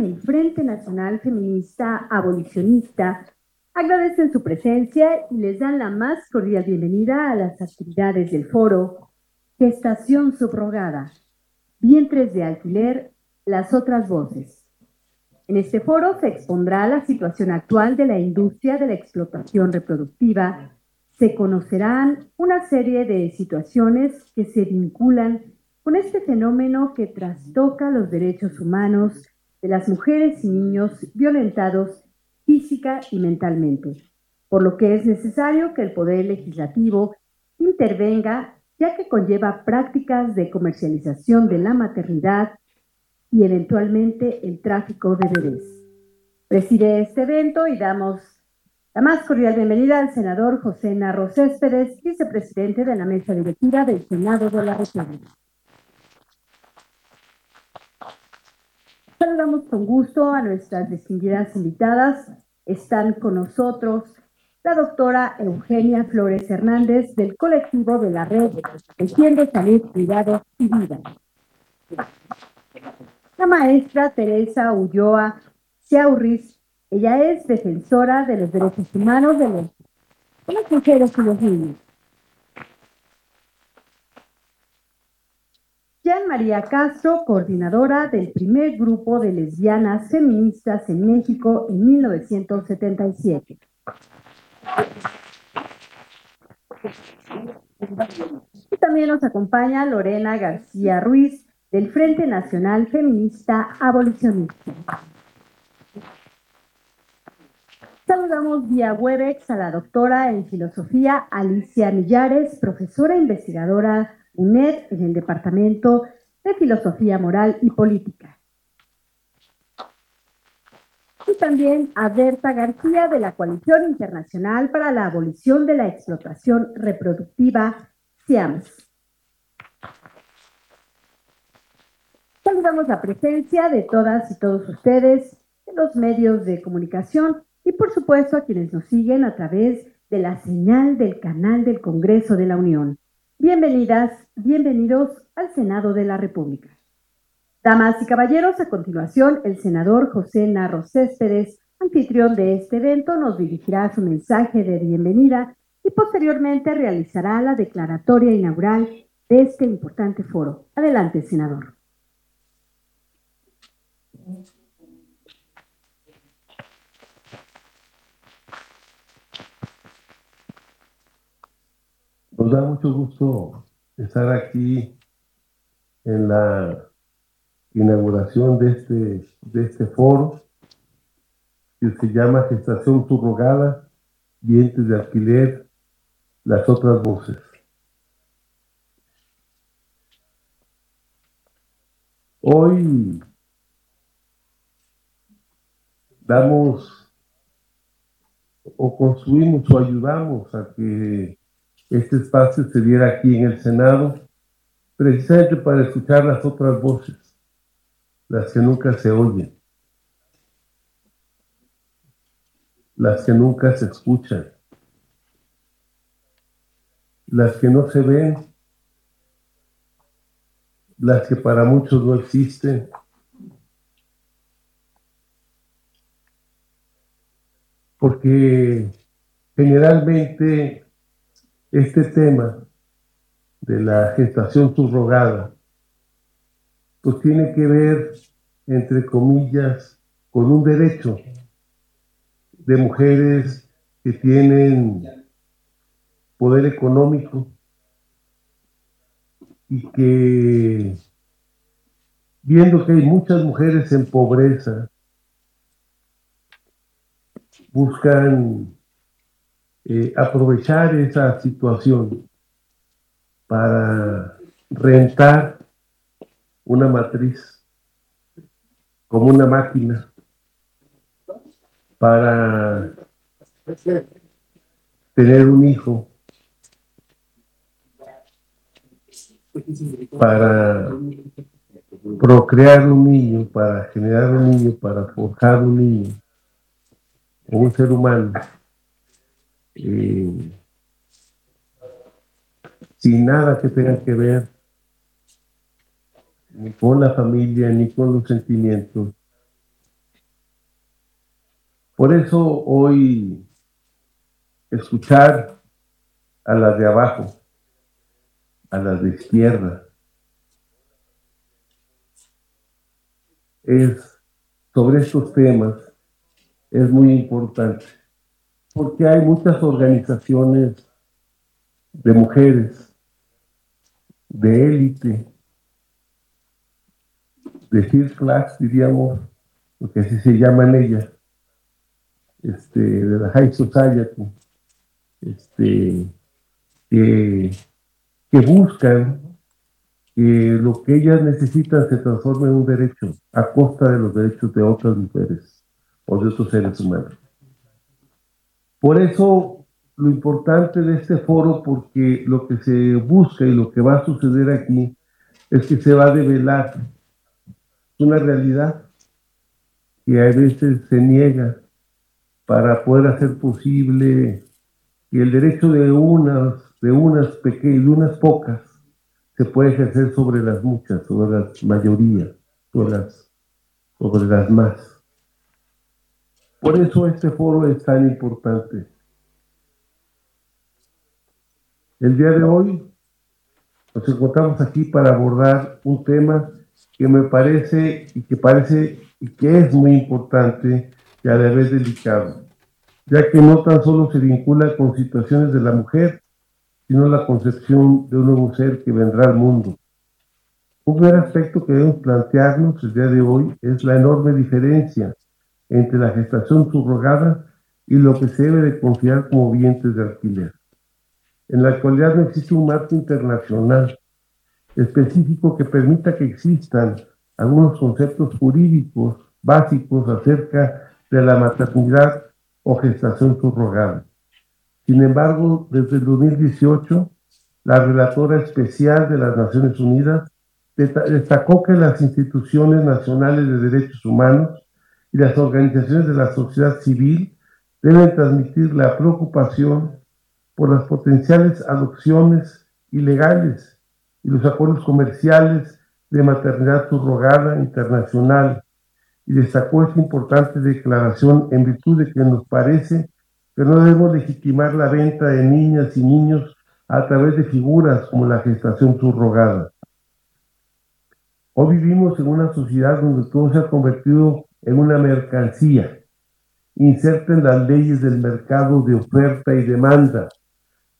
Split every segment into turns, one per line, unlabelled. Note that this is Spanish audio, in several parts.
y el Frente Nacional Feminista Abolicionista. Agradecen su presencia y les dan la más cordial bienvenida a las actividades del foro. Gestación Subrogada, Vientres de Alquiler, las otras voces. En este foro se expondrá la situación actual de la industria de la explotación reproductiva, se conocerán una serie de situaciones que se vinculan con este fenómeno que trastoca los derechos humanos de las mujeres y niños violentados física y mentalmente, por lo que es necesario que el Poder Legislativo intervenga ya que conlleva prácticas de comercialización de la maternidad y eventualmente el tráfico de bebés. Preside este evento y damos la más cordial bienvenida al senador José Narro Céspedes, vicepresidente de la mesa directiva del Senado de la República. Saludamos con gusto a nuestras distinguidas invitadas. Están con nosotros la doctora Eugenia Flores Hernández del colectivo de la red Defiende Salud, Cuidado y Vida. La maestra Teresa Ulloa Ciaurris, ella es defensora de los derechos humanos de, los, mujeres y los niños. Jean María Castro, coordinadora del primer grupo de lesbianas feministas en México en 1977. Y también nos acompaña Lorena García Ruiz, del Frente Nacional Feminista Abolicionista. Saludamos vía Webex a la doctora en filosofía Alicia Millares, profesora investigadora UNED en el Departamento de Filosofía Moral y Política. Y también a Berta García de la Coalición Internacional para la Abolición de la Explotación Reproductiva, CIAMS. Saludamos la presencia de todas y todos ustedes en los medios de comunicación y por supuesto a quienes nos siguen a través de la señal del canal del Congreso de la Unión. Bienvenidas, bienvenidos al Senado de la República. Damas y caballeros, a continuación, el senador José Narro Céspedes, anfitrión de este evento, nos dirigirá su mensaje de bienvenida y posteriormente realizará la declaratoria inaugural de este importante foro. Adelante, senador.
Nos da mucho gusto estar aquí en la inauguración de este, de este foro que se llama Gestación Subrogada, Dientes de Alquiler, las otras voces. Hoy damos o construimos o ayudamos a que este espacio se diera aquí en el Senado, precisamente para escuchar las otras voces, las que nunca se oyen, las que nunca se escuchan, las que no se ven, las que para muchos no existen. Porque generalmente este tema de la gestación subrogada, pues tiene que ver, entre comillas, con un derecho de mujeres que tienen poder económico y que viendo que hay muchas mujeres en pobreza, buscan eh, aprovechar esa situación para rentar una matriz como una máquina para tener un hijo, para procrear un niño, para generar un niño, para forjar un niño, un ser humano sin nada que tenga que ver ni con la familia, ni con los sentimientos, Por eso hoy escuchar a las de abajo, a las de izquierda, es sobre estos temas es muy importante porque hay muchas organizaciones de mujeres de élite de Third Class diríamos porque así se llaman ellas este, de la High Society este, que buscan que lo que ellas necesitan se transforme en un derecho a costa de los derechos de otras mujeres o de otros seres humanos. Por eso lo importante de este foro, porque lo que se busca y lo que va a suceder aquí es que se va a develar una realidad que a veces se niega para poder hacer posible que el derecho de unas, de unas pequeñas, de unas pocas, se puede ejercer sobre las muchas, sobre las mayorías, sobre las, sobre las más. Por eso este foro es tan importante. El día de hoy nos encontramos aquí para abordar un tema que me parece y que parece y que es muy importante y a la vez delicado, ya que no tan solo se vincula con situaciones de la mujer, sino la concepción de un nuevo ser que vendrá al mundo. Un primer aspecto que debemos plantearnos el día de hoy es la enorme diferencia entre la gestación subrogada y lo que se debe de confiar como vientres de alquiler. En la actualidad no existe un marco internacional específico que permita que existan algunos conceptos jurídicos básicos acerca de la maternidad o gestación subrogada. Sin embargo, desde el 2018, la relatora especial de las Naciones Unidas destacó que las instituciones nacionales de derechos humanos y las organizaciones de la sociedad civil deben transmitir la preocupación por las potenciales adopciones ilegales y los acuerdos comerciales de maternidad subrogada internacional y destacó esta importante declaración en virtud de que nos parece pero no debemos legitimar la venta de niñas y niños a través de figuras como la gestación subrogada. Hoy vivimos en una sociedad donde todo se ha convertido en una mercancía, inserta en las leyes del mercado de oferta y demanda.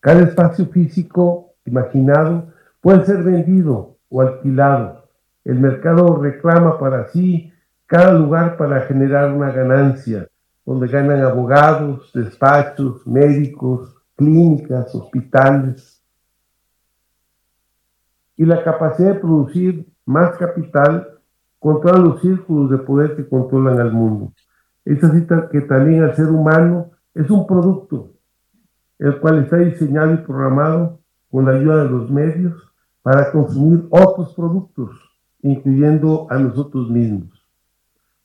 Cada espacio físico imaginado puede ser vendido o alquilado. El mercado reclama para sí cada lugar para generar una ganancia donde ganan abogados, despachos, médicos, clínicas, hospitales. Y la capacidad de producir más capital controla los círculos de poder que controlan al mundo. Es así que también el ser humano es un producto, el cual está diseñado y programado con la ayuda de los medios para consumir otros productos, incluyendo a nosotros mismos.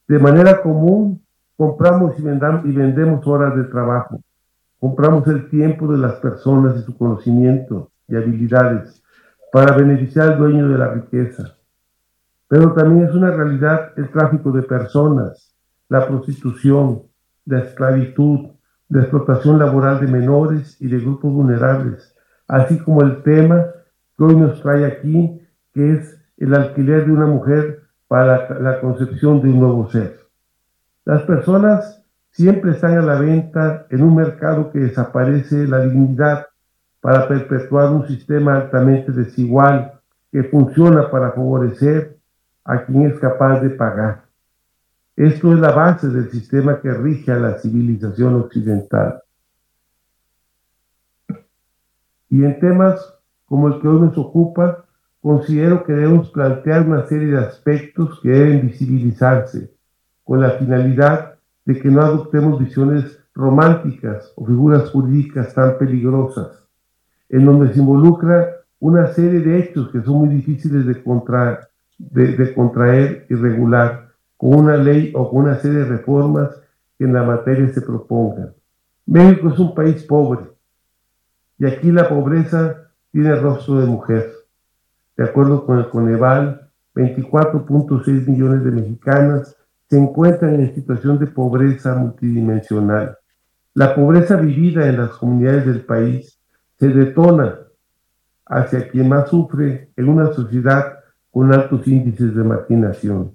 De manera común, Compramos y, y vendemos horas de trabajo. Compramos el tiempo de las personas y su conocimiento y habilidades para beneficiar al dueño de la riqueza. Pero también es una realidad el tráfico de personas, la prostitución, la esclavitud, la explotación laboral de menores y de grupos vulnerables, así como el tema que hoy nos trae aquí, que es el alquiler de una mujer para la concepción de un nuevo ser. Las personas siempre están a la venta en un mercado que desaparece la dignidad para perpetuar un sistema altamente desigual que funciona para favorecer a quien es capaz de pagar. Esto es la base del sistema que rige a la civilización occidental. Y en temas como el que hoy nos ocupa, considero que debemos plantear una serie de aspectos que deben visibilizarse con la finalidad de que no adoptemos visiones románticas o figuras jurídicas tan peligrosas, en donde se involucra una serie de hechos que son muy difíciles de, de, contraer y regular con una ley o con una serie de reformas que en la materia se propongan. México es un país pobre y aquí la pobreza tiene rostro de mujer. De acuerdo con el Coneval, 24.6 millones de mexicanas se encuentran en situación de pobreza multidimensional. La pobreza vivida en las comunidades del país se detona hacia quien más sufre en una sociedad con altos índices de marginación.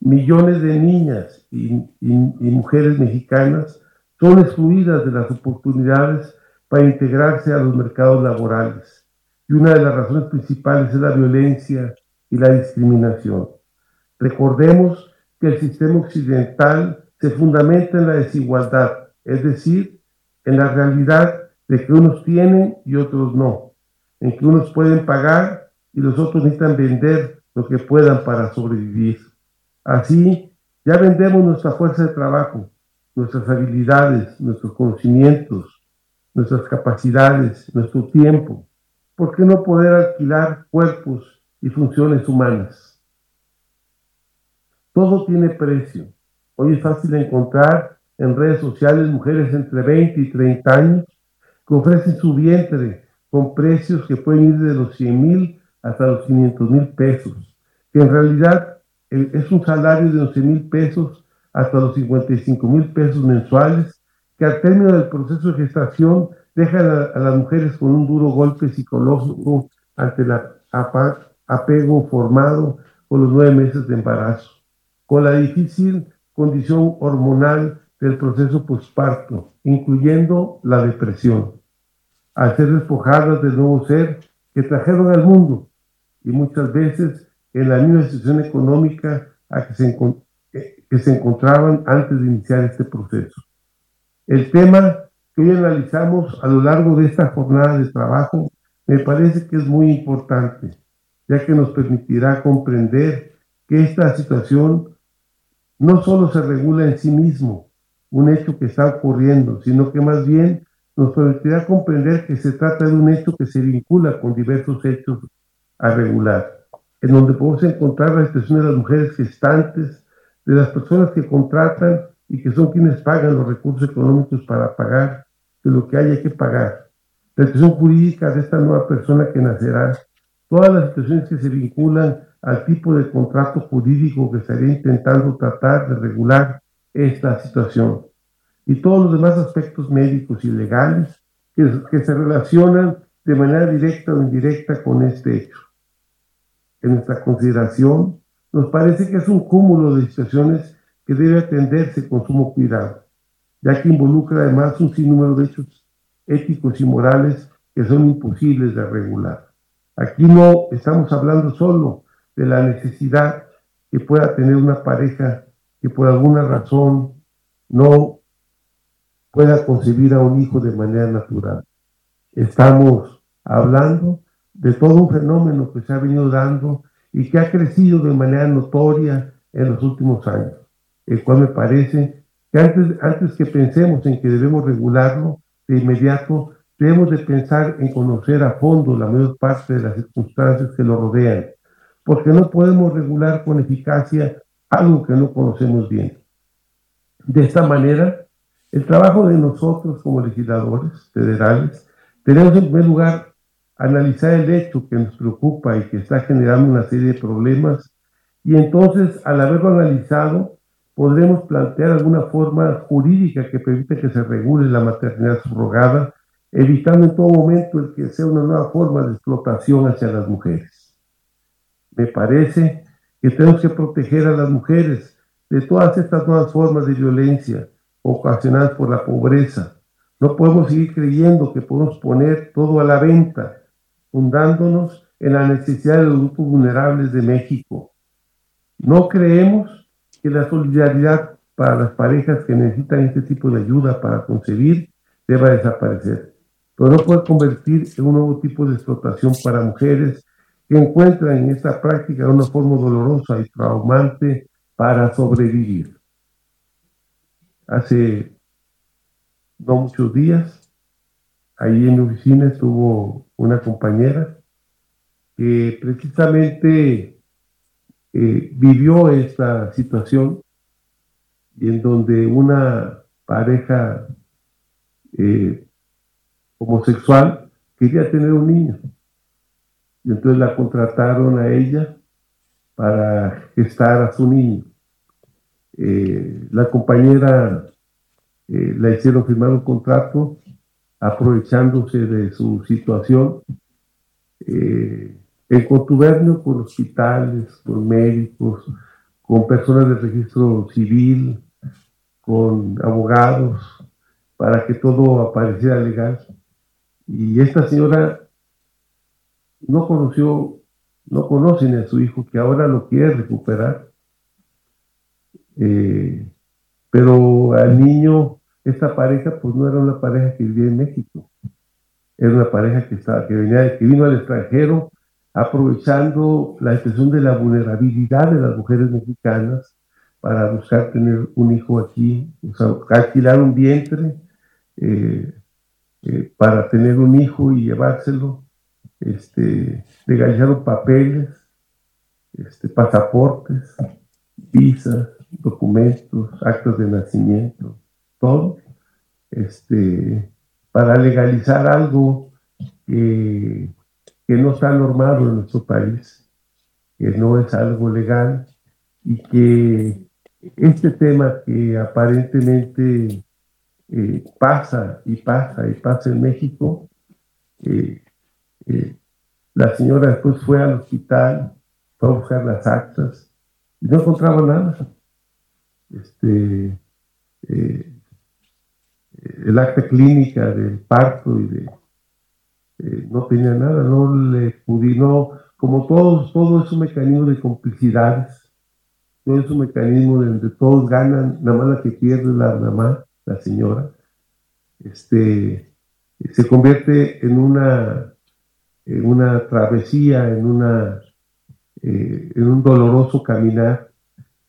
Millones de niñas y, mujeres mexicanas son excluidas de las oportunidades para integrarse a los mercados laborales. Y una de las razones principales es la violencia y la discriminación. Recordemos que el sistema occidental se fundamenta en la desigualdad, es decir, en la realidad de que unos tienen y otros no, en que unos pueden pagar y los otros necesitan vender lo que puedan para sobrevivir. Así, ya vendemos nuestra fuerza de trabajo, nuestras habilidades, nuestros conocimientos, nuestras capacidades, nuestro tiempo. ¿Por qué no poder alquilar cuerpos y funciones humanas? Todo tiene precio. Hoy es fácil encontrar en redes sociales mujeres entre 20 y 30 años que ofrecen su vientre con precios que pueden ir de los 100 mil hasta los 500 mil pesos, que en realidad eh, es un salario de 11 mil pesos hasta los 55 mil pesos mensuales, que al término del proceso de gestación deja a, las mujeres con un duro golpe psicológico ante el apego formado con los nueve meses de embarazo, con la difícil condición hormonal del proceso postparto, incluyendo la depresión, al ser despojadas del nuevo ser que trajeron al mundo y muchas veces en la misma situación económica a que se, eh, que se encontraban antes de iniciar este proceso. El tema que hoy analizamos a lo largo de esta jornada de trabajo me parece que es muy importante, ya que nos permitirá comprender que esta situación no solo se regula en sí mismo, un hecho que está ocurriendo, sino que más bien nos permitirá comprender que se trata de un hecho que se vincula con diversos hechos a regular, en donde podemos encontrar la situación de las mujeres gestantes, de las personas que contratan y que son quienes pagan los recursos económicos para pagar de lo que haya que pagar, la situación jurídica de esta nueva persona que nacerá, todas las situaciones que se vinculan al tipo de contrato jurídico que estaría intentando tratar de regular esta situación y todos los demás aspectos médicos y legales que, que se relacionan de manera directa o indirecta con este hecho. En nuestra consideración, nos parece que es un cúmulo de situaciones que debe atenderse con sumo cuidado, ya que involucra además un sinnúmero de hechos éticos y morales que son imposibles de regular. Aquí no estamos hablando solo de la necesidad que pueda tener una pareja que por alguna razón no pueda concebir a un hijo de manera natural. Estamos hablando de todo un fenómeno que se ha venido dando y que ha crecido de manera notoria en los últimos años, el cual me parece que antes, antes que pensemos en que debemos regularlo, de inmediato debemos de pensar en conocer a fondo la mayor parte de las circunstancias que lo rodean, porque no podemos regular con eficacia algo que no conocemos bien. De esta manera, el trabajo de nosotros como legisladores federales, tenemos en primer lugar analizar el hecho que nos preocupa y que está generando una serie de problemas y entonces al haberlo analizado podremos plantear alguna forma jurídica que permita que se regule la maternidad subrogada, evitando en todo momento el que sea una nueva forma de explotación hacia las mujeres. Me parece que tenemos que proteger a las mujeres de todas estas nuevas formas de violencia ocasionadas por la pobreza. No podemos seguir creyendo que podemos poner todo a la venta, fundándonos en la necesidad de los grupos vulnerables de México. No creemos que la solidaridad para las parejas que necesitan este tipo de ayuda para concebir deba desaparecer, pero no puede convertir en un nuevo tipo de explotación para mujeres que encuentran en esta práctica una forma dolorosa y traumante para sobrevivir. Hace no muchos días, ahí en mi oficina estuvo una compañera que precisamente eh, vivió esta situación y en donde una pareja eh, homosexual quería tener un niño. Y entonces la contrataron a ella para gestar a su niño. Eh, la compañera la hicieron firmar un contrato aprovechándose de su situación eh, en contubernio con hospitales, con médicos, con personas de registro civil, con abogados, para que todo apareciera legal. Y esta señora no conoció, no conoce ni a su hijo, que ahora lo quiere recuperar. Eh, pero al niño, esta pareja, pues no era una pareja que vivía en México. Era una pareja que, estaba, que, venía, que vino al extranjero aprovechando la expresión de la vulnerabilidad de las mujeres mexicanas para buscar tener un hijo aquí, alquilar un vientre eh, eh, para tener un hijo y llevárselo, este, papeles, este, pasaportes, visas, documentos, actos de nacimiento, todo, este, para legalizar algo que no está normado en nuestro país, que no es algo legal y que este tema que aparentemente eh, pasa y pasa y pasa en México, eh, eh, la señora después fue al hospital, fue buscar las actas y no encontraba nada. Este, el acta clínica del parto y de eh, no tenía nada, no le pudimos, como todos, todo es un mecanismo de complicidades, todo es un mecanismo donde todos ganan, nada más la que pierde la mamá, la señora, este, se convierte en una, en una travesía, en, una, eh, en un doloroso caminar,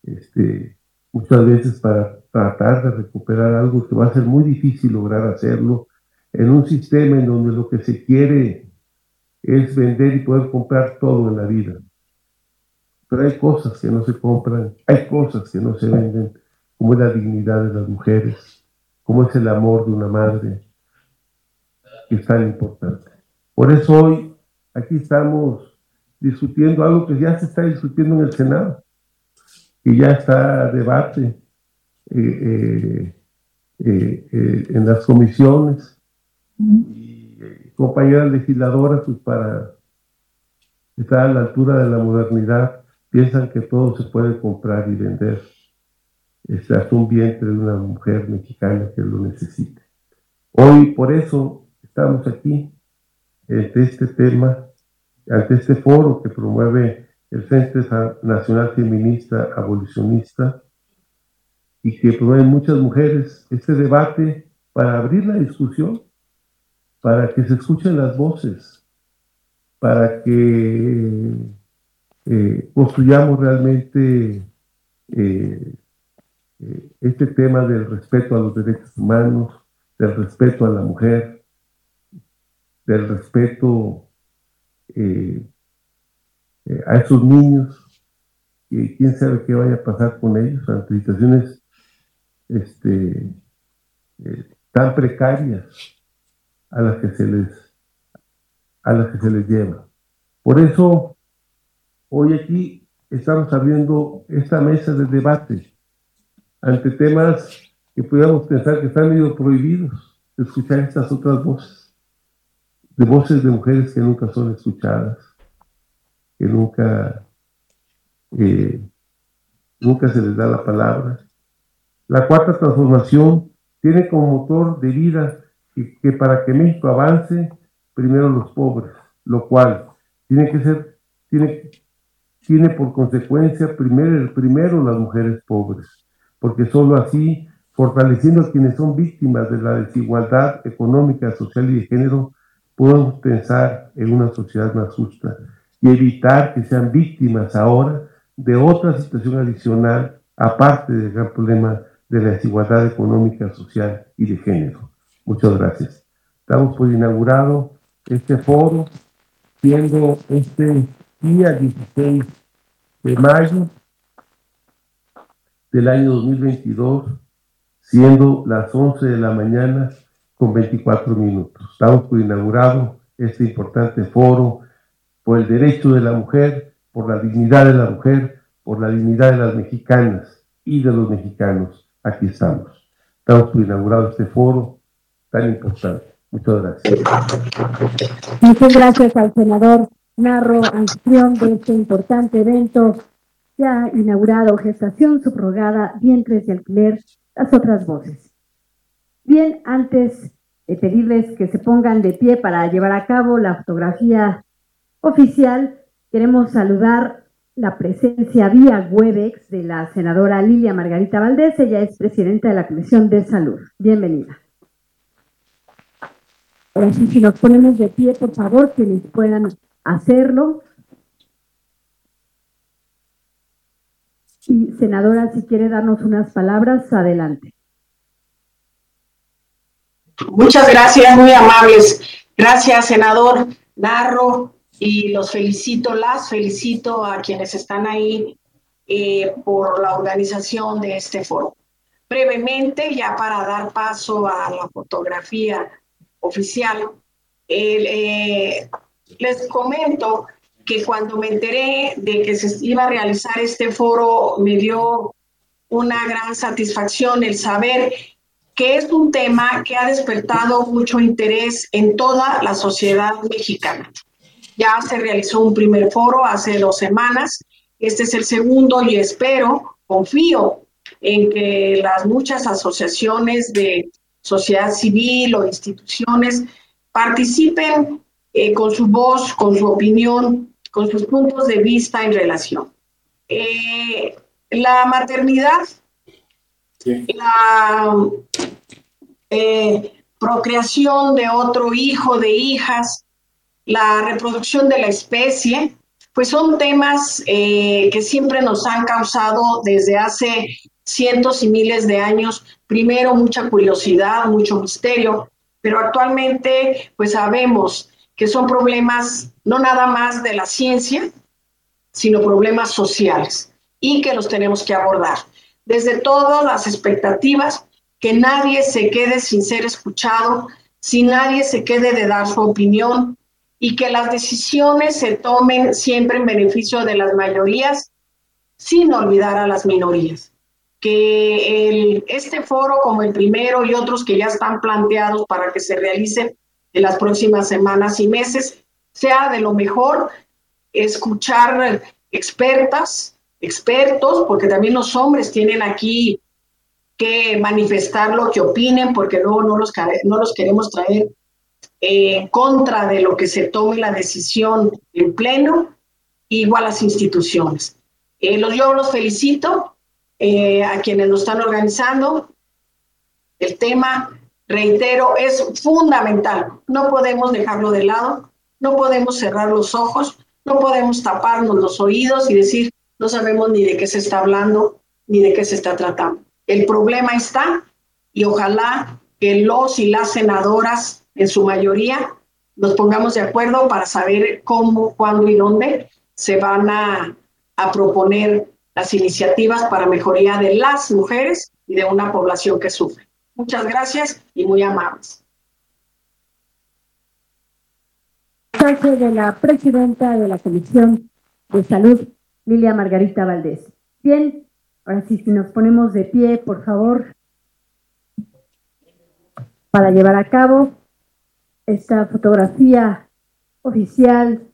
este, muchas veces para tratar de recuperar algo que va a ser muy difícil lograr hacerlo, en un sistema en donde lo que se quiere es vender y poder comprar todo en la vida. Pero hay cosas que no se compran, hay cosas que no se venden, como es la dignidad de las mujeres, como es el amor de una madre, que es tan importante. Por eso hoy aquí estamos discutiendo algo que ya se está discutiendo en el Senado, que ya está a debate eh, eh, eh, en las comisiones, y eh, compañeras legisladoras, pues para estar a la altura de la modernidad, piensan que todo se puede comprar y vender. Es un vientre de una mujer mexicana que lo necesite. Hoy, por eso, estamos aquí, ante este tema, ante este foro que promueve el Frente Nacional Feminista Abolicionista y que promueve muchas mujeres este debate para abrir la discusión para que se escuchen las voces, para que eh, construyamos realmente eh, eh, este tema del respeto a los derechos humanos, del respeto a la mujer, del respeto a esos niños, y quién sabe qué vaya a pasar con ellos ante situaciones este, tan precarias a las que se les, a las que se les lleva. Por eso, hoy aquí estamos abriendo esta mesa de debate ante temas que pudiéramos pensar que están medio prohibidos, escuchar estas otras voces, de voces de mujeres que nunca son escuchadas, que nunca, eh, nunca se les da la palabra. La cuarta transformación tiene como motor de vida que, para que México avance, primero los pobres, lo cual tiene que ser, tiene, tiene por consecuencia primero, primero las mujeres pobres, porque solo así, fortaleciendo a quienes son víctimas de la desigualdad económica, social y de género, podemos pensar en una sociedad más justa y evitar que sean víctimas ahora de otra situación adicional, aparte del gran problema de la desigualdad económica, social y de género. Muchas gracias. Estamos por inaugurado este foro, siendo este día 16 de mayo del año 2022, siendo las 11 de la mañana con 24 minutos. Estamos por inaugurado este importante foro por el derecho de la mujer, por la dignidad de la mujer, por la dignidad de las mexicanas y de los mexicanos. Aquí estamos. Estamos por inaugurado este foro tan importante. Muchas gracias.
Muchas gracias al senador Narro, anfitrión de este importante evento ya inaugurado, gestación subrogada, vientres de alquiler, las otras voces. Bien, antes de pedirles que se pongan de pie para llevar a cabo la fotografía oficial, queremos saludar la presencia vía Webex de la senadora Lilia Margarita Valdés. Ella es presidenta de la Comisión de Salud. Bienvenida. Ahora sí, si nos ponemos de pie, por favor, quienes puedan hacerlo. Y senadora, si quiere darnos unas palabras, adelante.
Muchas gracias, muy amables. Gracias, senador Narro, y los felicito, las felicito a quienes están ahí eh, por la organización de este foro. Brevemente, ya para dar paso a la fotografía oficial, eh, les comento que cuando me enteré de que se iba a realizar este foro, me dio una gran satisfacción el saber que es un tema que ha despertado mucho interés en toda la sociedad mexicana. Ya se realizó un primer foro hace dos semanas, este es el segundo y espero, confío en que las muchas asociaciones de sociedad civil o instituciones participen eh, con su voz, con su opinión, con sus puntos de vista en relación. Eh, la maternidad, la eh, procreación de otro hijo, de hijas, la reproducción de la especie, pues son temas que siempre nos han causado desde hace cientos y miles de años, primero mucha curiosidad, mucho misterio, pero actualmente pues sabemos que son problemas no nada más de la ciencia, sino problemas sociales y que los tenemos que abordar. Desde todas las expectativas, que nadie se quede sin ser escuchado, si nadie se quede de dar su opinión y que las decisiones se tomen siempre en beneficio de las mayorías sin olvidar a las minorías. Que este foro, como el primero y otros que ya están planteados para que se realicen en las próximas semanas y meses, sea de lo mejor escuchar expertas, expertos, porque también los hombres tienen aquí que manifestar lo que opinen, porque luego no los, no los queremos traer en contra de lo que se tome la decisión en pleno, igual las instituciones. Eh, los, yo los felicito, eh, a quienes lo están organizando. El tema, reitero, es fundamental. No podemos dejarlo de lado, no podemos cerrar los ojos, no podemos taparnos los oídos y decir, no sabemos ni de qué se está hablando, ni de qué se está tratando. El problema está y ojalá que los y las senadoras, en su mayoría, nos pongamos de acuerdo para saber cómo, cuándo y dónde se van a, proponer las iniciativas para mejoría de las mujeres y de una población que sufre. Muchas gracias y muy amables.
Gracias de la presidenta de la Comisión de Salud, Lilia Margarita Valdés. Bien, ahora sí, si nos ponemos de pie, por favor, para llevar a cabo esta fotografía oficial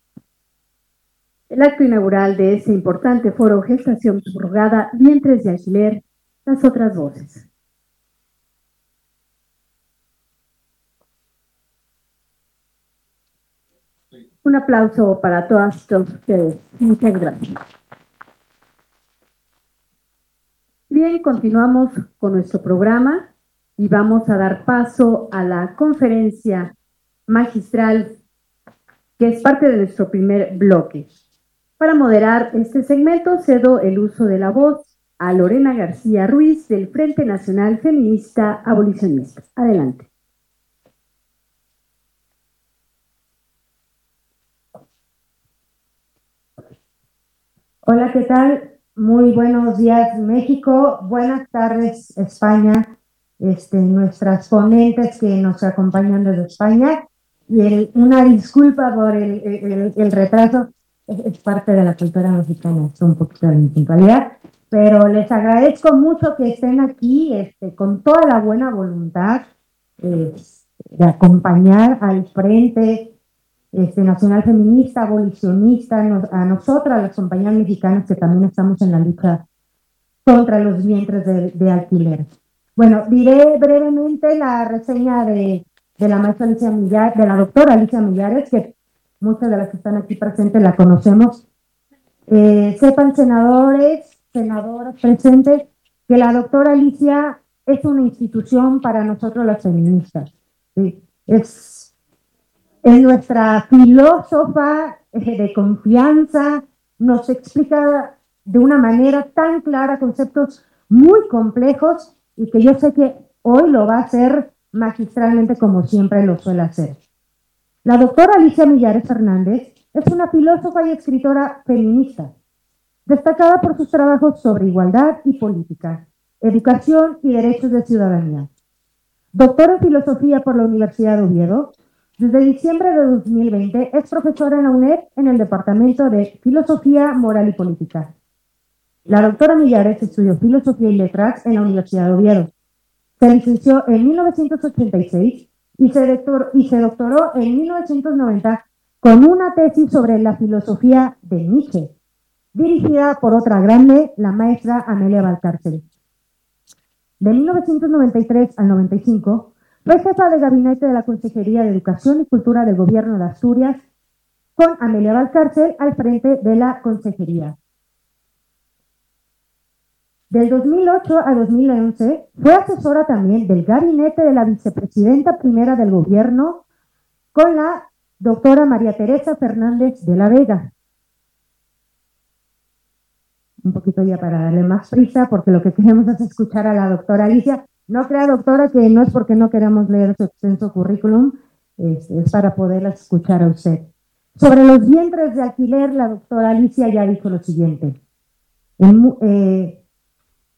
el acto inaugural de ese importante foro Gestación Subrogada, Vientres de Alquiler, las otras voces. Un aplauso para todas ustedes. Muchas gracias. Bien, continuamos con nuestro programa y vamos a dar paso a la conferencia magistral que es parte de nuestro primer bloque. Para moderar este segmento, cedo el uso de la voz a Lorena García Ruiz del Frente Nacional Feminista Abolicionista. Adelante. Hola, ¿qué tal? Muy buenos días, México. Buenas tardes, España. Este, nuestras ponentes que nos acompañan desde España. Y una disculpa por el retraso es parte de la cultura mexicana, es un poquito de impuntualidad.
pero les agradezco mucho que estén aquí este, con toda la buena voluntad eh, de acompañar al Frente este, Nacional Feminista, Abolicionista, a nosotras, las compañías mexicanas que también estamos en la lucha contra los vientres de, alquiler. Bueno, diré brevemente la reseña de, la maestra Alicia Millares, de la doctora Alicia Millares, que muchas de las que están aquí presentes la conocemos. Eh, sepan senadores, senadoras presentes, que la doctora Alicia es una institución para nosotros las feministas. Es, es nuestra filósofa eh, de confianza, nos explica de una manera tan clara conceptos muy complejos y que yo sé que hoy lo va a hacer magistralmente como siempre lo suele hacer. La doctora Alicia Millares Fernández es una filósofa y escritora feminista, destacada por sus trabajos sobre igualdad y política, educación y derechos de ciudadanía. Doctora en filosofía por la Universidad de Oviedo, desde diciembre de 2020 es profesora en la UNED en el Departamento de Filosofía, Moral y Política. La doctora Millares estudió Filosofía y Letras en la Universidad de Oviedo. Se licenció en 1986 y se, doctoró en 1990 con una tesis sobre la filosofía de Nietzsche, dirigida por otra grande, la maestra Amelia Valcárcel. De 1993 al 95, fue jefa de gabinete de la Consejería de Educación y Cultura del Gobierno de Asturias, con Amelia Valcárcel al frente de la Consejería. Del 2008 a 2011 fue asesora también del gabinete de la vicepresidenta primera del gobierno con la doctora María Teresa Fernández de la Vega un poquito ya para darle más prisa, porque lo que queremos es escuchar a la doctora Alicia. No crea, doctora, que no es porque no queramos leer su extenso currículum, es, para poderla escuchar a usted. Sobre los vientres de alquiler, la doctora Alicia ya dijo lo siguiente. Eh,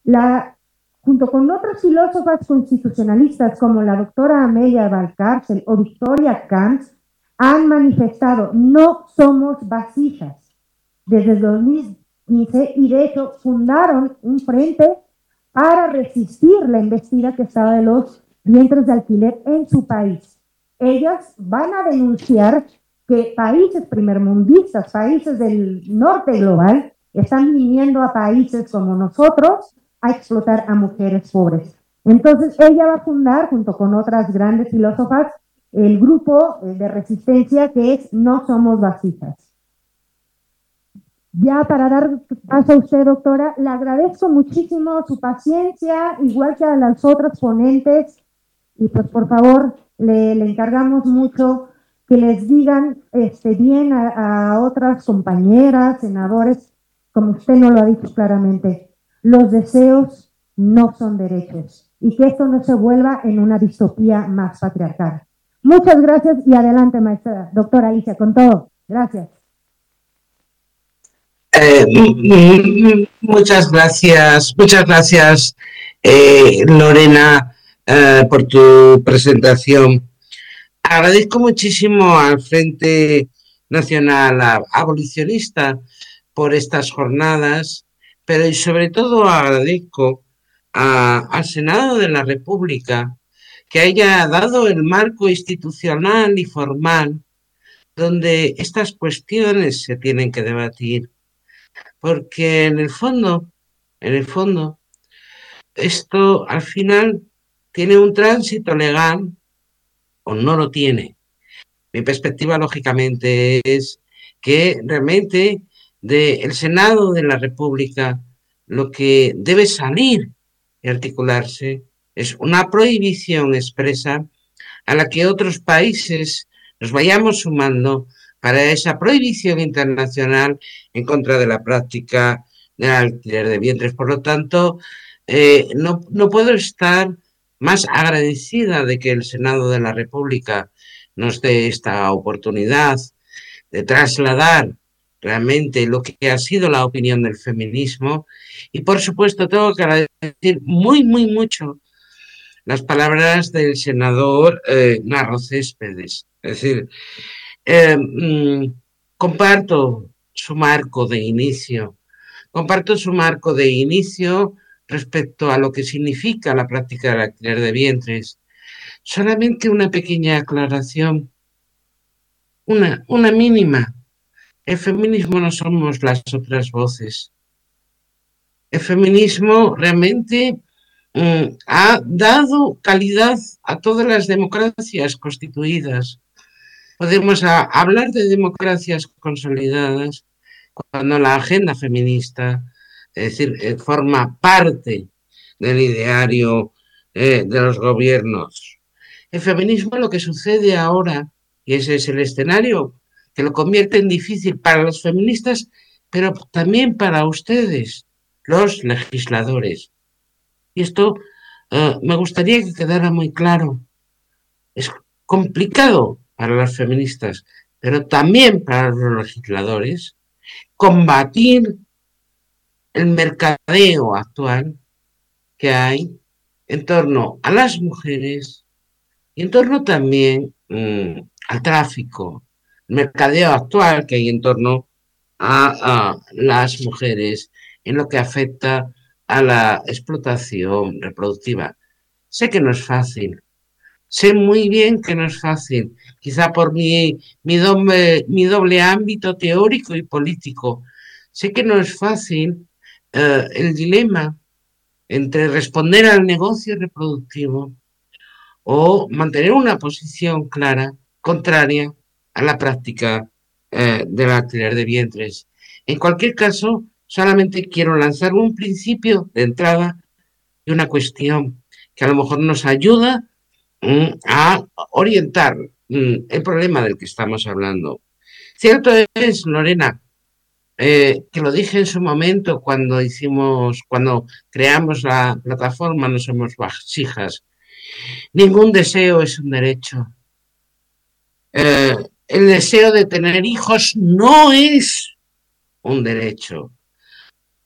la, junto con otras filósofas constitucionalistas como la doctora Amelia Valcárcel o Victoria Camps, han manifestado no somos vasijas. Desde el 2000, y de hecho fundaron un frente para resistir la embestida que estaba de los vientres de alquiler en su país. Ellas van a denunciar que países primermundistas, países del norte global, están viniendo a países como nosotros a explotar a mujeres pobres. Entonces ella va a fundar, junto con otras grandes filósofas, el grupo de resistencia que es No Somos Vasijas. Ya para dar paso a usted, doctora, le agradezco muchísimo su paciencia, igual que a las otras ponentes, y pues por favor le, encargamos mucho que les digan este, bien a, a, otras compañeras, senadores, como usted no lo ha dicho claramente, los deseos no son derechos y que esto no se vuelva en una distopía más patriarcal. Muchas gracias y adelante, maestra, doctora Alicia, con todo. Gracias.
Eh, muchas gracias, muchas gracias, eh, Lorena, eh, por tu presentación. Agradezco muchísimo al Frente Nacional Abolicionista por estas jornadas, pero y sobre todo agradezco al Senado de la República que haya dado el marco institucional y formal donde estas cuestiones se tienen que debatir porque en el fondo, en el fondo, esto al final tiene un tránsito legal o no lo tiene. Mi perspectiva, lógicamente, es que realmente del Senado de la República lo que debe salir y articularse es una prohibición expresa a la que otros países nos vayamos sumando para esa prohibición internacional en contra de la práctica del alquiler de vientres. Por lo tanto, eh, no, no puedo estar más agradecida de que el Senado de la República nos dé esta oportunidad de trasladar realmente lo que ha sido la opinión del feminismo. Y por supuesto, tengo que agradecer muy, muy mucho las palabras del senador eh, Narro Céspedes. Es decir, eh, mm, comparto su marco de inicio, comparto su marco de inicio respecto a lo que significa la práctica del alquiler de vientres. Solamente una pequeña aclaración, una, una mínima. El feminismo no somos las otras voces. El feminismo realmente mm, ha dado calidad a todas las democracias constituidas. Podemos hablar de democracias consolidadas cuando la agenda feminista es decir, eh, forma parte del ideario eh, de los gobiernos. El feminismo lo que sucede ahora, y ese es el escenario que lo convierte en difícil para los feministas, pero también para ustedes, los legisladores. Y esto eh, me gustaría que quedara muy claro. Es complicado para las feministas, pero también para los legisladores, combatir el mercadeo actual que hay en torno a las mujeres y en torno también mm, al tráfico, mercadeo actual que hay en torno a, las mujeres en lo que afecta a la explotación reproductiva. Sé que no es fácil, sé muy bien que no es fácil, quizá por mi, mi, doble, mi doble ámbito teórico y político. Sé que no es fácil eh, el dilema entre responder al negocio reproductivo o mantener una posición clara contraria a la práctica eh, del alquiler de vientres. En cualquier caso, solamente quiero lanzar un principio de entrada y una cuestión que a lo mejor nos ayuda mm, a orientar mm, el problema del que estamos hablando. Cierto es, Lorena, eh, que lo dije en su momento cuando hicimos, cuando creamos la plataforma No Somos Vasijas. Ningún deseo es un derecho. Eh, el deseo de tener hijos no es un derecho.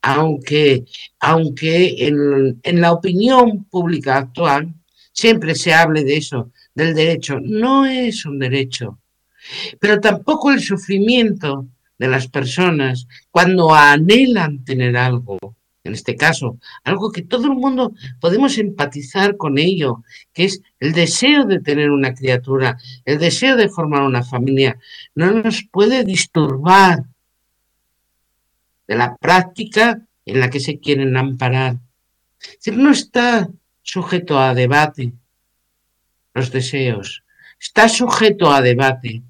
Aunque, aunque en, en la opinión pública actual siempre se hable de eso, del derecho, no es un derecho. Pero tampoco el sufrimiento de las personas cuando anhelan tener algo, en este caso, algo que todo el mundo podemos empatizar con ello, que es el deseo de tener una criatura, el deseo de formar una familia, no nos puede disturbar de la práctica en la que se quieren amparar. No está sujeto a debate los deseos, está sujeto a debate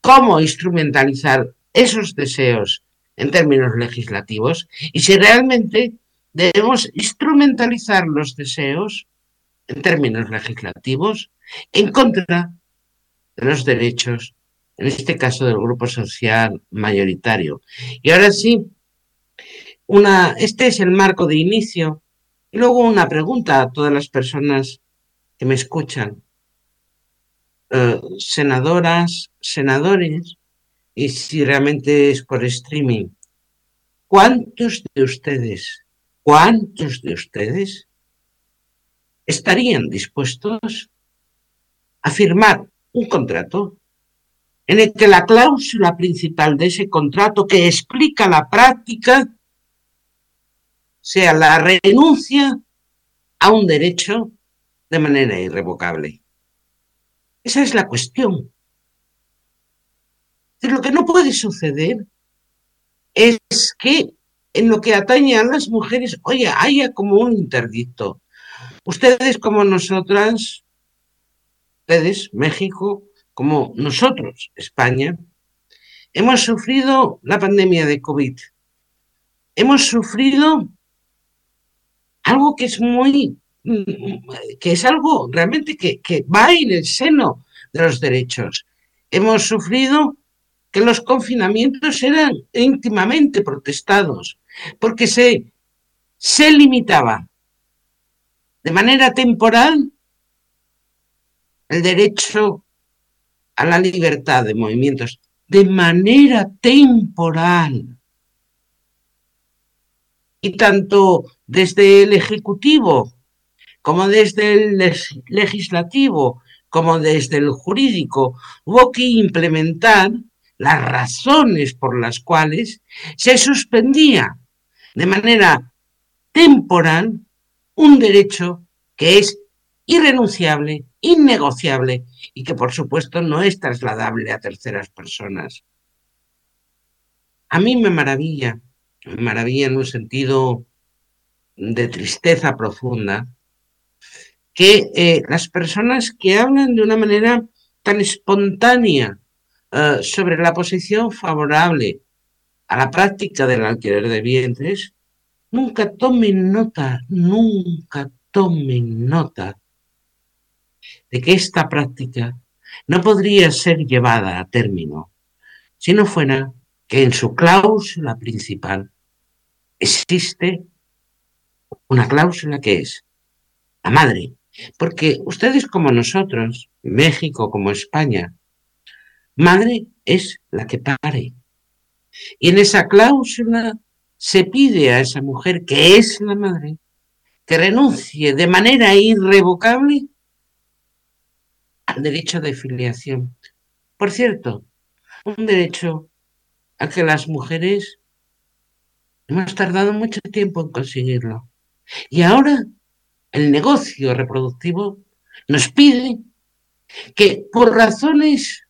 cómo instrumentalizar esos deseos en términos legislativos y si realmente debemos instrumentalizar los deseos en términos legislativos en contra de los derechos, en este caso del grupo social mayoritario. Y ahora sí, una, este es el marco de inicio. Y luego una pregunta a todas las personas que me escuchan. Eh, senadoras, senadores, y si realmente es por streaming, ¿cuántos de ustedes, cuántos de ustedes estarían dispuestos a firmar un contrato en el que la cláusula principal de ese contrato que explica la práctica sea la renuncia a un derecho de manera irrevocable. Esa es la cuestión. Lo que no puede suceder es que en lo que atañe a las mujeres, oye, haya como un interdicto. Ustedes como nosotras, ustedes, México, como nosotros, España, hemos sufrido la pandemia de COVID. Hemos sufrido algo que es muy que es algo realmente que, va en el seno de los derechos. Hemos sufrido que los confinamientos eran íntimamente protestados, porque se, se limitaba de manera temporal el derecho a la libertad de movimientos, de manera temporal. Y tanto desde el Ejecutivo como desde el legislativo, como desde el jurídico, hubo que implementar las razones por las cuales se suspendía de manera temporal un derecho que es irrenunciable, innegociable y que por supuesto no es trasladable a terceras personas. A mí me maravilla, me maravilla en un sentido de tristeza profunda, que eh, las personas que hablan de una manera tan espontánea eh, sobre la posición favorable a la práctica del alquiler de vientres, nunca tomen nota, nunca tomen nota de que esta práctica no podría ser llevada a término si no fuera que en su cláusula principal existe una cláusula que es la madre, porque ustedes como nosotros, México como España, madre es la que pare. Y en esa cláusula se pide a esa mujer que es la madre que renuncie de manera irrevocable al derecho de filiación. Por cierto, un derecho a que las mujeres hemos tardado mucho tiempo en conseguirlo. Y ahora el negocio reproductivo nos pide que por razones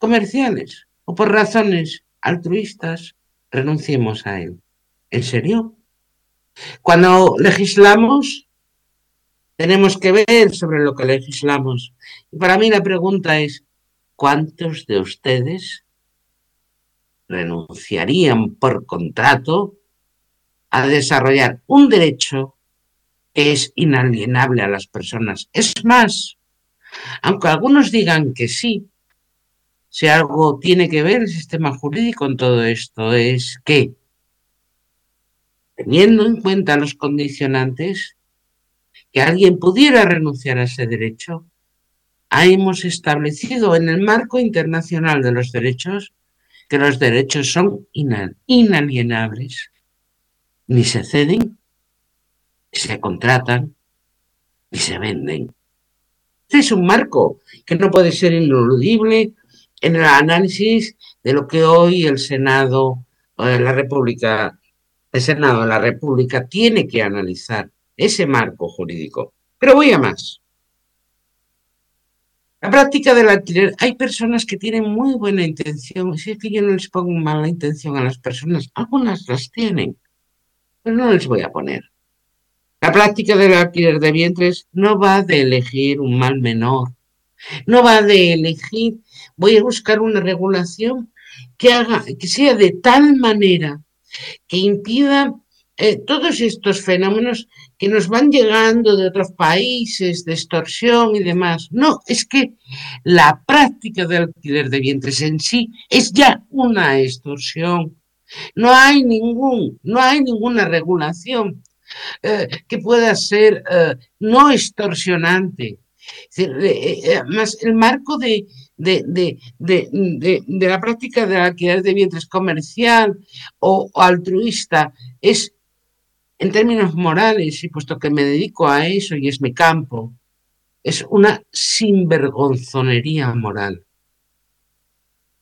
comerciales o por razones altruistas renunciemos a él. ¿En serio? Cuando legislamos, tenemos que ver sobre lo que legislamos. Y para mí la pregunta es, ¿cuántos de ustedes renunciarían por contrato a desarrollar un derecho que es inalienable a las personas. Es más, aunque algunos digan que sí, si algo tiene que ver el sistema jurídico en todo esto, es que, teniendo en cuenta los condicionantes, que alguien pudiera renunciar a ese derecho, hemos establecido en el marco internacional de los derechos que los derechos son inalienables ni se ceden, ni se contratan, ni se venden. Este es un marco que no puede ser ineludible en el análisis de lo que hoy el Senado de la República, el Senado de la República tiene que analizar ese marco jurídico. Pero voy a más. La práctica del alquiler, hay personas que tienen muy buena intención, si es que yo no les pongo mala intención a las personas, algunas las tienen, pero no les voy a poner. La práctica del alquiler de vientres no va de elegir un mal menor, no va de elegir, voy a buscar una regulación que haga, que sea de tal manera que impida eh, todos estos fenómenos que nos van llegando de otros países, de extorsión y demás. No, es que la práctica del alquiler de vientres en sí es ya una extorsión no hay ningún, no hay ninguna regulación eh, que pueda ser eh, no extorsionante. Eh, más el marco de, de, la práctica de la de vientres comercial o, altruista es, en términos morales, y puesto que me dedico a eso y es mi campo, es una sinvergonzonería moral.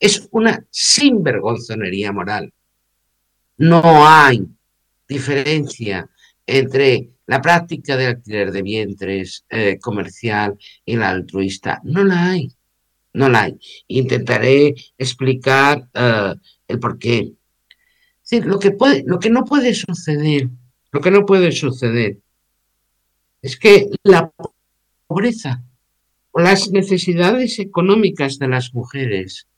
Es una sinvergonzonería moral. No hay diferencia entre la práctica de alquiler de vientres eh, comercial y la altruista. No la hay. No la hay. Intentaré explicar eh, el por qué. lo que, puede, lo que no puede suceder, lo que no puede suceder es que la pobreza o las necesidades económicas de las mujeres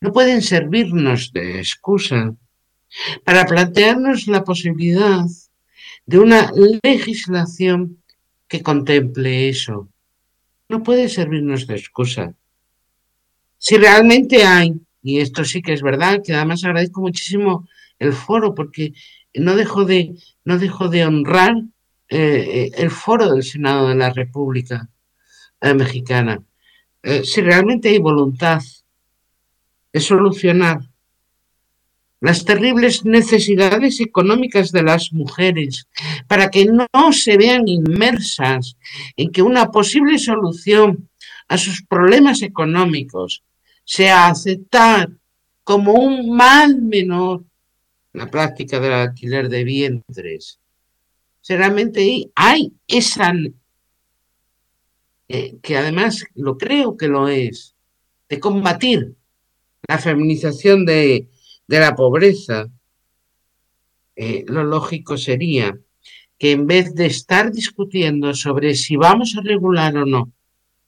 no pueden servirnos de excusa para plantearnos la posibilidad de una legislación que contemple eso. No puede servirnos de excusa. Si realmente hay, y esto sí que es verdad, que además agradezco muchísimo el foro porque no dejo de, no dejo de honrar eh, el foro del Senado de la República eh, Mexicana. Eh, si realmente hay voluntad de solucionar las terribles necesidades económicas de las mujeres, para que no se vean inmersas en que una posible solución a sus problemas económicos sea aceptar como un mal menor la práctica del alquiler de vientres. Realmente hay esa, eh, que además lo creo que lo es, de combatir la feminización de, la pobreza. Eh, lo lógico sería que en vez de estar discutiendo sobre si vamos a regular o no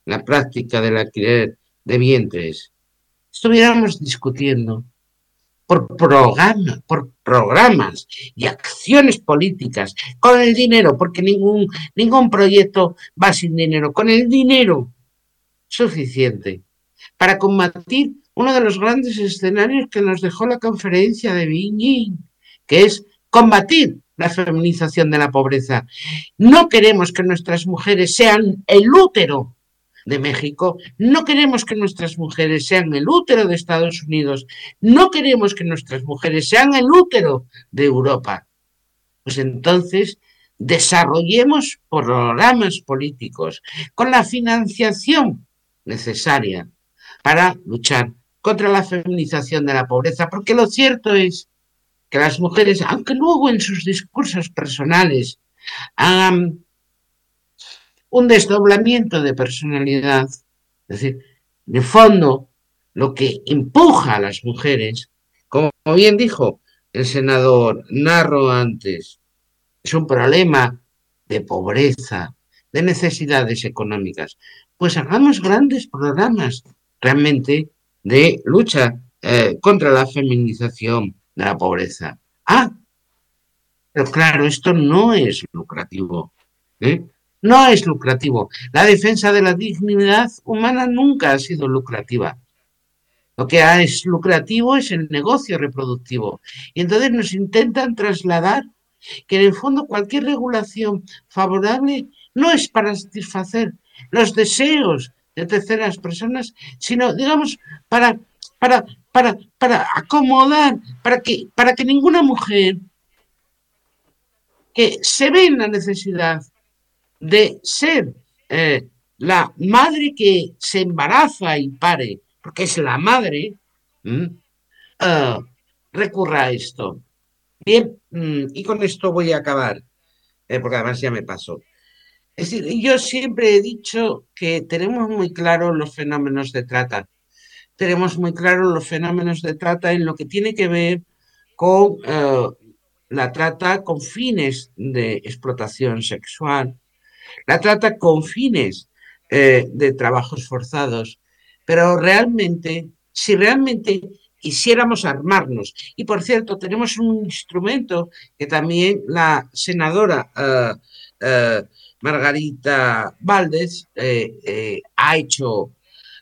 la práctica del alquiler de vientres, estuviéramos discutiendo por, programa, por programas y acciones políticas, con el dinero, porque ningún, ningún proyecto va sin dinero, con el dinero suficiente para combatir uno de los grandes escenarios que nos dejó la conferencia de Beijing, que es combatir la feminización de la pobreza. No queremos que nuestras mujeres sean el útero de México, no queremos que nuestras mujeres sean el útero de Estados Unidos, no queremos que nuestras mujeres sean el útero de Europa. Pues entonces desarrollemos programas políticos con la financiación necesaria para luchar contra la feminización de la pobreza, porque lo cierto es que las mujeres, aunque luego en sus discursos personales hagan un desdoblamiento de personalidad. Es decir, de fondo, lo que empuja a las mujeres, como bien dijo el senador Narro antes, es un problema de pobreza, de necesidades económicas. Pues hagamos grandes programas realmente de lucha eh, contra la feminización de la pobreza. Ah, pero claro, esto no es lucrativo. ¿eh? No es lucrativo. La defensa de la dignidad humana nunca ha sido lucrativa. Lo que es lucrativo es el negocio reproductivo. Y entonces nos intentan trasladar que en el fondo cualquier regulación favorable no es para satisfacer los deseos de terceras personas, sino, digamos, para, para, para, para acomodar, para que, para que ninguna mujer que se ve en la necesidad de ser eh, la madre que se embaraza y pare, porque es la madre, uh, recurra a esto. Bien, mm, y con esto voy a acabar, eh, porque además ya me pasó. Es decir, yo siempre he dicho que tenemos muy claro los fenómenos de trata. Tenemos muy claro los fenómenos de trata en lo que tiene que ver con eh, la trata con fines de explotación sexual, la trata con fines eh, de trabajos forzados, pero realmente, si realmente quisiéramos armarnos, y por cierto, tenemos un instrumento que también la senadora eh, eh, Margarita Valdés ha hecho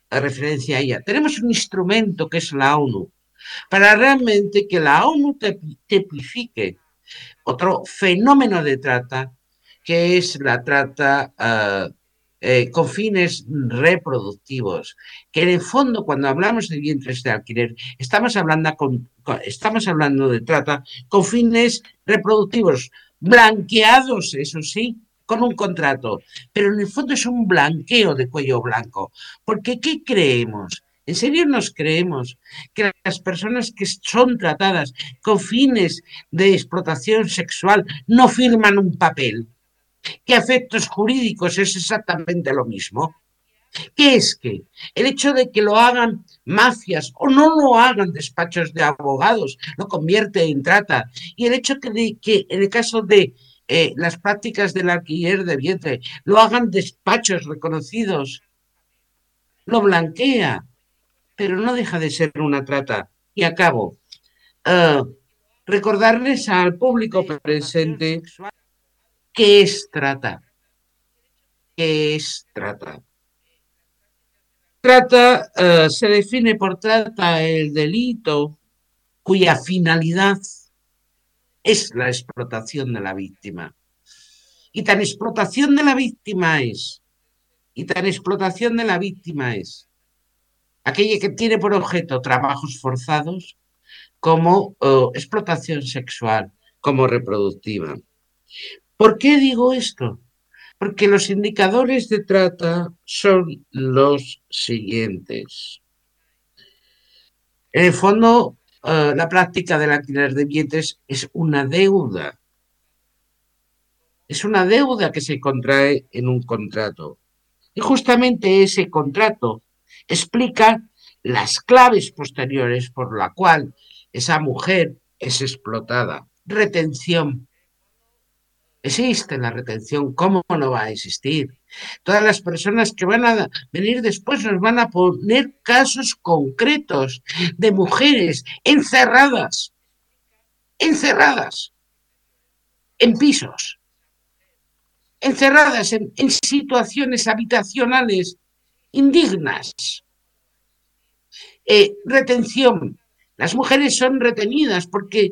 referencia a ella, tenemos un instrumento que es la ONU, para realmente que la ONU tipifique otro fenómeno de trata que es la trata ah, eh, con fines reproductivos, que en el fondo cuando hablamos de vientres de alquiler estamos hablando, estamos hablando de trata con fines reproductivos, blanqueados, eso sí, con un contrato, pero en el fondo es un blanqueo de cuello blanco, porque ¿qué creemos? ¿En serio nos creemos que las personas que son tratadas con fines de explotación sexual no firman un papel? Que efectos jurídicos es exactamente lo mismo. ¿Qué es que el hecho de que lo hagan mafias o no lo hagan despachos de abogados lo convierte en trata? Y el hecho de que en el caso de eh, las prácticas del alquiler de vientre lo hagan despachos reconocidos, lo blanquea, pero no deja de ser una trata. Y acabo. Eh, recordarles al público presente ¿Qué es trata? ¿Qué es trata? Trata eh, se define por trata el delito cuya finalidad es la explotación de la víctima. Y tan explotación de la víctima es, y tan explotación de la víctima es, aquella que tiene por objeto trabajos forzados como eh, explotación sexual, como reproductiva. ¿Por qué digo esto? Porque los indicadores de trata son los siguientes. En el fondo, eh, la práctica del alquiler de vientres es una deuda. Es una deuda que se contrae en un contrato. Y justamente ese contrato explica las claves posteriores por la cual esa mujer es explotada. Retención. Existe la retención, ¿cómo no va a existir? Todas las personas que van a venir después nos van a poner casos concretos de mujeres encerradas, encerradas en pisos, encerradas en, situaciones habitacionales indignas. Eh, retención. Las mujeres son retenidas porque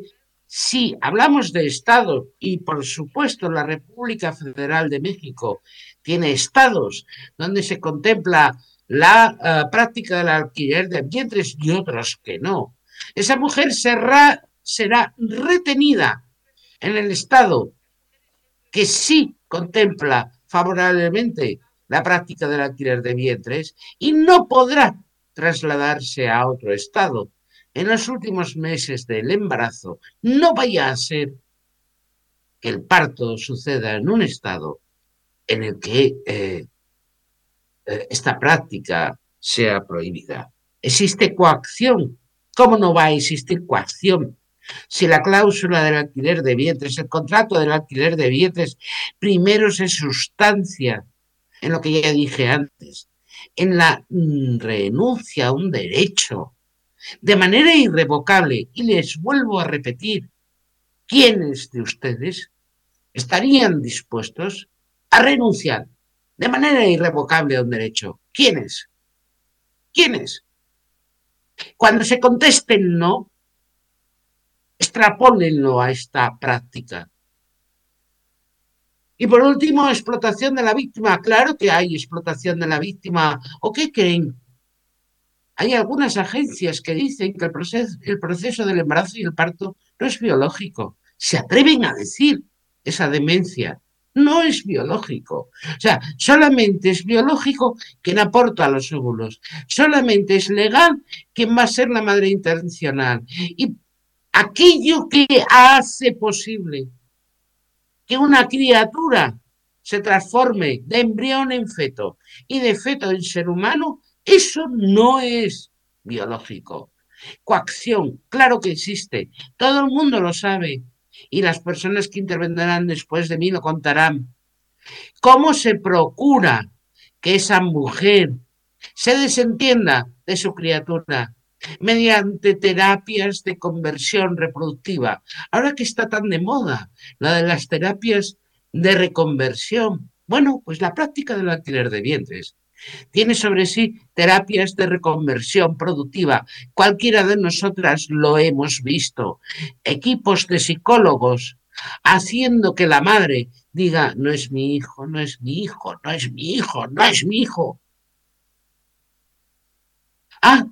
si hablamos de Estado y por supuesto la República Federal de México tiene estados donde se contempla la eh, práctica del alquiler de vientres y otros que no, esa mujer será, será retenida en el Estado que sí contempla favorablemente la práctica del alquiler de vientres y no podrá trasladarse a otro estado en los últimos meses del embarazo. No vaya a ser que el parto suceda en un estado en el que eh, eh, esta práctica sea prohibida. Existe coacción. ¿Cómo no va a existir coacción si la cláusula del alquiler de vientres, el contrato del alquiler de vientres, primero se sustancia en lo que ya dije antes, en la mm, renuncia a un derecho de manera irrevocable. Y les vuelvo a repetir, ¿quiénes de ustedes estarían dispuestos a renunciar de manera irrevocable a un derecho? ¿Quiénes? ¿Quiénes? Cuando se contesten no, extrapólenlo a esta práctica. Y por último, explotación de la víctima. Claro que hay explotación de la víctima. ¿O qué creen? Hay algunas agencias que dicen que el proceso, el proceso del embarazo y el parto no es biológico. Se atreven a decir esa demencia. No es biológico. O sea, solamente es biológico quien aporta los óvulos. Solamente es legal quien va a ser la madre intencional. Y aquello que hace posible que una criatura se transforme de embrión en feto y de feto en ser humano, eso no es biológico. Coacción, claro que existe, todo el mundo lo sabe y las personas que intervendrán después de mí lo contarán. ¿Cómo se procura que esa mujer se desentienda de su criatura mediante terapias de conversión reproductiva. Ahora que está tan de moda la de las terapias de reconversión, bueno, pues la práctica del alquiler de vientres tiene sobre sí terapias de reconversión productiva. Cualquiera de nosotras lo hemos visto. Equipos de psicólogos haciendo que la madre diga, no es mi hijo, no es mi hijo, no es mi hijo, no es mi hijo. Ah,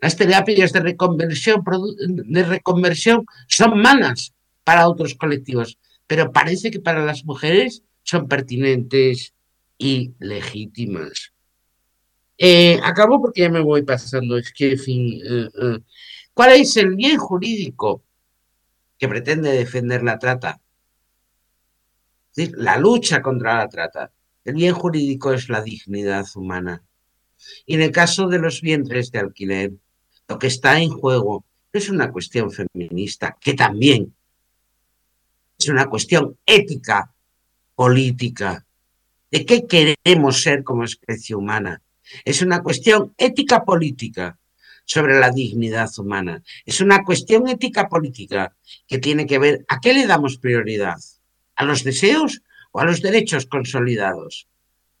las terapias de reconversión, de reconversión son malas para otros colectivos, pero parece que para las mujeres son pertinentes y legítimas. Eh, acabo porque ya me voy pasando. Es que, fin, eh, eh. ¿cuál es el bien jurídico que pretende defender la trata? La lucha contra la trata. El bien jurídico es la dignidad humana. Y en el caso de los vientres de alquiler, lo que está en juego no es una cuestión feminista, que también es una cuestión ética, política, de qué queremos ser como especie humana. Es una cuestión ética política sobre la dignidad humana. Es una cuestión ética política que tiene que ver a qué le damos prioridad, a los deseos o a los derechos consolidados.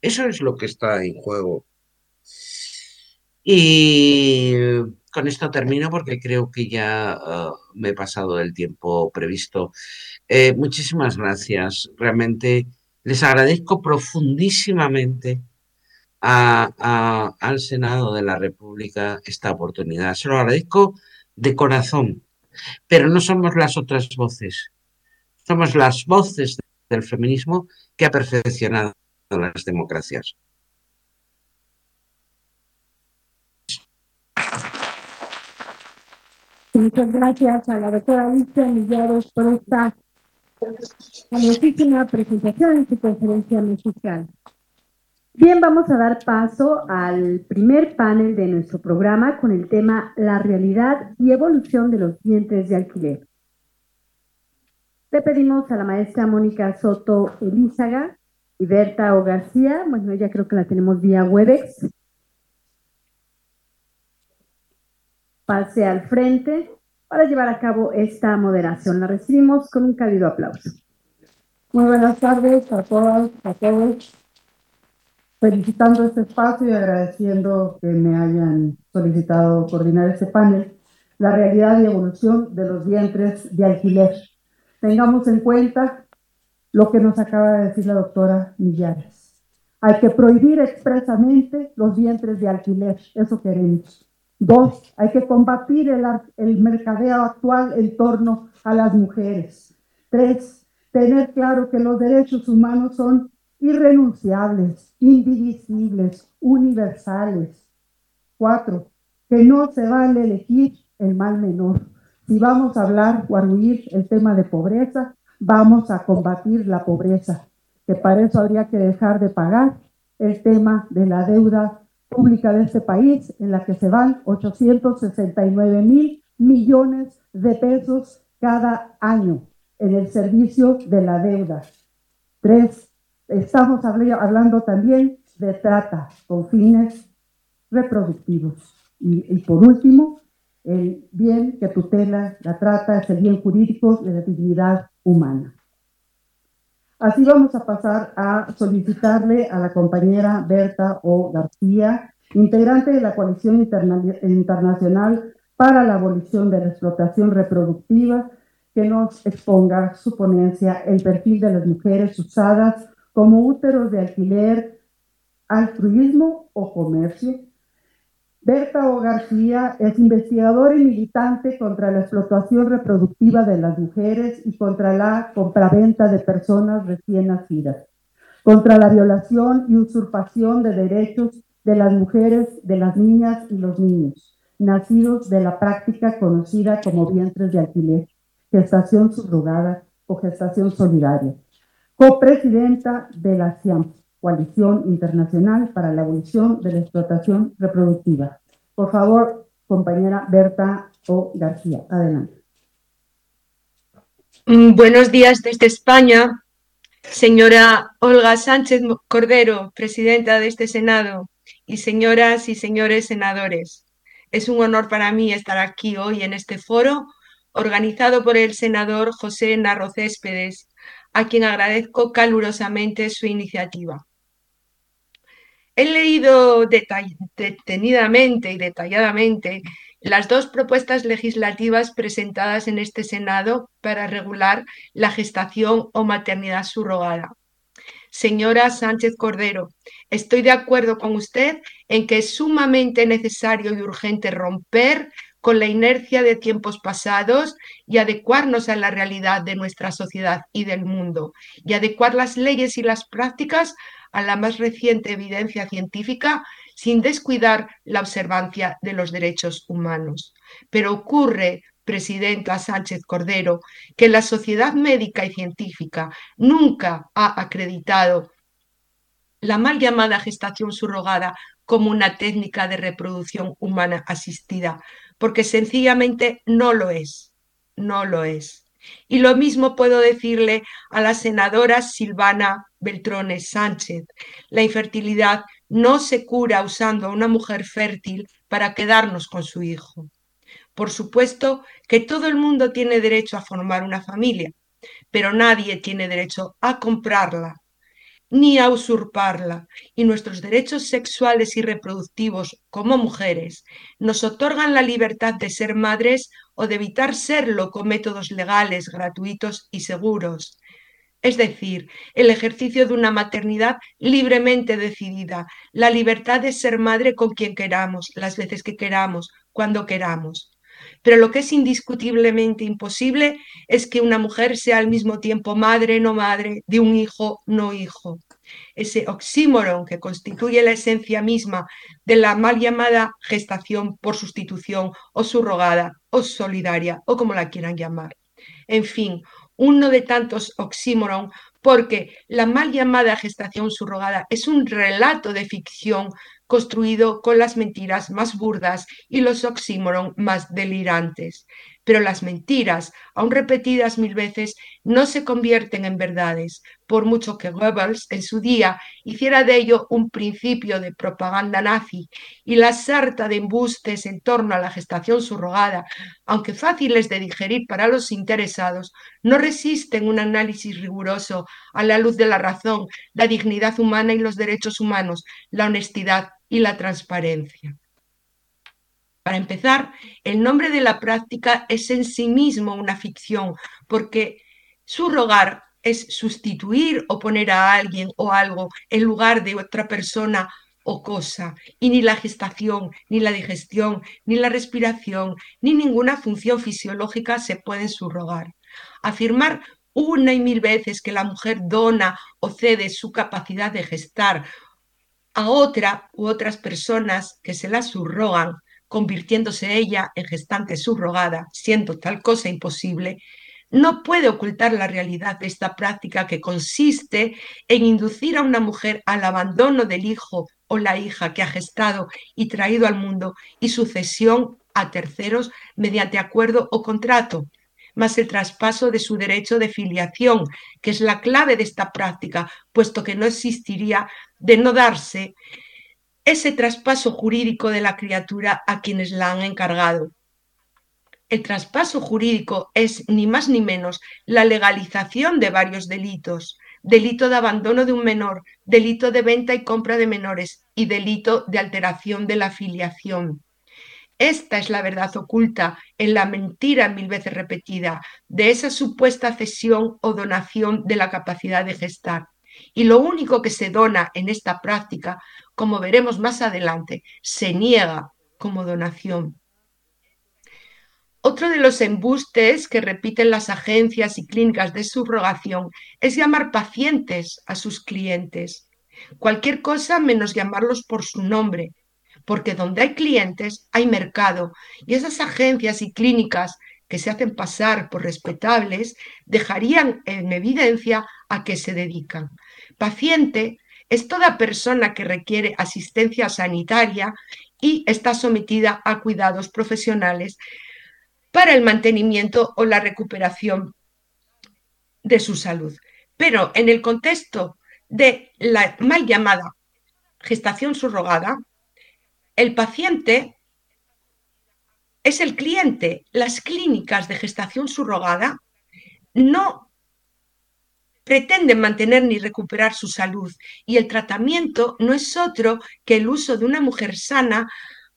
Eso es lo que está en juego. Y con esto termino porque creo que ya uh, me he pasado el tiempo previsto. Eh, muchísimas gracias. Realmente les agradezco profundísimamente a, al Senado de la República esta oportunidad. Se lo agradezco de corazón, pero no somos las otras voces. Somos las voces del feminismo que ha perfeccionado las democracias.
Muchas gracias a la doctora Alicia Millares por esta valiosísima presentación en su conferencia musical. Bien, vamos a dar paso al primer panel de nuestro programa con el tema La realidad y evolución de los dientes de alquiler. Le pedimos a la maestra Mónica Soto Elízaga y Berta O. García, bueno, ya creo que la tenemos vía Webex, pase al frente para llevar a cabo esta moderación. La recibimos con un cálido aplauso.
Muy buenas tardes a todas, a todos. Felicitando este espacio y agradeciendo que me hayan solicitado coordinar este panel, la realidad y evolución de los vientres de alquiler. Tengamos en cuenta lo que nos acaba de decir la doctora Millares. Hay que prohibir expresamente los vientres de alquiler, eso queremos. Dos, hay que combatir el, el mercadeo actual en torno a las mujeres. Tres, tener claro que los derechos humanos son irrenunciables, indivisibles, universales. Cuatro, que no se vale elegir el mal menor. Si vamos a hablar o arguir el tema de pobreza, vamos a combatir la pobreza, que para eso habría que dejar de pagar el tema de la deuda pública de este país, en la que se van 869 mil millones de pesos cada año en el servicio de la deuda. Tres, estamos hablando también de trata con fines reproductivos. Y, por último, el bien que tutela la trata es el bien jurídico de la dignidad humana. Así vamos a pasar a solicitarle a la compañera Berta O. García, integrante de la Coalición Internacional para la Abolición de la Explotación Reproductiva, que nos exponga su ponencia El perfil de las mujeres usadas como úteros de alquiler, altruismo o comercio Berta O. García es investigadora y militante contra la explotación reproductiva de las mujeres y contra la compraventa de personas recién nacidas, contra la violación y usurpación de derechos de las mujeres, de las niñas y los niños, nacidos de la práctica conocida como vientres de alquiler, gestación subrogada o gestación solidaria. Copresidenta de la CIAM, Coalición Internacional para la Abolición de la Explotación Reproductiva. Por favor, compañera Berta O. García, adelante.
Mm, buenos días desde España. Señora Olga Sánchez Cordero, presidenta de este Senado, y señoras y señores senadores. Es un honor para mí estar aquí hoy en este foro organizado por el senador José Narro Céspedes, a quien agradezco calurosamente su iniciativa. He leído detenidamente y detalladamente las dos propuestas legislativas presentadas en este Senado para regular la gestación o maternidad subrogada. Señora Sánchez Cordero, estoy de acuerdo con usted en que es sumamente necesario y urgente romper con la inercia de tiempos pasados y adecuarnos a la realidad de nuestra sociedad y del mundo, y adecuar las leyes y las prácticas a la más reciente evidencia científica sin descuidar la observancia de los derechos humanos. Pero ocurre, Presidenta Sánchez Cordero, que la sociedad médica y científica nunca ha acreditado la mal llamada gestación subrogada como una técnica de reproducción humana asistida, porque sencillamente no lo es, no lo es. Y lo mismo puedo decirle a la senadora Silvana Beltrones Sánchez. La infertilidad no se cura usando a una mujer fértil para quedarnos con su hijo. Por supuesto que todo el mundo tiene derecho a formar una familia, pero nadie tiene derecho a comprarla ni a usurparla, y nuestros derechos sexuales y reproductivos como mujeres nos otorgan la libertad de ser madres o de evitar serlo con métodos legales, gratuitos y seguros. Es decir, el ejercicio de una maternidad libremente decidida, la libertad de ser madre con quien queramos, las veces que queramos, cuando queramos. Pero lo que es indiscutiblemente imposible es que una mujer sea al mismo tiempo madre, no madre, de un hijo, no hijo. Ese oxímoron que constituye la esencia misma de la mal llamada gestación por sustitución o subrogada o solidaria o como la quieran llamar. En fin, uno de tantos oxímoron porque la mal llamada gestación subrogada es un relato de ficción construido con las mentiras más burdas y los oxímoron más delirantes. Pero las mentiras, aun repetidas mil veces, no se convierten en verdades, por mucho que Goebbels en su día hiciera de ello un principio de propaganda nazi y la sarta de embustes en torno a la gestación subrogada, aunque fáciles de digerir para los interesados, no resisten un análisis riguroso a la luz de la razón, la dignidad humana y los derechos humanos, la honestidad y la transparencia. Para empezar, el nombre de la práctica es en sí mismo una ficción, porque subrogar es sustituir o poner a alguien o algo en lugar de otra persona o cosa, y ni la gestación, ni la digestión, ni la respiración, ni ninguna función fisiológica se pueden subrogar. Afirmar una y mil veces que la mujer dona o cede su capacidad de gestar a otra u otras personas que se la subrogan convirtiéndose ella en gestante subrogada, siendo tal cosa imposible, no puede ocultar la realidad de esta práctica que consiste en inducir a una mujer al abandono del hijo o la hija que ha gestado y traído al mundo y sucesión a terceros mediante acuerdo o contrato, más el traspaso de su derecho de filiación, que es la clave de esta práctica, puesto que no existiría de no darse ese traspaso jurídico de la criatura a quienes la han encargado. El traspaso jurídico es ni más ni menos la legalización de varios delitos, delito de abandono de un menor, delito de venta y compra de menores y delito de alteración de la filiación. Esta es la verdad oculta en la mentira mil veces repetida de esa supuesta cesión o donación de la capacidad de gestar. Y lo único que se dona en esta práctica, como veremos más adelante, se niega como donación. Otro de los embustes que repiten las agencias y clínicas de subrogación es llamar pacientes a sus clientes. Cualquier cosa menos llamarlos por su nombre, porque donde hay clientes hay mercado y esas agencias y clínicas que se hacen pasar por respetables dejarían en evidencia a qué se dedican. Paciente es toda persona que requiere asistencia sanitaria y está sometida a cuidados profesionales para el mantenimiento o la recuperación de su salud. Pero en el contexto de la mal llamada gestación subrogada, el paciente es el cliente. Las clínicas de gestación subrogada no pretenden mantener ni recuperar su salud. Y el tratamiento no es otro que el uso de una mujer sana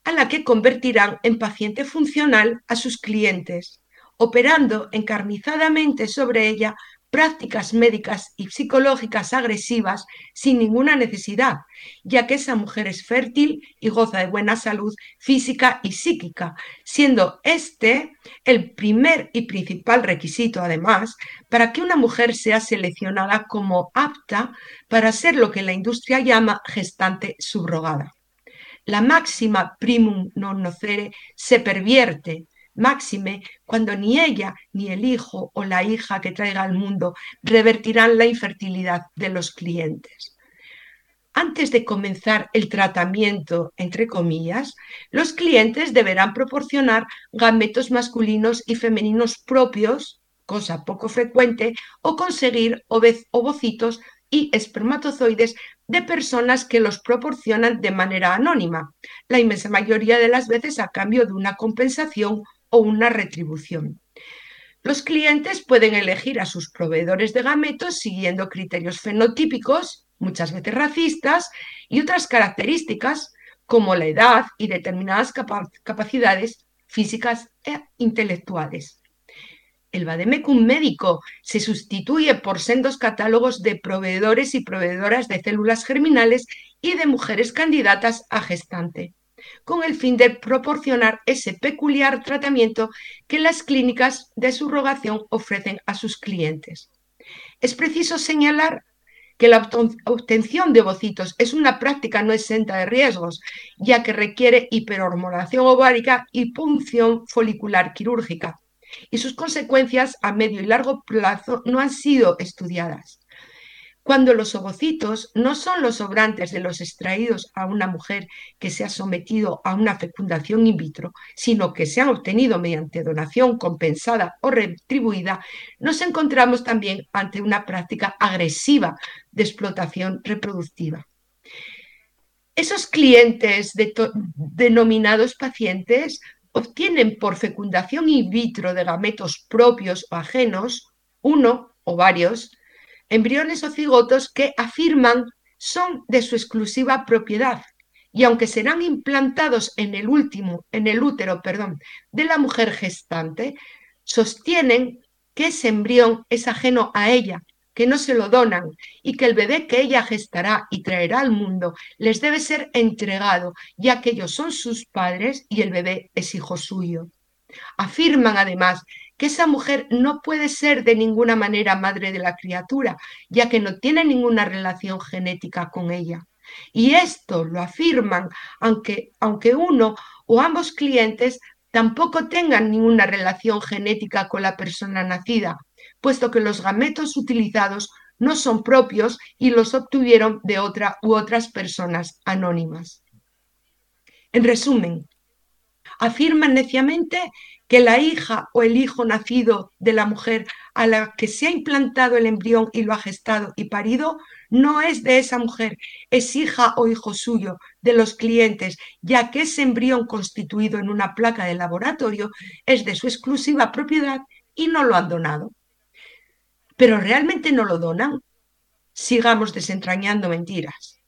a la que convertirán en paciente funcional a sus clientes, operando encarnizadamente sobre ella prácticas médicas y psicológicas agresivas sin ninguna necesidad, ya que esa mujer es fértil y goza de buena salud física y psíquica, siendo este el primer y principal requisito, además, para que una mujer sea seleccionada como apta para ser lo que la industria llama gestante subrogada. La máxima primum non nocere se pervierte máxime cuando ni ella ni el hijo o la hija que traiga al mundo revertirán la infertilidad de los clientes. Antes de comenzar el tratamiento, entre comillas, los clientes deberán proporcionar gametos masculinos y femeninos propios, cosa poco frecuente, o conseguir ovocitos y espermatozoides de personas que los proporcionan de manera anónima, la inmensa mayoría de las veces a cambio de una compensación o una retribución. Los clientes pueden elegir a sus proveedores de gametos siguiendo criterios fenotípicos, muchas veces racistas, y otras características como la edad y determinadas capacidades físicas e intelectuales. El vademecum médico se sustituye por sendos catálogos de proveedores y proveedoras de células germinales y de mujeres candidatas a gestante con el fin de proporcionar ese peculiar tratamiento que las clínicas de subrogación ofrecen a sus clientes. Es preciso señalar que la obtención de ovocitos es una práctica no exenta de riesgos, ya que requiere hiperhormonación ovárica y punción folicular quirúrgica, y sus consecuencias a medio y largo plazo no han sido estudiadas cuando los ovocitos no son los sobrantes de los extraídos a una mujer que se ha sometido a una fecundación in vitro, sino que se han obtenido mediante donación compensada o retribuida, nos encontramos también ante una práctica agresiva de explotación reproductiva. Esos clientes denominados pacientes obtienen por fecundación in vitro de gametos propios o ajenos, uno o varios, embriones o cigotos que afirman son de su exclusiva propiedad y aunque serán implantados en el último, en el útero, perdón, de la mujer gestante, sostienen que ese embrión es ajeno a ella, que no se lo donan y que el bebé que ella gestará y traerá al mundo les debe ser entregado, ya que ellos son sus padres y el bebé es hijo suyo. Afirman además que esa mujer no puede ser de ninguna manera madre de la criatura, ya que no tiene ninguna relación genética con ella. Y esto lo afirman aunque, aunque uno o ambos clientes tampoco tengan ninguna relación genética con la persona nacida, puesto que los gametos utilizados no son propios y los obtuvieron de otra u otras personas anónimas. En resumen, afirman neciamente que la hija o el hijo nacido de la mujer a la que se ha implantado el embrión y lo ha gestado y parido no es de esa mujer, es hija o hijo suyo de los clientes, ya que ese embrión constituido en una placa de laboratorio es de su exclusiva propiedad y no lo han donado. Pero realmente no lo donan. Sigamos desentrañando mentiras.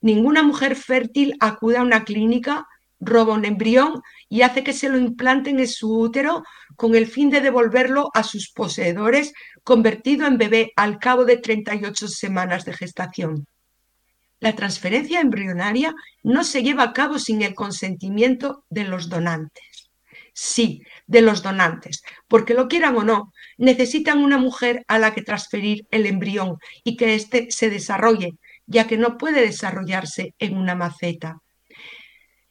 Ninguna mujer fértil acude a una clínica roba un embrión y hace que se lo implanten en su útero con el fin de devolverlo a sus poseedores convertido en bebé al cabo de 38 semanas de gestación. La transferencia embrionaria no se lleva a cabo sin el consentimiento de los donantes. Sí, de los donantes, porque lo quieran o no, necesitan una mujer a la que transferir el embrión y que éste se desarrolle, ya que no puede desarrollarse en una maceta.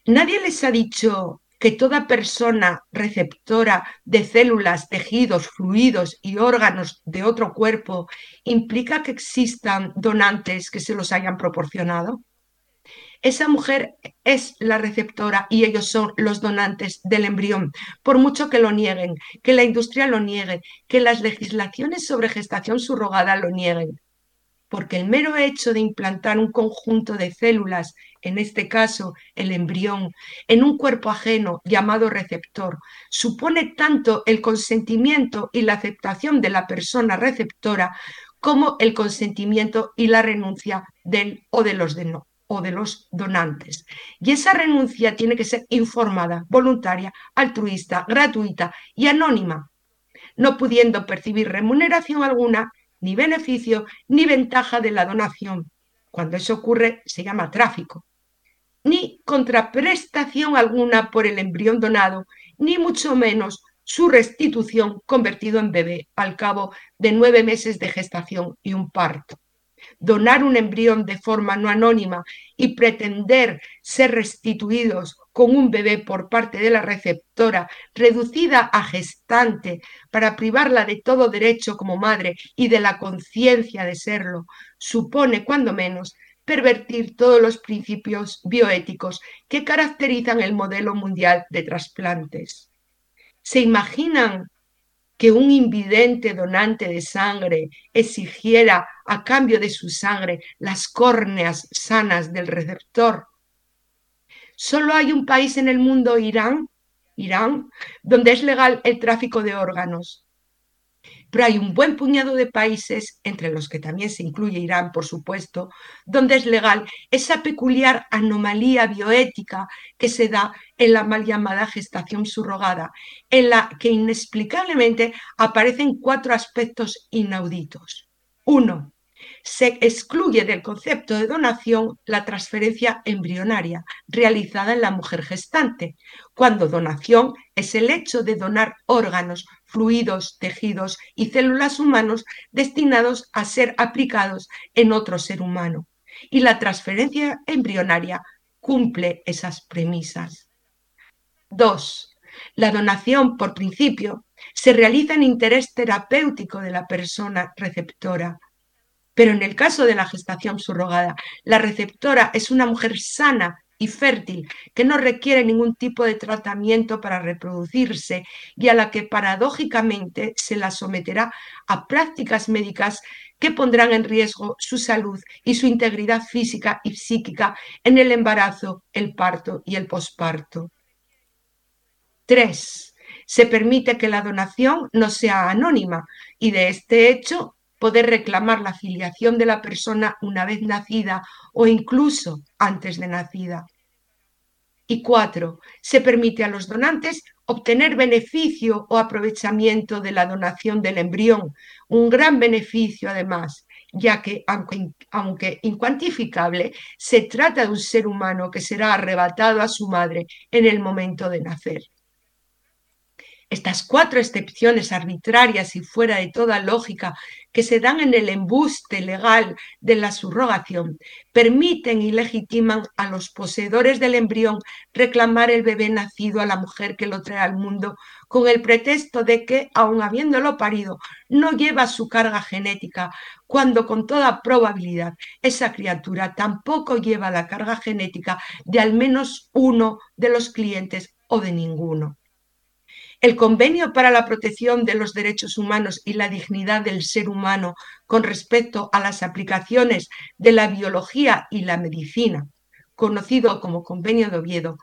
Nadie les ha dicho que toda persona receptora de células, tejidos, fluidos y órganos de otro cuerpo implica que existan donantes que se los hayan proporcionado. Esa mujer es la receptora y ellos son los donantes del embrión, por mucho que lo nieguen, que la industria lo niegue, que las legislaciones sobre gestación subrogada lo nieguen porque el mero hecho de implantar un conjunto de células, en este caso el embrión, en un cuerpo ajeno llamado receptor, supone tanto el consentimiento y la aceptación de la persona receptora como el consentimiento y la renuncia del o de los o de los donantes. Y esa renuncia tiene que ser informada, voluntaria, altruista, gratuita y anónima, no pudiendo percibir remuneración alguna ni beneficio ni ventaja de la donación. Cuando eso ocurre se llama tráfico. Ni contraprestación alguna por el embrión donado, ni mucho menos su restitución convertido en bebé al cabo de nueve meses de gestación y un parto donar un embrión de forma no anónima y pretender ser restituidos con un bebé por parte de la receptora, reducida a gestante, para privarla de todo derecho como madre y de la conciencia de serlo, supone, cuando menos, pervertir todos los principios bioéticos que caracterizan el modelo mundial de trasplantes. ¿Se imaginan que un invidente donante de sangre exigiera a cambio de su sangre las córneas sanas del receptor. Solo hay un país en el mundo, Irán, Irán, donde es legal el tráfico de órganos pero hay un buen puñado de países, entre los que también se incluye Irán, por supuesto, donde es legal esa peculiar anomalía bioética que se da en la mal llamada gestación subrogada, en la que inexplicablemente aparecen cuatro aspectos inauditos. Uno, se excluye del concepto de donación la transferencia embrionaria realizada en la mujer gestante, cuando donación es el hecho de donar órganos, fluidos, tejidos y células humanos destinados a ser aplicados en otro ser humano. Y la transferencia embrionaria cumple esas premisas. 2. La donación, por principio, se realiza en interés terapéutico de la persona receptora. Pero en el caso de la gestación subrogada, la receptora es una mujer sana y fértil que no requiere ningún tipo de tratamiento para reproducirse y a la que paradójicamente se la someterá a prácticas médicas que pondrán en riesgo su salud y su integridad física y psíquica en el embarazo, el parto y el posparto. 3 se permite que la donación no sea anónima y de este hecho poder reclamar la filiación de la persona una vez nacida o incluso antes de nacida. Y cuatro, se permite a los donantes obtener beneficio o aprovechamiento de la donación del embrión, un gran beneficio además, ya que, aunque, aunque, incuantificable, se trata de un ser humano que será arrebatado a su madre en el momento de nacer. Estas cuatro excepciones arbitrarias y fuera de toda lógica que se dan en el embuste legal de la subrogación permiten y legitiman a los poseedores del embrión reclamar el bebé nacido a la mujer que lo trae al mundo con el pretexto de que, aun habiéndolo parido, no lleva su carga genética, cuando con toda probabilidad esa criatura tampoco lleva la carga genética de al menos uno de los clientes o de ninguno. El Convenio para la Protección de los Derechos Humanos y la Dignidad del Ser Humano con respecto a las aplicaciones de la biología y la medicina, conocido como Convenio de Oviedo,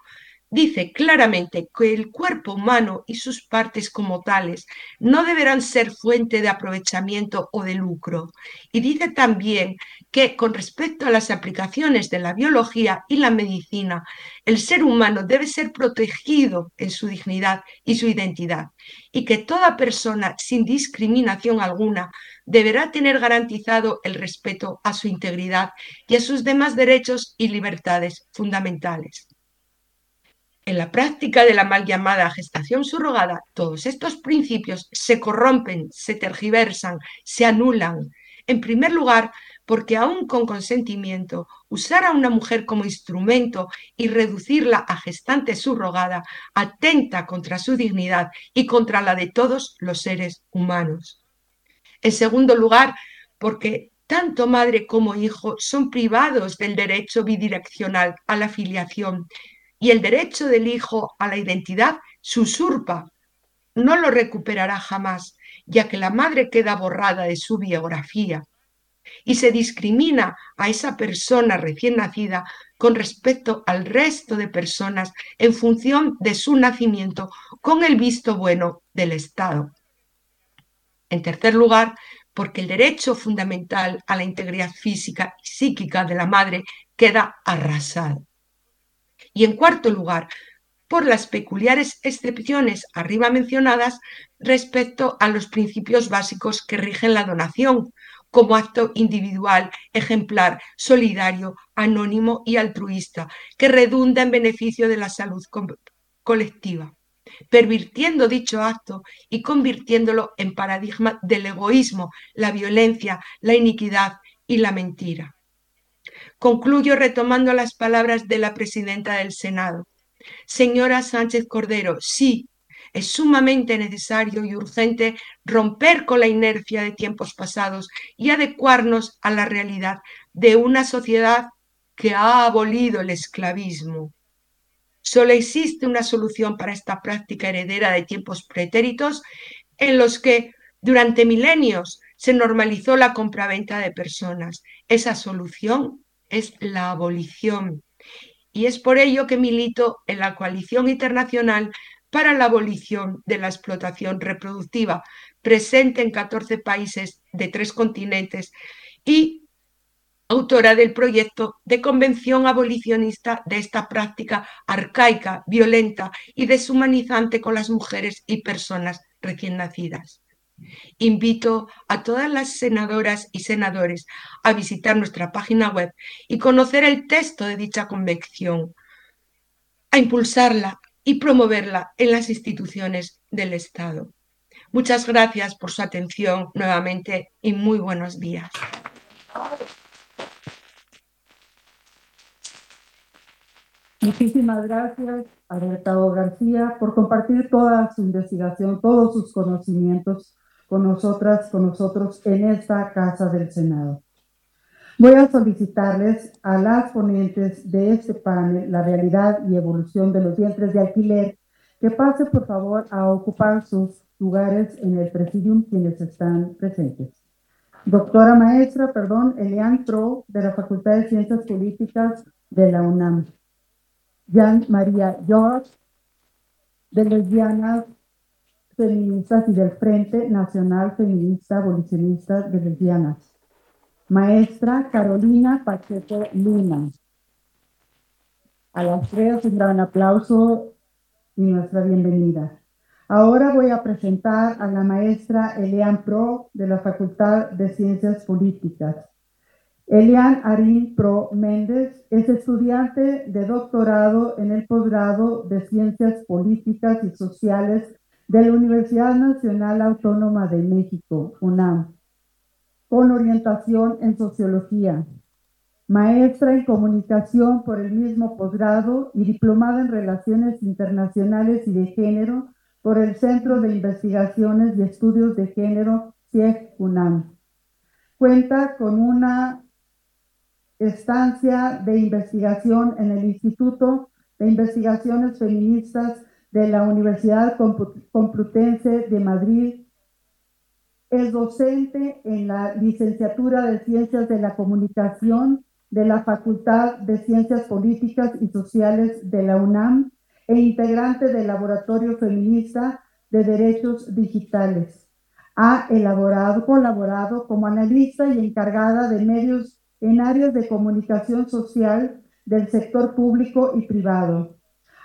dice claramente que el cuerpo humano y sus partes como tales no deberán ser fuente de aprovechamiento o de lucro. Y dice también que con respecto a las aplicaciones de la biología y la medicina, el ser humano debe ser protegido en su dignidad y su identidad y que toda persona sin discriminación alguna deberá tener garantizado el respeto a su integridad y a sus demás derechos y libertades fundamentales. En la práctica de la mal llamada gestación subrogada, todos estos principios se corrompen, se tergiversan, se anulan. En primer lugar, porque aún con consentimiento, usar a una mujer como instrumento y reducirla a gestante subrogada atenta contra su dignidad y contra la de todos los seres humanos. En segundo lugar, porque tanto madre como hijo son privados del derecho bidireccional a la filiación y el derecho del hijo a la identidad se usurpa. No lo recuperará jamás, ya que la madre queda borrada de su biografía y se discrimina a esa persona recién nacida con respecto al resto de personas en función de su nacimiento con el visto bueno del Estado. En tercer lugar, porque el derecho fundamental a la integridad física y psíquica de la madre queda arrasado. Y en cuarto lugar, por las peculiares excepciones arriba mencionadas respecto a los principios básicos que rigen la donación, como acto individual, ejemplar, solidario, anónimo y altruista, que redunda en beneficio de la salud colectiva, pervirtiendo dicho acto y convirtiéndolo en paradigma del egoísmo, la violencia, la iniquidad y la mentira. Concluyo retomando las palabras de la presidenta del Senado. Señora Sánchez Cordero, sí, es sumamente necesario y urgente romper con la inercia de tiempos pasados y adecuarnos a la realidad de una sociedad que ha abolido el esclavismo. Solo existe una solución para esta práctica heredera de tiempos pretéritos en los que durante milenios se normalizó la compraventa de personas. Esa solución es la abolición. Y es por ello que milito en la coalición internacional para la abolición de la explotación reproductiva, presente en 14 países de tres continentes y autora del proyecto de convención abolicionista de esta práctica arcaica, violenta y deshumanizante con las mujeres y personas recién nacidas. Invito a todas las senadoras y senadores a visitar nuestra página web y conocer el texto de dicha convención, a impulsarla y promoverla en las instituciones del Estado. Muchas gracias por su atención nuevamente y muy buenos días.
Muchísimas gracias a Bertado García por compartir toda su investigación, todos sus conocimientos con nosotras, con nosotros en esta Casa del Senado. Voy a solicitarles a las ponentes de este panel, la realidad y evolución de los vientres de alquiler, que pase por favor a ocupar sus lugares en el presidium quienes están presentes. Doctora maestra, perdón, Elian Tro, de la Facultad de Ciencias Políticas de la UNAM. Jan María George, de Lesbianas Feministas y del Frente Nacional Feminista Abolicionista de Lesbianas. Maestra Carolina Pacheco Luna. A las tres un gran aplauso y nuestra bienvenida. Ahora voy a presentar a la maestra Elian Pro de la Facultad de Ciencias Políticas. Elian Arin Pro Méndez es estudiante de doctorado en el posgrado de Ciencias Políticas y Sociales de la Universidad Nacional Autónoma de México, UNAM, con orientación en Sociología, maestra en Comunicación por el mismo posgrado y diplomada en Relaciones Internacionales y de Género por el Centro de Investigaciones y Estudios de Género, CIEG UNAM. Cuenta con una estancia de investigación en el Instituto de Investigaciones Feministas de la Universidad Complutense de Madrid. Es docente en la licenciatura de Ciencias de la Comunicación de la Facultad de Ciencias Políticas y Sociales de la UNAM e integrante del Laboratorio Feminista de Derechos Digitales. Ha elaborado, colaborado como analista y encargada de medios en áreas de comunicación social del sector público y privado.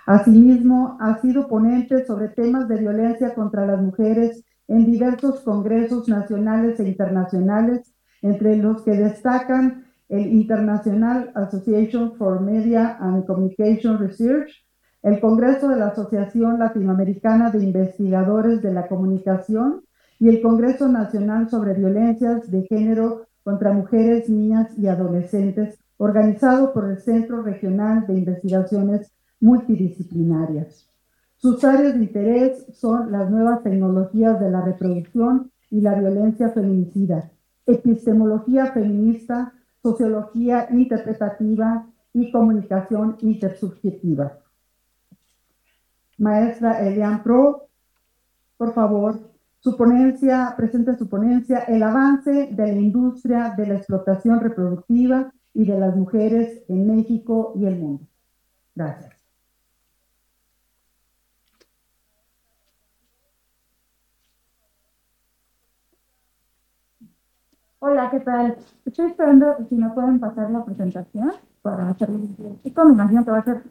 Asimismo, ha sido ponente sobre temas de violencia contra las mujeres en diversos congresos nacionales e internacionales, entre los que destacan el International Association for Media and Communication Research, el Congreso de la Asociación Latinoamericana de Investigadores de la Comunicación y el Congreso Nacional sobre Violencias de Género contra mujeres, niñas y adolescentes, organizado por el Centro Regional de Investigaciones Multidisciplinarias. Sus áreas de interés son las nuevas tecnologías de la reproducción y la violencia feminicida, epistemología feminista, sociología interpretativa y comunicación intersubjetiva. Maestra Elian Pro, por favor, su ponencia, presenta su ponencia El avance de la industria de la explotación reproductiva y de las mujeres en México y el mundo. Gracias. Hola, ¿qué tal? Estoy esperando si me pueden pasar la presentación para hacer Y con me imagino que va a ser...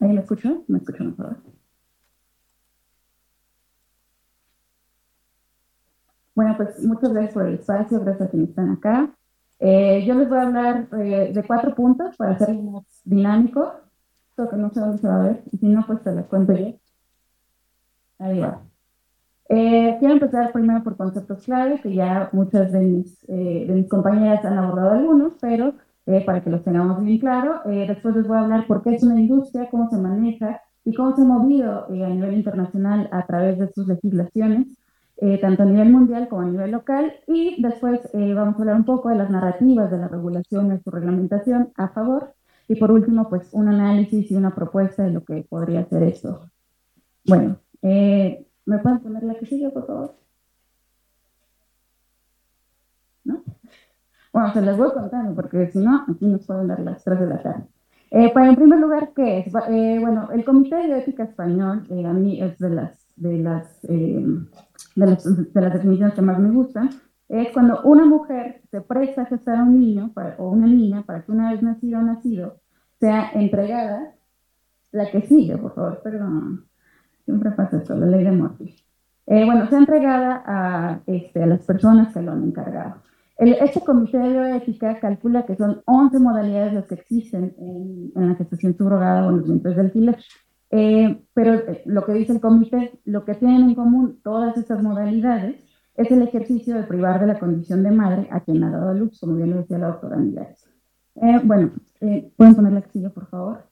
¿Ahí me escuchan? ¿Me escuchan mejor? Bueno, pues muchas gracias por el espacio, gracias a quienes están acá. Eh, yo les voy a hablar eh, de cuatro puntos para hacerlo más dinámico, que no se va a ver, si no, pues te lo cuento yo. Ahí va. Eh, quiero empezar primero por conceptos clave, que ya muchas de mis, de mis compañeras han abordado algunos, pero para que los tengamos bien claro. después les voy a hablar por qué es una industria, cómo se maneja y cómo se ha movido a nivel internacional a través de sus legislaciones. Eh, tanto a nivel mundial como a nivel local, y después eh, vamos a hablar un poco de las narrativas de la regulación y su reglamentación a favor, y por último, pues un análisis y una propuesta de lo que podría ser esto. Bueno, eh, ¿me pueden poner la que sigue, por favor? ¿No? Bueno, se las voy contando, porque si no, aquí nos pueden dar las tres de la tarde. pues en primer lugar, ¿qué es? bueno, el Comité de Ética Español, a mí es de las, de las de las, de las definiciones que más me gustan, es cuando una mujer se presta a gestar a un niño o una niña para que una vez nacido o nacido sea entregada la que sigue, por favor, perdón. Siempre pasa esto, la ley de Murphy.
bueno, sea entregada a, este, a las personas que lo han encargado. El, este comité de bioética calcula que son 11 modalidades las que existen en, la gestación subrogada o en los vientres de alquiler. Eh, pero eh, lo que dice el comité, lo que tienen en común todas estas modalidades es el ejercicio de privar de la condición de madre a quien ha dado a luz, como bien lo decía la doctora Millares. Eh, bueno, pueden poner la silla, por favor.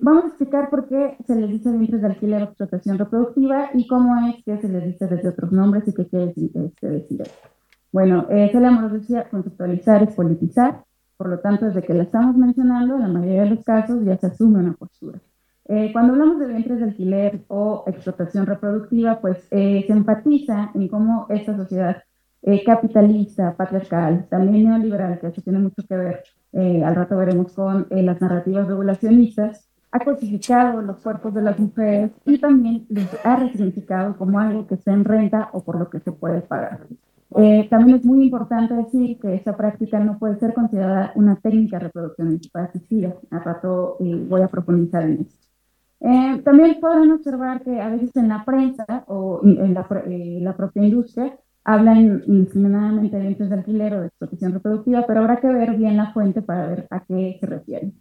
Vamos a explicar por qué se les dice vientres de alquiler o explotación reproductiva y cómo es que se les dice desde otros nombres y qué quiere este, decir. Bueno, esa la decía, conceptualizar es politizar, por lo tanto, desde que la estamos mencionando, en la mayoría de los casos ya se asume una postura. Eh, cuando hablamos de vientres de alquiler o explotación reproductiva, pues eh, se enfatiza en cómo esta sociedad eh, capitalista, patriarcal, también neoliberal, que eso tiene mucho que ver, al rato veremos con las narrativas regulacionistas, ha cosificado los cuerpos de las mujeres y también los ha resignificado como algo que está en renta o por lo que se puede pagar. Eh, también es muy importante decir que esta práctica no puede ser considerada una técnica de reproducción asistida. A rato eh, voy a profundizar en esto. Eh, también podrán observar que a veces en la prensa o en la, la propia industria hablan indiscriminadamente de ventas de alquiler o de explotación reproductiva, pero habrá que ver bien la fuente para ver a qué se refieren.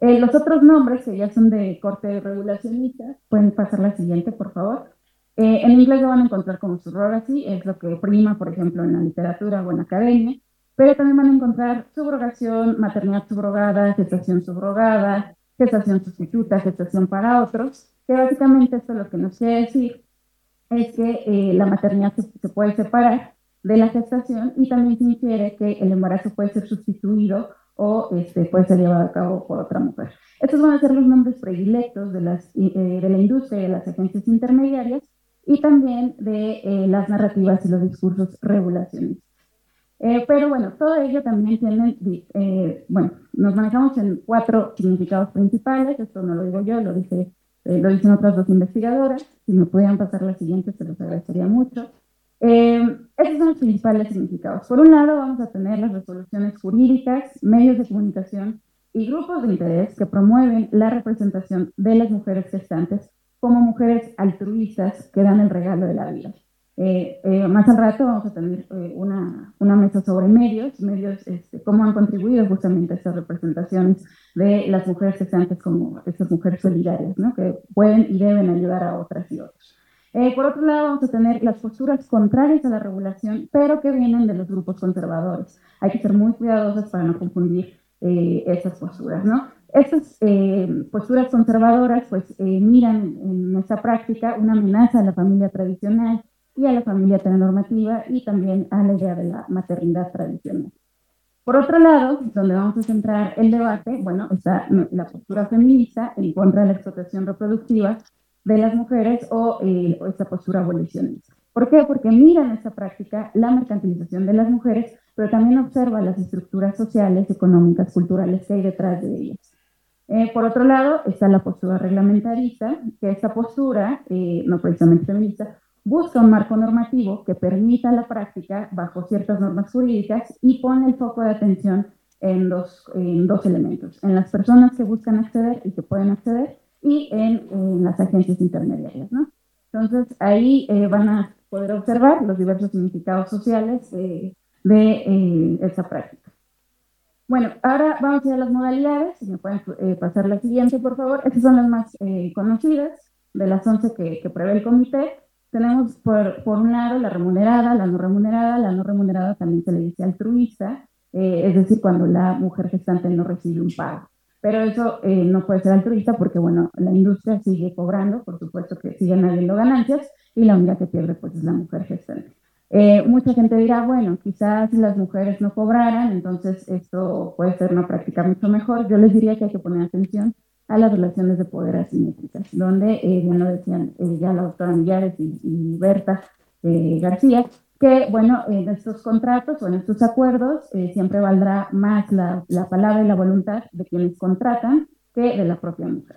los otros nombres, que ya son de corte regulacionista, pueden pasar la siguiente, por favor. Eh, en inglés lo van a encontrar como surrogacy, es lo que prima, por ejemplo, en la literatura o en la academia, pero también van a encontrar subrogación, maternidad subrogada, gestación subrogada, gestación sustituta, gestación para otros, que básicamente esto lo que nos quiere decir es que eh, la maternidad se, puede separar de la gestación y también se infiere que el embarazo puede ser sustituido o este, puede ser llevado a cabo por otra mujer. Estos van a ser los nombres predilectos de, las, eh, de la industria de las agencias intermediarias y también de eh, las narrativas y los discursos regulacionistas. Pero bueno, todo ello también tiene, eh, bueno, nos manejamos en cuatro significados principales, esto no lo digo yo, lo, dice, lo dicen otras dos investigadoras, si me pudieran pasar las siguientes, se los agradecería mucho. estos son los principales significados. Por un lado, vamos a tener las resoluciones jurídicas, medios de comunicación y grupos de interés que promueven la representación de las mujeres gestantes como mujeres altruistas que dan el regalo de la vida. Eh, eh, más al rato vamos a tener eh, una, una, mesa sobre medios, medios, este, cómo han contribuido justamente a estas representaciones de las mujeres gestantes como estas mujeres solidarias, ¿no? que pueden y deben ayudar a otras y otros. por otro lado, vamos a tener las posturas contrarias a la regulación, pero que vienen de los grupos conservadores. Hay que ser muy cuidadosos para no confundir esas posturas, ¿no? Estas eh, posturas conservadoras pues eh, miran en esta práctica una amenaza a la familia tradicional y a la familia heteronormativa y también a la idea de la maternidad tradicional. Por otro lado, donde vamos a centrar el debate, bueno, está la postura feminista en contra de la explotación reproductiva de las mujeres o, eh, esta postura abolicionista. ¿Por qué? Porque mira en esta práctica la mercantilización de las mujeres, pero también observa las estructuras sociales, económicas, culturales que hay detrás de ellas. Eh, por otro lado, está la postura reglamentarista, que esta postura, eh, no precisamente feminista, busca un marco normativo que permita la práctica bajo ciertas normas jurídicas y pone el foco de atención en dos, en dos elementos, en las personas que buscan acceder y que pueden acceder y en, las agencias intermediarias. ¿no? Entonces, ahí eh, van a poder observar los diversos significados sociales de esta práctica. Bueno, ahora vamos a ir a las modalidades. Si me pueden eh, pasar la siguiente, por favor. Estas son las más eh, conocidas de las 11 que, prevé el comité. Tenemos por, por, un lado la remunerada, la no remunerada. La no remunerada también se le dice altruista, eh, es decir, cuando la mujer gestante no recibe un pago. Pero eso no puede ser altruista porque, bueno, la industria sigue cobrando, por supuesto que siguen habiendo ganancias y la única que pierde pues es la mujer gestante. Eh, mucha gente dirá, bueno, quizás si las mujeres no cobraran, entonces esto puede ser una práctica mucho mejor. Yo les diría que hay que poner atención a las relaciones de poder asimétricas, donde, eh, ya lo decían eh, ya la doctora Millares y, Berta García, que, bueno, en estos contratos o en estos acuerdos siempre valdrá más la, la palabra y la voluntad de quienes contratan que de la propia mujer.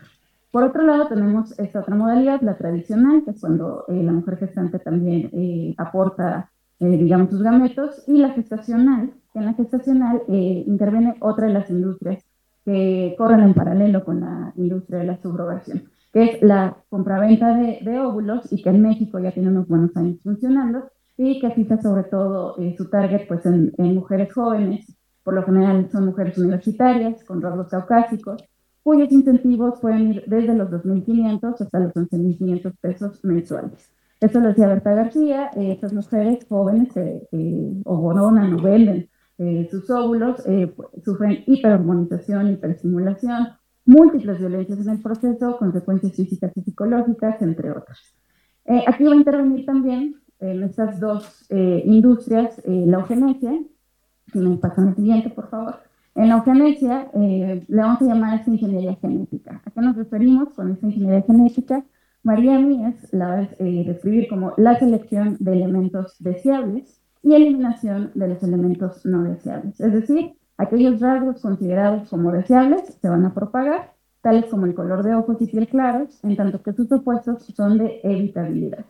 Por otro lado, tenemos esta otra modalidad, la tradicional, que es cuando eh, la mujer gestante también eh, aporta, eh, digamos, sus gametos, y la gestacional, que en la gestacional interviene otra de las industrias que corren en paralelo con la industria de la subrogación. que es la compraventa de, de óvulos y que en México ya tiene unos buenos años funcionando y que fija sobre todo eh, su target pues en, en, mujeres jóvenes, por lo general son mujeres universitarias con rasgos caucásicos, cuyos incentivos pueden ir desde los 2.500 hasta los 11.500 pesos mensuales. Eso lo decía Berta García, eh, estas mujeres jóvenes eh, o venden eh, sus óvulos, eh, sufren hiperhormonización, hiperestimulación, múltiples violencias en el proceso, consecuencias físicas y psicológicas, entre otras. Eh, aquí va a intervenir también en estas dos industrias la eugenesia, si me pasan al siguiente, por favor. En la eugenesia le vamos a llamar esta ingeniería genética. ¿A qué nos referimos con esta ingeniería genética? María Mies la va a describir como la selección de elementos deseables y eliminación de los elementos no deseables. Es decir, aquellos rasgos considerados como deseables se van a propagar, tales como el color de ojos y piel claros, en tanto que sus opuestos son de evitabilidad.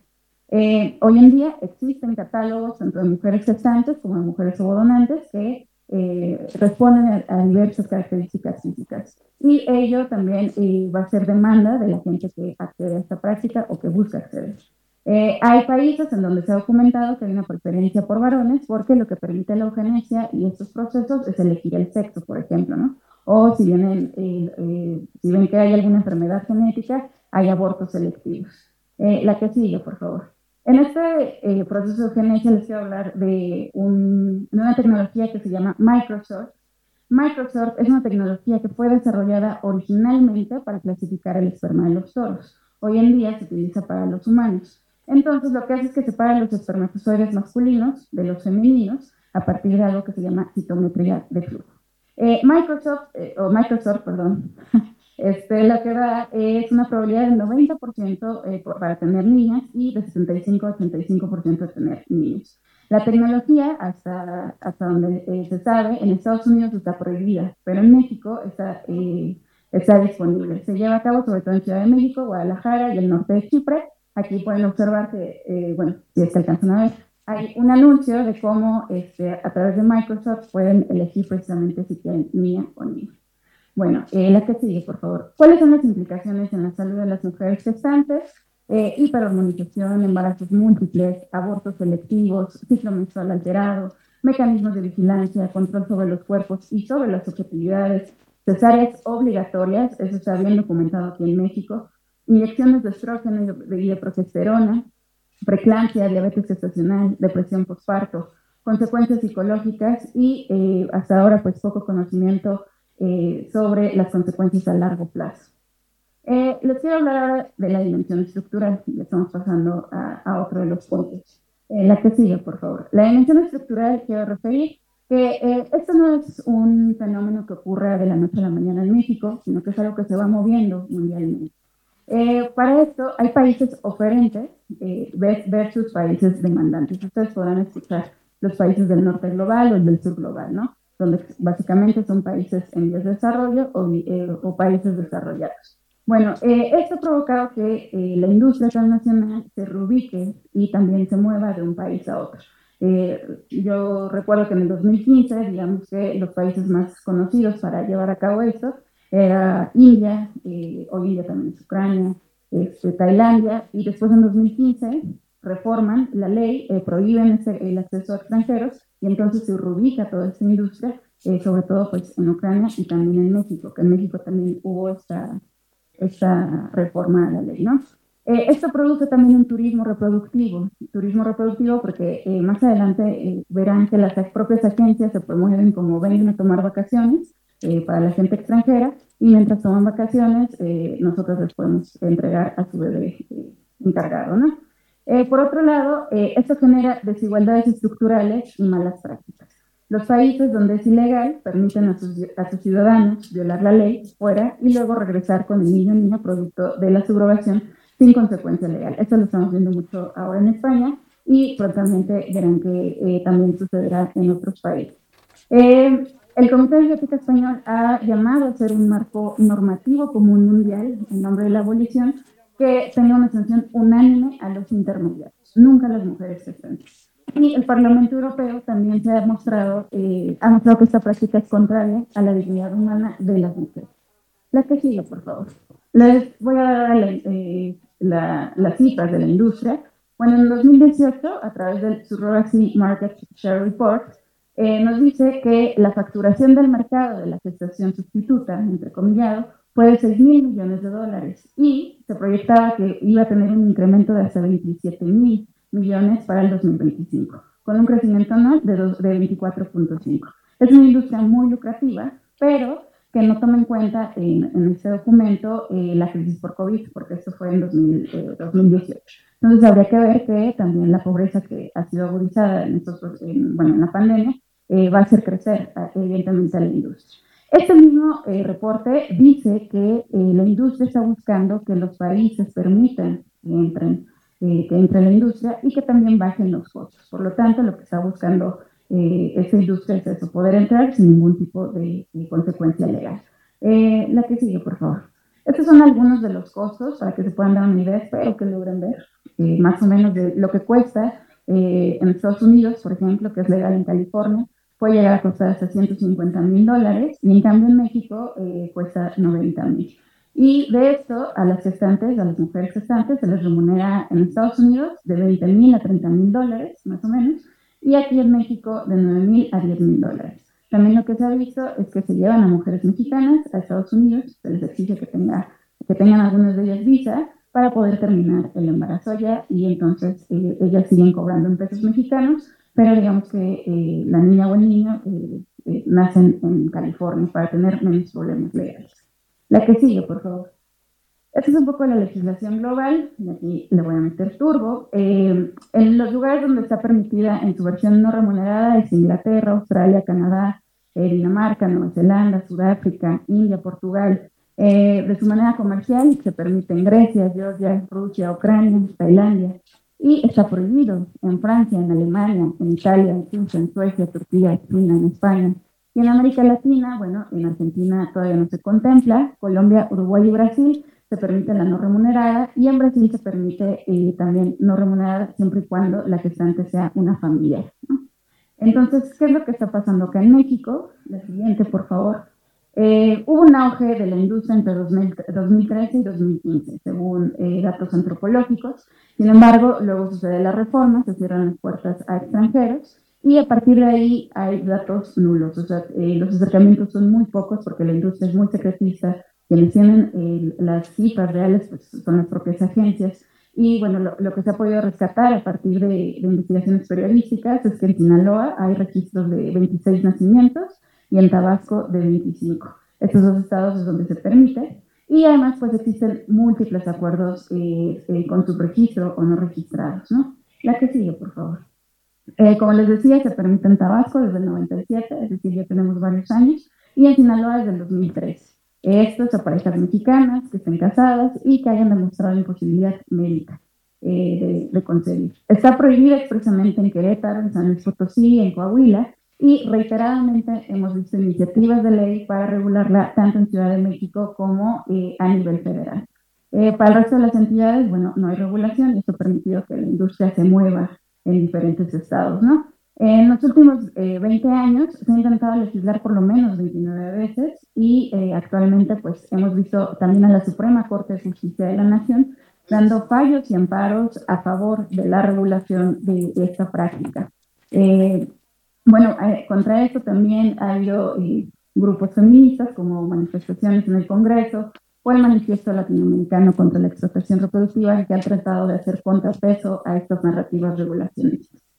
Eh, hoy en día existen catálogos tanto de mujeres gestantes como de mujeres ovodonantes que eh, responden a, a, diversas características físicas. Y ello también eh, va a ser demanda de la gente que accede a esta práctica o que busca acceder. Eh, hay países en donde se ha documentado que hay una preferencia por varones porque lo que permite la eugenesia y estos procesos es elegir el sexo, por ejemplo, ¿no? O si, vienen, eh, eh, si ven que hay alguna enfermedad genética, hay abortos selectivos. Eh, la que sigue, por favor. En este eh, proceso de eugenesia les quiero hablar de, un, de una tecnología que se llama Microsoft. Microsoft es una tecnología que fue desarrollada originalmente para clasificar el esperma de los toros. Hoy en día se utiliza para los humanos. Entonces, lo que hace es que separa los espermatozoides masculinos de los femeninos a partir de algo que se llama citometría de flujo. Eh, Microsoft, eh, o Microsoft, perdón, este, lo que da es una probabilidad del 90% eh, para tener niñas y de 75 a 85% de tener niños. La tecnología, hasta, hasta donde eh, se sabe, en Estados Unidos está prohibida, pero en México está, eh, está disponible. Se lleva a cabo sobre todo en Ciudad de México, Guadalajara y el norte de Chipre, Aquí pueden observar que, eh, bueno, si que alcanzan a ver, hay un anuncio de cómo este, a través de Microsoft pueden elegir precisamente si quieren niña o niño. Bueno, eh, la que sigue, por favor. ¿Cuáles son las implicaciones en la salud de las mujeres gestantes? Eh, hiperhormonización, embarazos múltiples, abortos selectivos, ciclo menstrual alterado, mecanismos de vigilancia, control sobre los cuerpos y sobre las subjetividades, cesáreas obligatorias, eso está bien documentado aquí en México, inyecciones de estrógeno y de progesterona, preeclampsia, diabetes gestacional, depresión postparto, consecuencias psicológicas y eh, hasta ahora pues poco conocimiento eh, sobre las consecuencias a largo plazo. Eh, les quiero hablar ahora de la dimensión estructural, ya estamos pasando a, a otro de los puntos. Eh, la que sigue, por favor. La dimensión estructural quiero referir que eh, esto no es un fenómeno que ocurre de la noche a la mañana en México, sino que es algo que se va moviendo mundialmente. Eh, para esto hay países oferentes eh, versus países demandantes. Ustedes podrán escuchar los países del norte global o el del sur global, ¿no? Donde básicamente son países en vías de desarrollo o, eh, o países desarrollados. Bueno, eh, esto ha provocado que eh, la industria transnacional se reubique y también se mueva de un país a otro. yo recuerdo que en el 2015, digamos que los países más conocidos para llevar a cabo esto era India, eh, hoy India también es Ucrania, este, Tailandia, y después en 2015 reforman la ley, eh, prohíben ese, el acceso a extranjeros, y entonces se reubica toda esta industria, eh, sobre todo pues en Ucrania y también en México, que en México también hubo esta, esta reforma a la ley, ¿no? Eh, esto produce también un turismo reproductivo, turismo reproductivo porque eh, más adelante eh, verán que las propias agencias se promueven como vengan a tomar vacaciones eh, para la gente extranjera y mientras toman vacaciones eh, nosotros les podemos entregar a su bebé eh, encargado, ¿no? por otro lado, esto genera desigualdades estructurales y malas prácticas. Los países donde es ilegal permiten a sus, a sus ciudadanos violar la ley fuera y luego regresar con el niño o niña producto de la subrogación sin consecuencia legal. Esto lo estamos viendo mucho ahora en España y prontamente verán que también sucederá en otros países. Eh, el Comité de Bioética Español ha llamado a ser un marco normativo común mundial en nombre de la abolición que tenga una sanción unánime a los intermediarios, nunca las mujeres gestantes. Y el Parlamento Europeo también se ha mostrado, eh, ha mostrado que esta práctica es contraria a la dignidad humana de las mujeres. La que sigue, por favor. Les voy a dar eh, las cifras de la industria. Bueno, en 2018, a través del Surrogacy Market Share Report, eh, nos dice que la facturación del mercado de la gestación sustituta, entre comillado, fue de 6 mil millones de dólares y se proyectaba que iba a tener un incremento de hasta 27 mil millones para el 2025, con un crecimiento anual de, de 24.5. Es una industria muy lucrativa, pero que no toma en cuenta en, este documento eh, la crisis por COVID, porque esto fue en 2018. Eh, Entonces habría que ver que también la pobreza que ha sido agudizada en, estos, bueno, en la pandemia eh, va a hacer crecer evidentemente a la industria. Este mismo reporte dice que la industria está buscando que los países permitan que entren, que entre la industria y que también bajen los costos. Por lo tanto, lo que está buscando eh, esa industria es eso, poder entrar sin ningún tipo de, consecuencia legal. Eh, la que sigue, por favor. Estos son algunos de los costos para que se puedan dar una idea, espero que logren ver eh, más o menos de lo que cuesta en Estados Unidos, por ejemplo, que es legal en California, puede llegar a costar hasta 150 mil dólares y en cambio en México cuesta 90 mil. Y de esto, a las gestantes, a las mujeres gestantes, se les remunera en Estados Unidos de 20 mil a 30 mil dólares, más o menos, y aquí en México de 9 mil a 10 mil dólares. También lo que se ha visto es que se llevan a mujeres mexicanas a Estados Unidos, se les exige que, tenga, que tengan algunas de ellas visa para poder terminar el embarazo allá y entonces eh, ellas siguen cobrando en pesos mexicanos, pero digamos que eh, la niña o el niño eh, nacen en California para tener menos problemas legales. La que sigue, por favor. Esta es un poco la legislación global, y aquí le voy a meter turbo. Eh, en los lugares donde está permitida en su versión no remunerada es Inglaterra, Australia, Canadá, eh, Dinamarca, Nueva Zelanda, Sudáfrica, India, Portugal. Eh, de su manera comercial se permite en Grecia, Georgia, Rusia, Ucrania, Tailandia. Y está prohibido en Francia, en Alemania, en Italia, en Rusia, en Suecia, Turquía, China, en España. Y en América Latina, bueno, en Argentina todavía no se contempla, Colombia, Uruguay y Brasil se permite la no remunerada y en Brasil se permite eh, también no remunerada siempre y cuando la gestante sea una familia. Entonces, ¿qué es lo que está pasando acá en México? La siguiente, por favor. Eh, hubo un auge de la industria entre 2013 y 2015, según eh, datos antropológicos. Sin embargo, luego sucede la reforma, se cierran las puertas a extranjeros y a partir de ahí hay datos nulos. O sea, los acercamientos son muy pocos porque la industria es muy secretista, quienes tienen eh, las cifras reales pues, son las propias agencias. Y bueno, lo, que se ha podido rescatar a partir de, investigaciones periodísticas es que en Sinaloa hay registros de 26 nacimientos y en Tabasco de 25. Estos dos estados es donde se permite. Y además, pues existen múltiples acuerdos eh, eh, con subregistro o no registrados, ¿no? La que sigue, por favor. como les decía, se permite en Tabasco desde el 97, es decir, ya tenemos varios años, y en Sinaloa desde el 2013. Estos a parejas mexicanas que estén casadas y que hayan demostrado imposibilidad médica eh, de, concebir. Está prohibida expresamente en Querétaro, en San Luis Potosí, en Coahuila, y reiteradamente hemos visto iniciativas de ley para regularla tanto en Ciudad de México como eh, a nivel federal. Eh, para el resto de las entidades, bueno, no hay regulación y esto ha permitido que la industria se mueva en diferentes estados, ¿no? En los últimos 20 eh, años se ha intentado legislar por lo menos 29 veces y eh, actualmente pues hemos visto también a la Suprema Corte de Justicia de la Nación dando fallos y amparos a favor de la regulación de, esta práctica. Eh, bueno, contra esto también ha habido grupos feministas como manifestaciones en el Congreso o el Manifiesto Latinoamericano contra la Explotación Reproductiva que han tratado de hacer contrapeso a estas narrativas regulacionistas.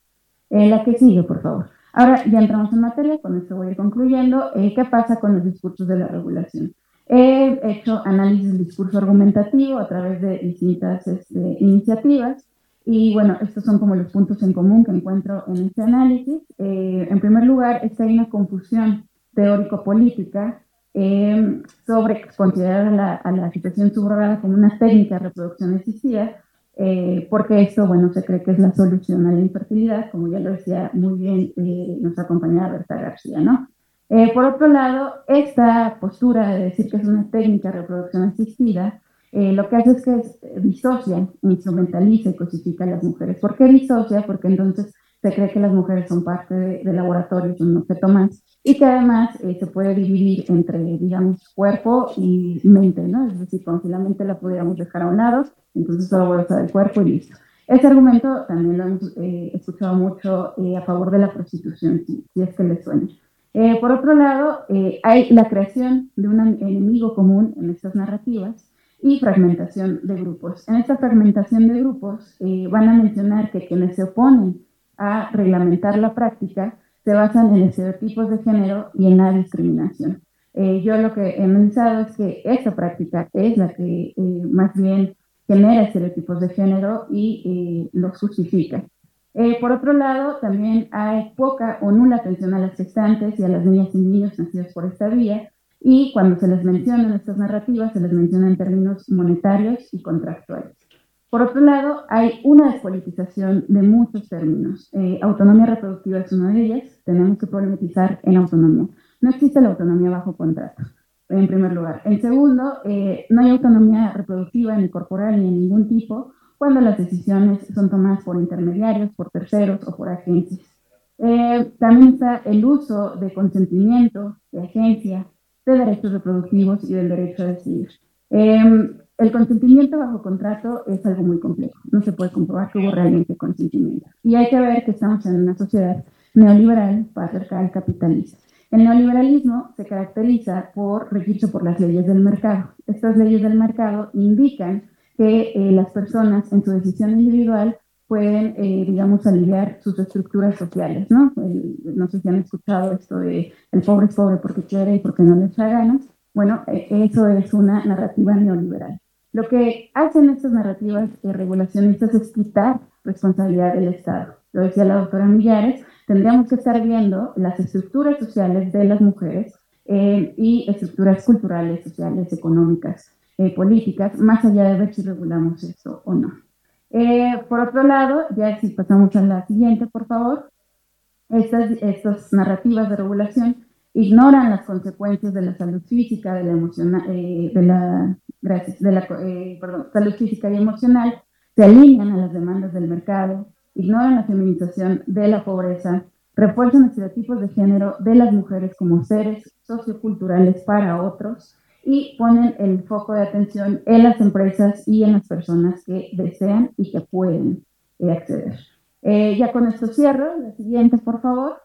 Eh, la que sigue, por favor. Ahora ya entramos en materia, con esto voy a ir concluyendo. Eh, ¿Qué pasa con los discursos de la regulación? He hecho análisis del discurso argumentativo a través de distintas este, iniciativas y bueno, estos son como los puntos en común que encuentro en este análisis. Eh, en primer lugar, es que hay una confusión teórico-política sobre considerar a la, a la situación subrogada como una técnica de reproducción asistida eh, porque esto, bueno, se cree que es la solución a la infertilidad, como ya lo decía muy bien eh, nuestra compañera Berta García, ¿no? Eh, por otro lado, esta postura de decir que es una técnica de reproducción asistida, lo que hace es que disocia, instrumentaliza y cosifica a las mujeres. ¿Por qué disocia? Porque entonces se cree que las mujeres son parte de, laboratorios, un objeto más, y que además eh, se puede dividir entre, digamos, cuerpo y mente, ¿no? Es decir, como si la mente la pudiéramos dejar a un lado, entonces solo voy a usar el cuerpo y listo. Ese argumento también lo hemos eh, escuchado mucho eh, a favor de la prostitución, si, es que le suena. por otro lado, hay la creación de un enemigo común en estas narrativas, y fragmentación de grupos. En esta fragmentación de grupos van a mencionar que quienes se oponen a reglamentar la práctica se basan en estereotipos de género y en la discriminación. Eh, yo lo que he analizado es que esta práctica es la que eh, más bien genera estereotipos de género y eh, los justifica. por otro lado, también hay poca o nula atención a las gestantes y a las niñas y niños nacidos por esta vía, y cuando se les mencionan estas narrativas, se les menciona en términos monetarios y contractuales. Por otro lado, hay una despolitización de muchos términos. Eh, autonomía reproductiva es una de ellas. Tenemos que problematizar en autonomía. No existe la autonomía bajo contrato, en primer lugar. En segundo, eh, no hay autonomía reproductiva ni corporal ni de ningún tipo cuando las decisiones son tomadas por intermediarios, por terceros o por agencias. Eh, también está el uso de consentimiento, de agencia, de derechos reproductivos y del derecho a decidir. El consentimiento bajo contrato es algo muy complejo. No se puede comprobar que hubo realmente consentimiento. Y hay que ver que estamos en una sociedad neoliberal, patriarcal, capitalista. El neoliberalismo se caracteriza por regirse por las leyes del mercado. Estas leyes del mercado indican que eh, las personas en su decisión individual pueden, eh, digamos, aliviar sus estructuras sociales, ¿no? no sé si han escuchado esto de el pobre es pobre porque quiere y porque no le echa ganas. Bueno, e, eso es una narrativa neoliberal. Lo que hacen estas narrativas regulacionistas es quitar responsabilidad del Estado. Lo decía la doctora Millares, tendríamos que estar viendo las estructuras sociales de las mujeres eh, y estructuras culturales, sociales, económicas, eh, políticas, más allá de ver si regulamos eso o no. Eh, por otro lado, ya si pasamos a la siguiente, por favor, estas, estas narrativas de regulación ignoran las consecuencias de la salud física, de la emocional, eh, de la, gracias, de la eh, perdón, salud física y emocional, se alinean a las demandas del mercado, ignoran la feminización de la pobreza, refuerzan estereotipos de género de las mujeres como seres socioculturales para otros y ponen el foco de atención en las empresas y en las personas que desean y que pueden eh, acceder. ya con esto cierro. La siguiente, por favor.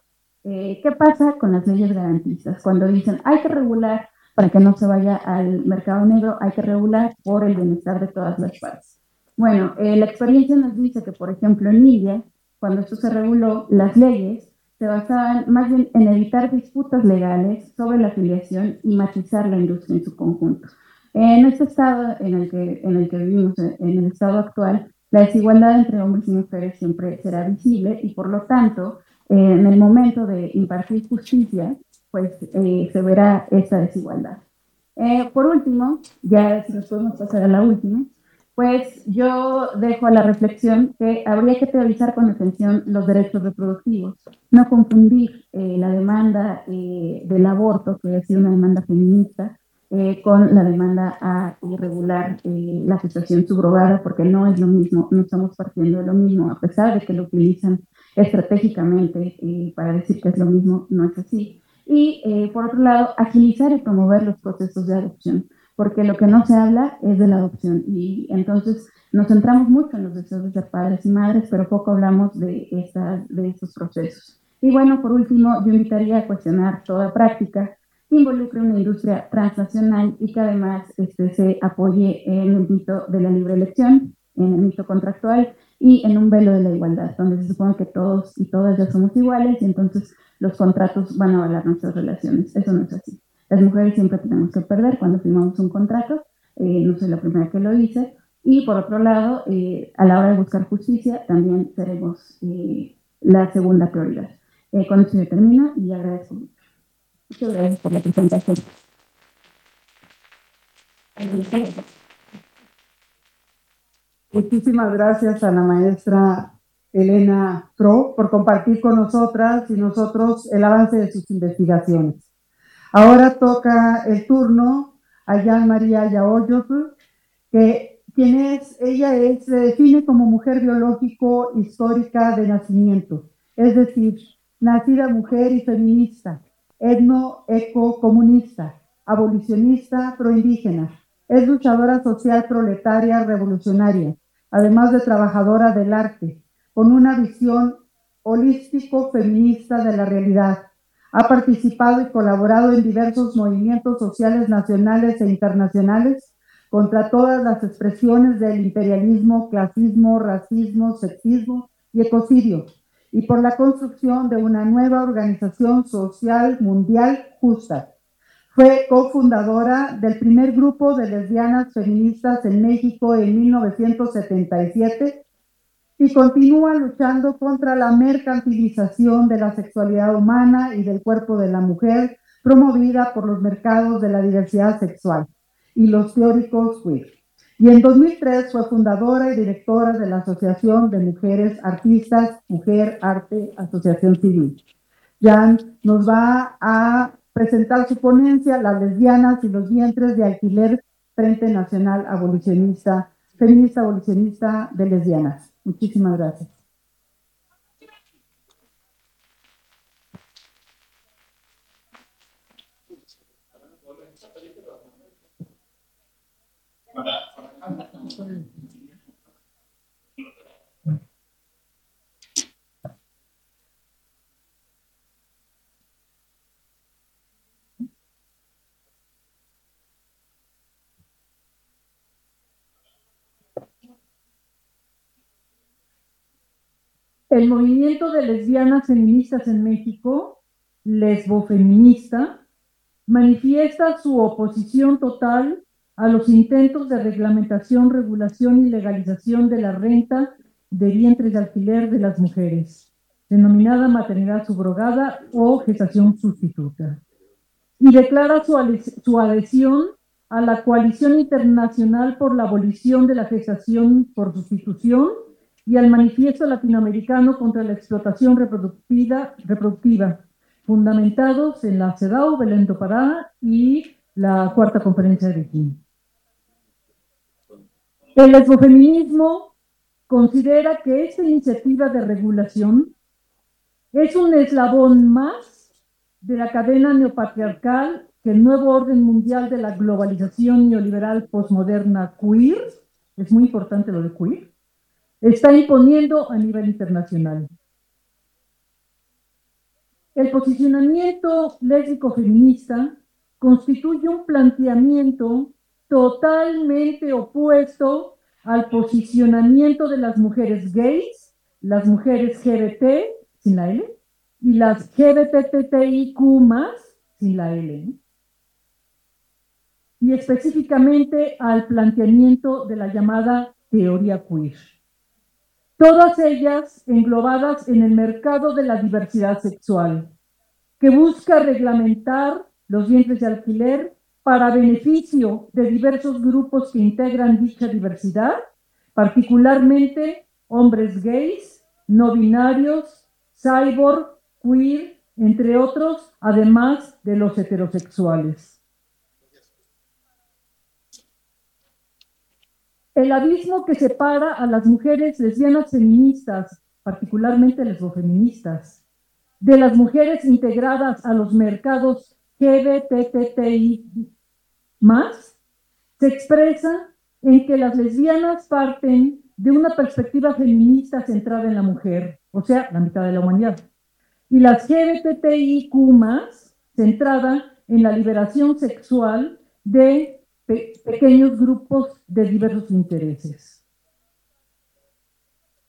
Eh, ¿Qué pasa con las leyes garantistas? Cuando dicen hay que regular para que no se vaya al mercado negro, hay que regular por el bienestar de todas las partes. Bueno, eh, la experiencia nos dice que, por ejemplo, en Libia, cuando esto se reguló, las leyes se basaban más bien en evitar disputas legales sobre la afiliación y matizar la industria en su conjunto. En este estado en el que, en el que vivimos, en el estado actual, la desigualdad entre hombres y mujeres siempre será visible y por lo tanto en el momento de impartir justicia, pues eh, se verá esta desigualdad. Eh, por último, ya si nos podemos pasar a la última, pues yo dejo a la reflexión que habría que teorizar con atención los derechos reproductivos, no confundir eh, la demanda del aborto, que es una demanda feminista, con la demanda a regular la situación subrogada, porque no es lo mismo, no estamos partiendo de lo mismo, a pesar de que lo utilizan estratégicamente eh, para decir que es lo mismo, no es así. Y eh, por otro lado, agilizar y promover los procesos de adopción, porque lo que no se habla es de la adopción y entonces nos centramos mucho en los deseos de ser padres y madres, pero poco hablamos de, estas, de estos procesos. Y bueno, por último, yo invitaría a cuestionar toda práctica que involucre una industria transnacional y que además este, se apoye en el mito de la libre elección, en el mito contractual y en un velo de la igualdad, donde se supone que todos y todas ya somos iguales y entonces los contratos van a avalar nuestras relaciones. Eso no es así. Las mujeres siempre tenemos que perder cuando firmamos un contrato, eh, no soy la primera que lo hice, y por otro lado, eh, a la hora de buscar justicia, también seremos eh, la segunda prioridad. con esto ya termino y agradezco mucho. Muchas gracias por la presentación.
Muchísimas gracias a la maestra Elena Pro por compartir con nosotras y nosotros el avance de sus investigaciones. Ahora toca el turno a Jean María Yaoyotl, que quien es, ella es, se define como mujer biológico histórica de nacimiento
es decir, nacida mujer y feminista, etno-eco-comunista, abolicionista proindígena, es luchadora social proletaria revolucionaria, además de trabajadora del arte, con una visión holístico feminista de la realidad. Ha participado y colaborado en diversos movimientos sociales nacionales e internacionales contra todas las expresiones del imperialismo, clasismo, racismo, sexismo y ecocidio, y por la construcción de una nueva organización social mundial justa. Fue cofundadora del primer grupo de lesbianas feministas en México en 1977 y continúa luchando contra la mercantilización de la sexualidad humana y del cuerpo de la mujer promovida por los mercados de la diversidad sexual y los teóricos queer. Y en 2003 fue fundadora y directora de la Asociación de Mujeres Artistas, Mujer Arte, Asociación Civil. Jan nos va a presentar su ponencia, Las lesbianas y los vientres de alquiler, Frente Nacional Abolicionista, Feminista Abolicionista de Lesbianas. Muchísimas gracias. El movimiento de lesbianas feministas en México, lesbofeminista, manifiesta su oposición total a los intentos de reglamentación, regulación y legalización de la renta de vientres de alquiler de las mujeres, denominada maternidad subrogada o gestación sustituta, y declara su, su adhesión a la Coalición Internacional por la Abolición de la Gestación por Sustitución y al Manifiesto Latinoamericano contra la Explotación Reproductiva, fundamentados en la CEDAW, Belén do Pará y la Cuarta Conferencia de Beijing. El lesbofeminismo considera que esta iniciativa de regulación es un eslabón más de la cadena neopatriarcal que el nuevo orden mundial de la globalización neoliberal postmoderna queer, es muy importante lo de queer, está imponiendo a nivel internacional. El posicionamiento lésbico feminista constituye un planteamiento totalmente opuesto al posicionamiento de las mujeres gays, las mujeres GBT, sin la L, y las GBTTIQ sin la L. Y específicamente al planteamiento de la llamada teoría queer. Todas ellas englobadas en el mercado de la diversidad sexual, que busca reglamentar los vientres de alquiler para beneficio de diversos grupos que integran dicha diversidad, particularmente hombres gays, no binarios, cyborg, queer, entre otros, además de los heterosexuales. El abismo que separa a las mujeres lesbianas feministas, particularmente lesbofeministas, de las mujeres integradas a los mercados GBTTI más se expresa en que las lesbianas parten de una perspectiva feminista centrada en la mujer, o sea, la mitad de la humanidad, y las LGBTIQ más centrada en la liberación sexual de pequeños grupos de diversos intereses.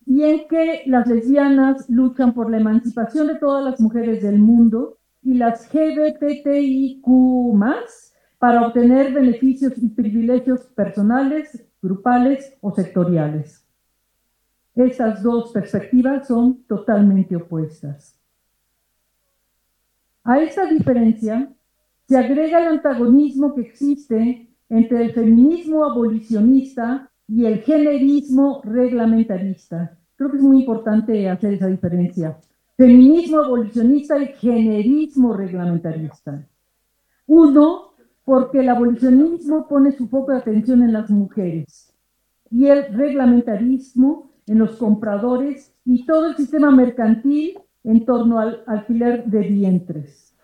Y en que las lesbianas luchan por la emancipación de todas las mujeres del mundo y las LGBTIQ más para obtener beneficios y privilegios personales, grupales o sectoriales. Esas dos perspectivas son totalmente opuestas. A esta diferencia se agrega el antagonismo que existe entre el feminismo abolicionista y el generismo reglamentarista. Creo que es muy importante hacer esa diferencia. Feminismo abolicionista y generismo reglamentarista. Uno porque el abolicionismo pone su foco de atención en las mujeres y el reglamentarismo en los compradores y todo el sistema mercantil en torno al alquiler de vientres.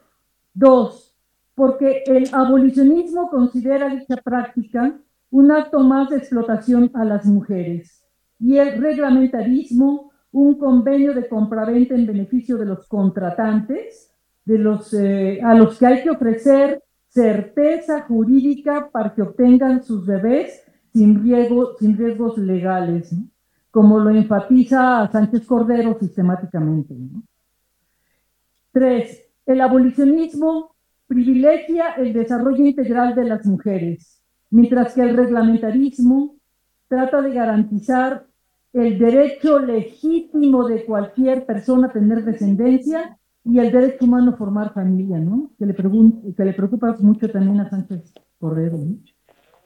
Dos, porque el abolicionismo considera dicha práctica un acto más de explotación a las mujeres y el reglamentarismo un convenio de compraventa en beneficio de los contratantes, de los, eh, a los que hay que ofrecer certeza jurídica para que obtengan sus bebés sin, riesgo, sin riesgos legales, como lo enfatiza Sánchez Cordero sistemáticamente. Tres, el abolicionismo privilegia el desarrollo integral de las mujeres, mientras que el reglamentarismo trata de garantizar el derecho legítimo de cualquier persona a tener descendencia y el derecho humano a formar familia, ¿no? Que le, que le preocupa mucho también a Sánchez Cordero.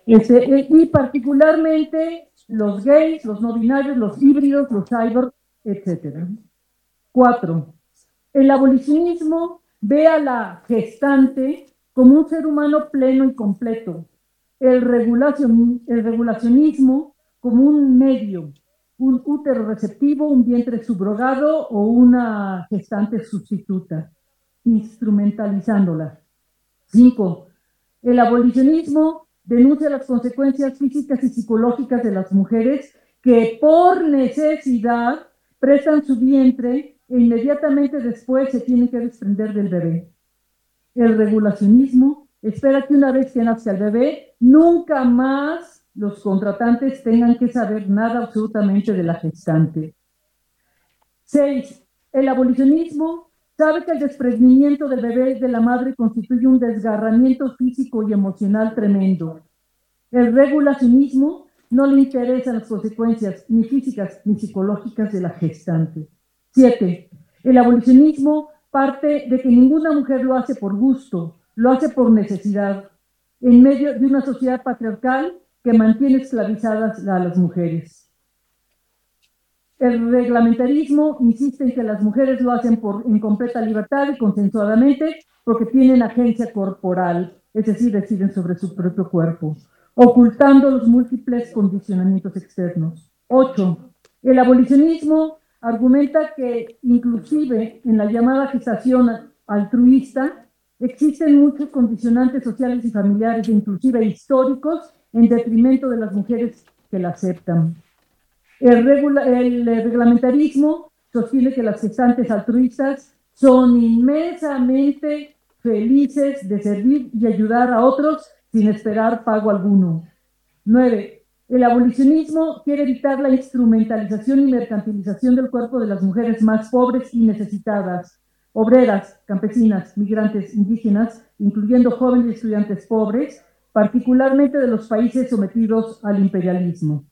Este, eh, y particularmente los gays, los no binarios, los híbridos, los cyber, etc. Cuatro, el abolicionismo ve a la gestante como un ser humano pleno y completo. El, regulacion, el regulacionismo como un medio un útero receptivo, un vientre subrogado o una gestante sustituta, instrumentalizándola. Cinco, el abolicionismo denuncia las consecuencias físicas y psicológicas de las mujeres que por necesidad prestan su vientre inmediatamente después se tienen que desprender del bebé. El regulacionismo espera que una vez que nazca el bebé, nunca más los contratantes tengan que saber nada absolutamente de la gestante. Seis, el abolicionismo sabe que el desprendimiento del bebé de la madre constituye un desgarramiento físico y emocional tremendo. El regulacionismo no le interesa las consecuencias ni físicas ni psicológicas de la gestante. Siete, el abolicionismo parte de que ninguna mujer lo hace por gusto, lo hace por necesidad. En medio de una sociedad patriarcal que mantiene esclavizadas a las mujeres. El reglamentarismo insiste en que las mujeres lo hacen por, en completa libertad y consensuadamente porque tienen agencia corporal, es decir, deciden sobre su propio cuerpo, ocultando los múltiples condicionamientos externos. Ocho, el abolicionismo argumenta que inclusive en la llamada gestación altruista existen muchos condicionantes sociales y familiares, inclusive históricos, en detrimento de las mujeres que la aceptan. El, reglamentarismo sostiene que las gestantes altruistas son inmensamente felices de servir y ayudar a otros sin esperar pago alguno. 9. El abolicionismo quiere evitar la instrumentalización y mercantilización del cuerpo de las mujeres más pobres y necesitadas, obreras, campesinas, migrantes, indígenas, incluyendo jóvenes y estudiantes pobres, particularmente de los países sometidos al imperialismo.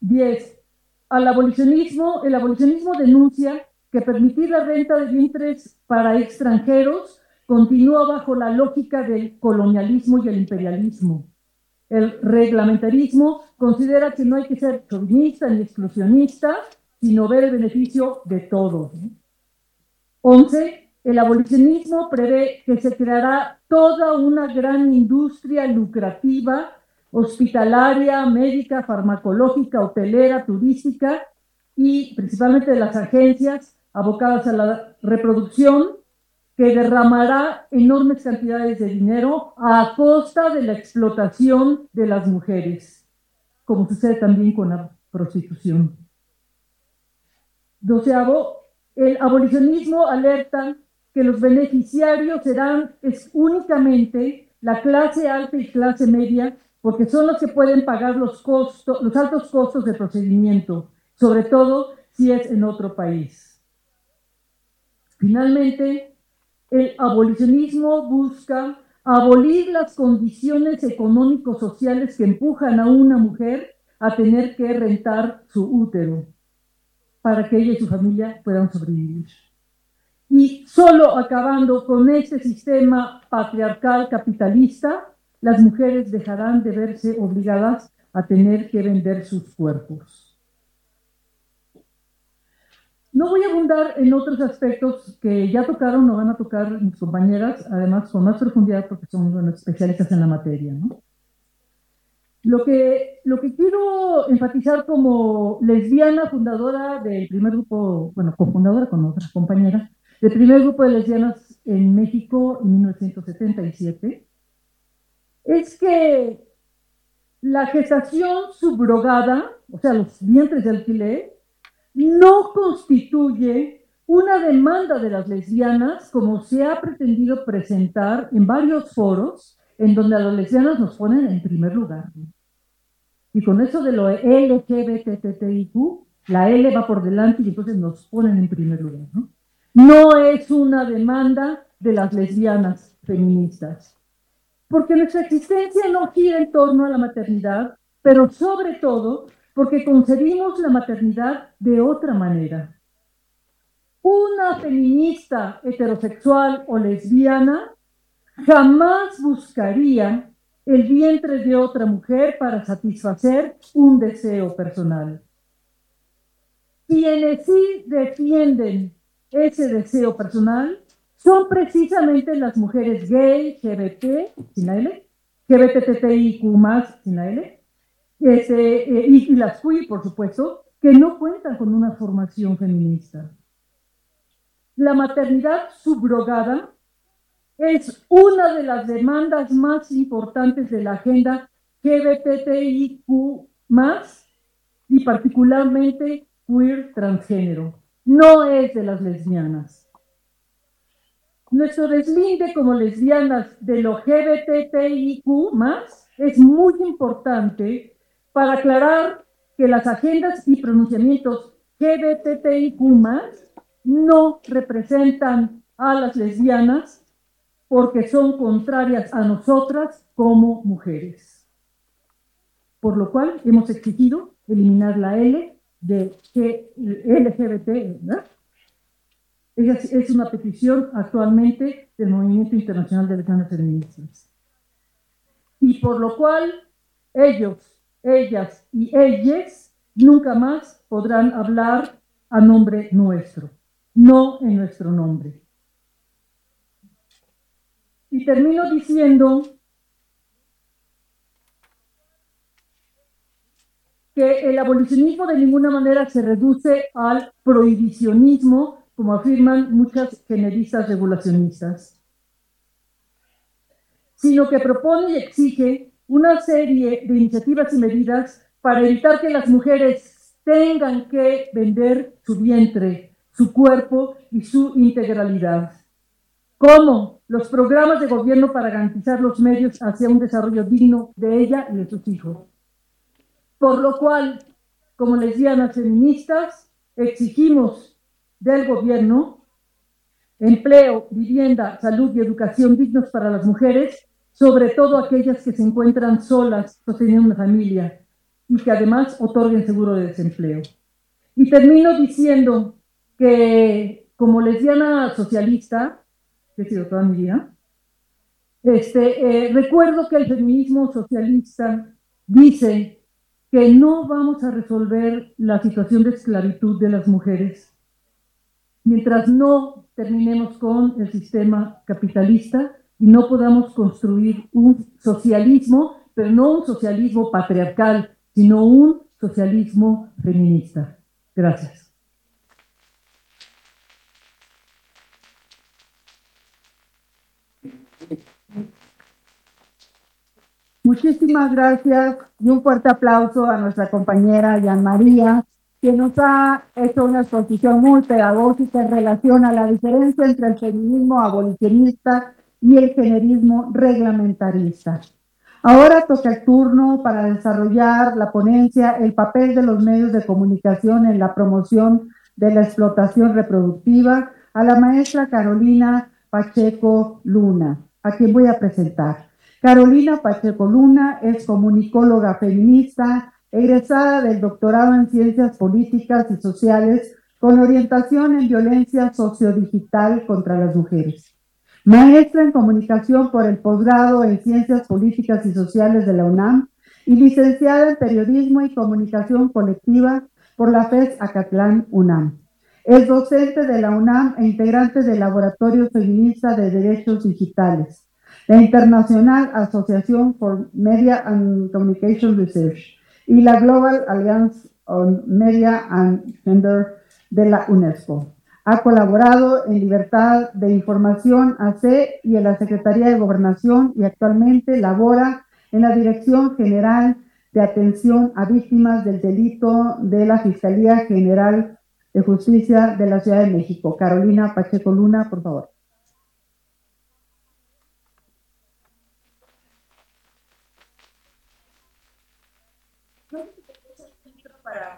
10. Al abolicionismo, el abolicionismo denuncia que permitir la renta de vientres para extranjeros continúa bajo la lógica del colonialismo y el imperialismo. El reglamentarismo considera que no hay que ser chauvinista ni exclusionista, sino ver el beneficio de todos. 11. El abolicionismo prevé que se creará toda una gran industria lucrativa, hospitalaria, médica, farmacológica, hotelera, turística y principalmente de las agencias abocadas a la reproducción, que derramará enormes cantidades de dinero a costa de la explotación de las mujeres, como sucede también con la prostitución. Doceavo, el abolicionismo alerta que los beneficiarios serán únicamente la clase alta y clase media, porque son los que pueden pagar los altos costos de procedimiento, sobre todo si es en otro país. Finalmente, el abolicionismo busca abolir las condiciones económico-sociales que empujan a una mujer a tener que rentar su útero para que ella y su familia puedan sobrevivir. Y solo acabando con este sistema patriarcal capitalista, las mujeres dejarán de verse obligadas a tener que vender sus cuerpos. No voy a abundar en otros aspectos que ya tocaron o van a tocar mis compañeras, además con más profundidad porque son especialistas en la materia. Lo que, lo que quiero enfatizar como lesbiana fundadora del primer grupo, bueno, cofundadora con otra compañera, del primer grupo de lesbianas en México en 1977, es que la gestación subrogada, o sea, los vientres de alquiler, no constituye una demanda de las lesbianas como se ha pretendido presentar en varios foros en donde a las lesbianas nos ponen en primer lugar. Y con eso de lo LGBTTIQ, la L va por delante y entonces nos ponen en primer lugar. ¿no? no es una demanda de las lesbianas feministas, porque nuestra existencia no gira en torno a la maternidad, pero sobre todo porque concebimos la maternidad de otra manera. Una feminista heterosexual o lesbiana jamás buscaría el vientre de otra mujer para satisfacer un deseo personal. Quienes sí defienden ese deseo personal son precisamente las mujeres gay, GBT, sin la L, sin L, este, eh, y, y las fui, por supuesto, que no cuentan con una formación feminista. La maternidad subrogada es una de las demandas más importantes de la agenda LGBTIQ y particularmente queer transgénero. No es de las lesbianas. Nuestro deslinde como lesbianas de lo LGBTIQ es muy importante para aclarar que las agendas y pronunciamientos LGBTIQ no representan a las lesbianas porque son contrarias a nosotras como mujeres. Por lo cual hemos exigido eliminar la L de LGBT, ¿verdad? Es una petición actualmente del Movimiento Internacional de Lesbianas Feministas. Y por lo cual ellos, ellas y ellas nunca más podrán hablar a nombre nuestro, no en nuestro nombre. Y termino diciendo que el abolicionismo de ninguna manera se reduce al prohibicionismo, como afirman muchas generistas regulacionistas, sino que propone y exige una serie de iniciativas y medidas para evitar que las mujeres tengan que vender su vientre, su cuerpo y su integralidad. ¿Cómo? los programas de gobierno para garantizar los medios hacia un desarrollo digno de ella y de sus hijos. Por lo cual, como lesbianas feministas, exigimos del gobierno empleo, vivienda, salud y educación dignos para las mujeres, sobre todo aquellas que se encuentran solas sosteniendo una familia y que además otorguen seguro de desempleo. Y termino diciendo que como lesbiana socialista, que he sido toda mi vida, este, eh, recuerdo que el feminismo socialista dice que no vamos a resolver la situación de esclavitud de las mujeres mientras no terminemos con el sistema capitalista no podamos construir un socialismo, pero no un socialismo patriarcal, sino un socialismo feminista. Gracias.
Muchísimas gracias y un fuerte aplauso a nuestra compañera Jan María, que nos ha hecho una exposición muy pedagógica en relación a la diferencia entre el feminismo abolicionista y el generismo reglamentarista. Ahora toca el turno para desarrollar la ponencia El papel de los medios de comunicación en la promoción de la explotación reproductiva a la maestra Carolina Pacheco Luna, a quien voy a presentar. Carolina Pacheco Luna es comunicóloga feminista, egresada del doctorado en Ciencias Políticas y Sociales con orientación en violencia sociodigital contra las mujeres. Maestra en comunicación por el posgrado en Ciencias Políticas y Sociales de la UNAM y licenciada en Periodismo y Comunicación Colectiva por la FES Acatlán UNAM. Es docente de la UNAM e integrante del Laboratorio Feminista de Derechos Digitales
la International Association for Media and Communication Research y la Global Alliance on Media and Gender de la UNESCO. Ha colaborado en Libertad de Información AC y en la Secretaría de Gobernación y actualmente labora en la Dirección General de Atención a Víctimas del Delito de la Fiscalía General de Justicia de la Ciudad de México. Carolina Pacheco Luna, por favor.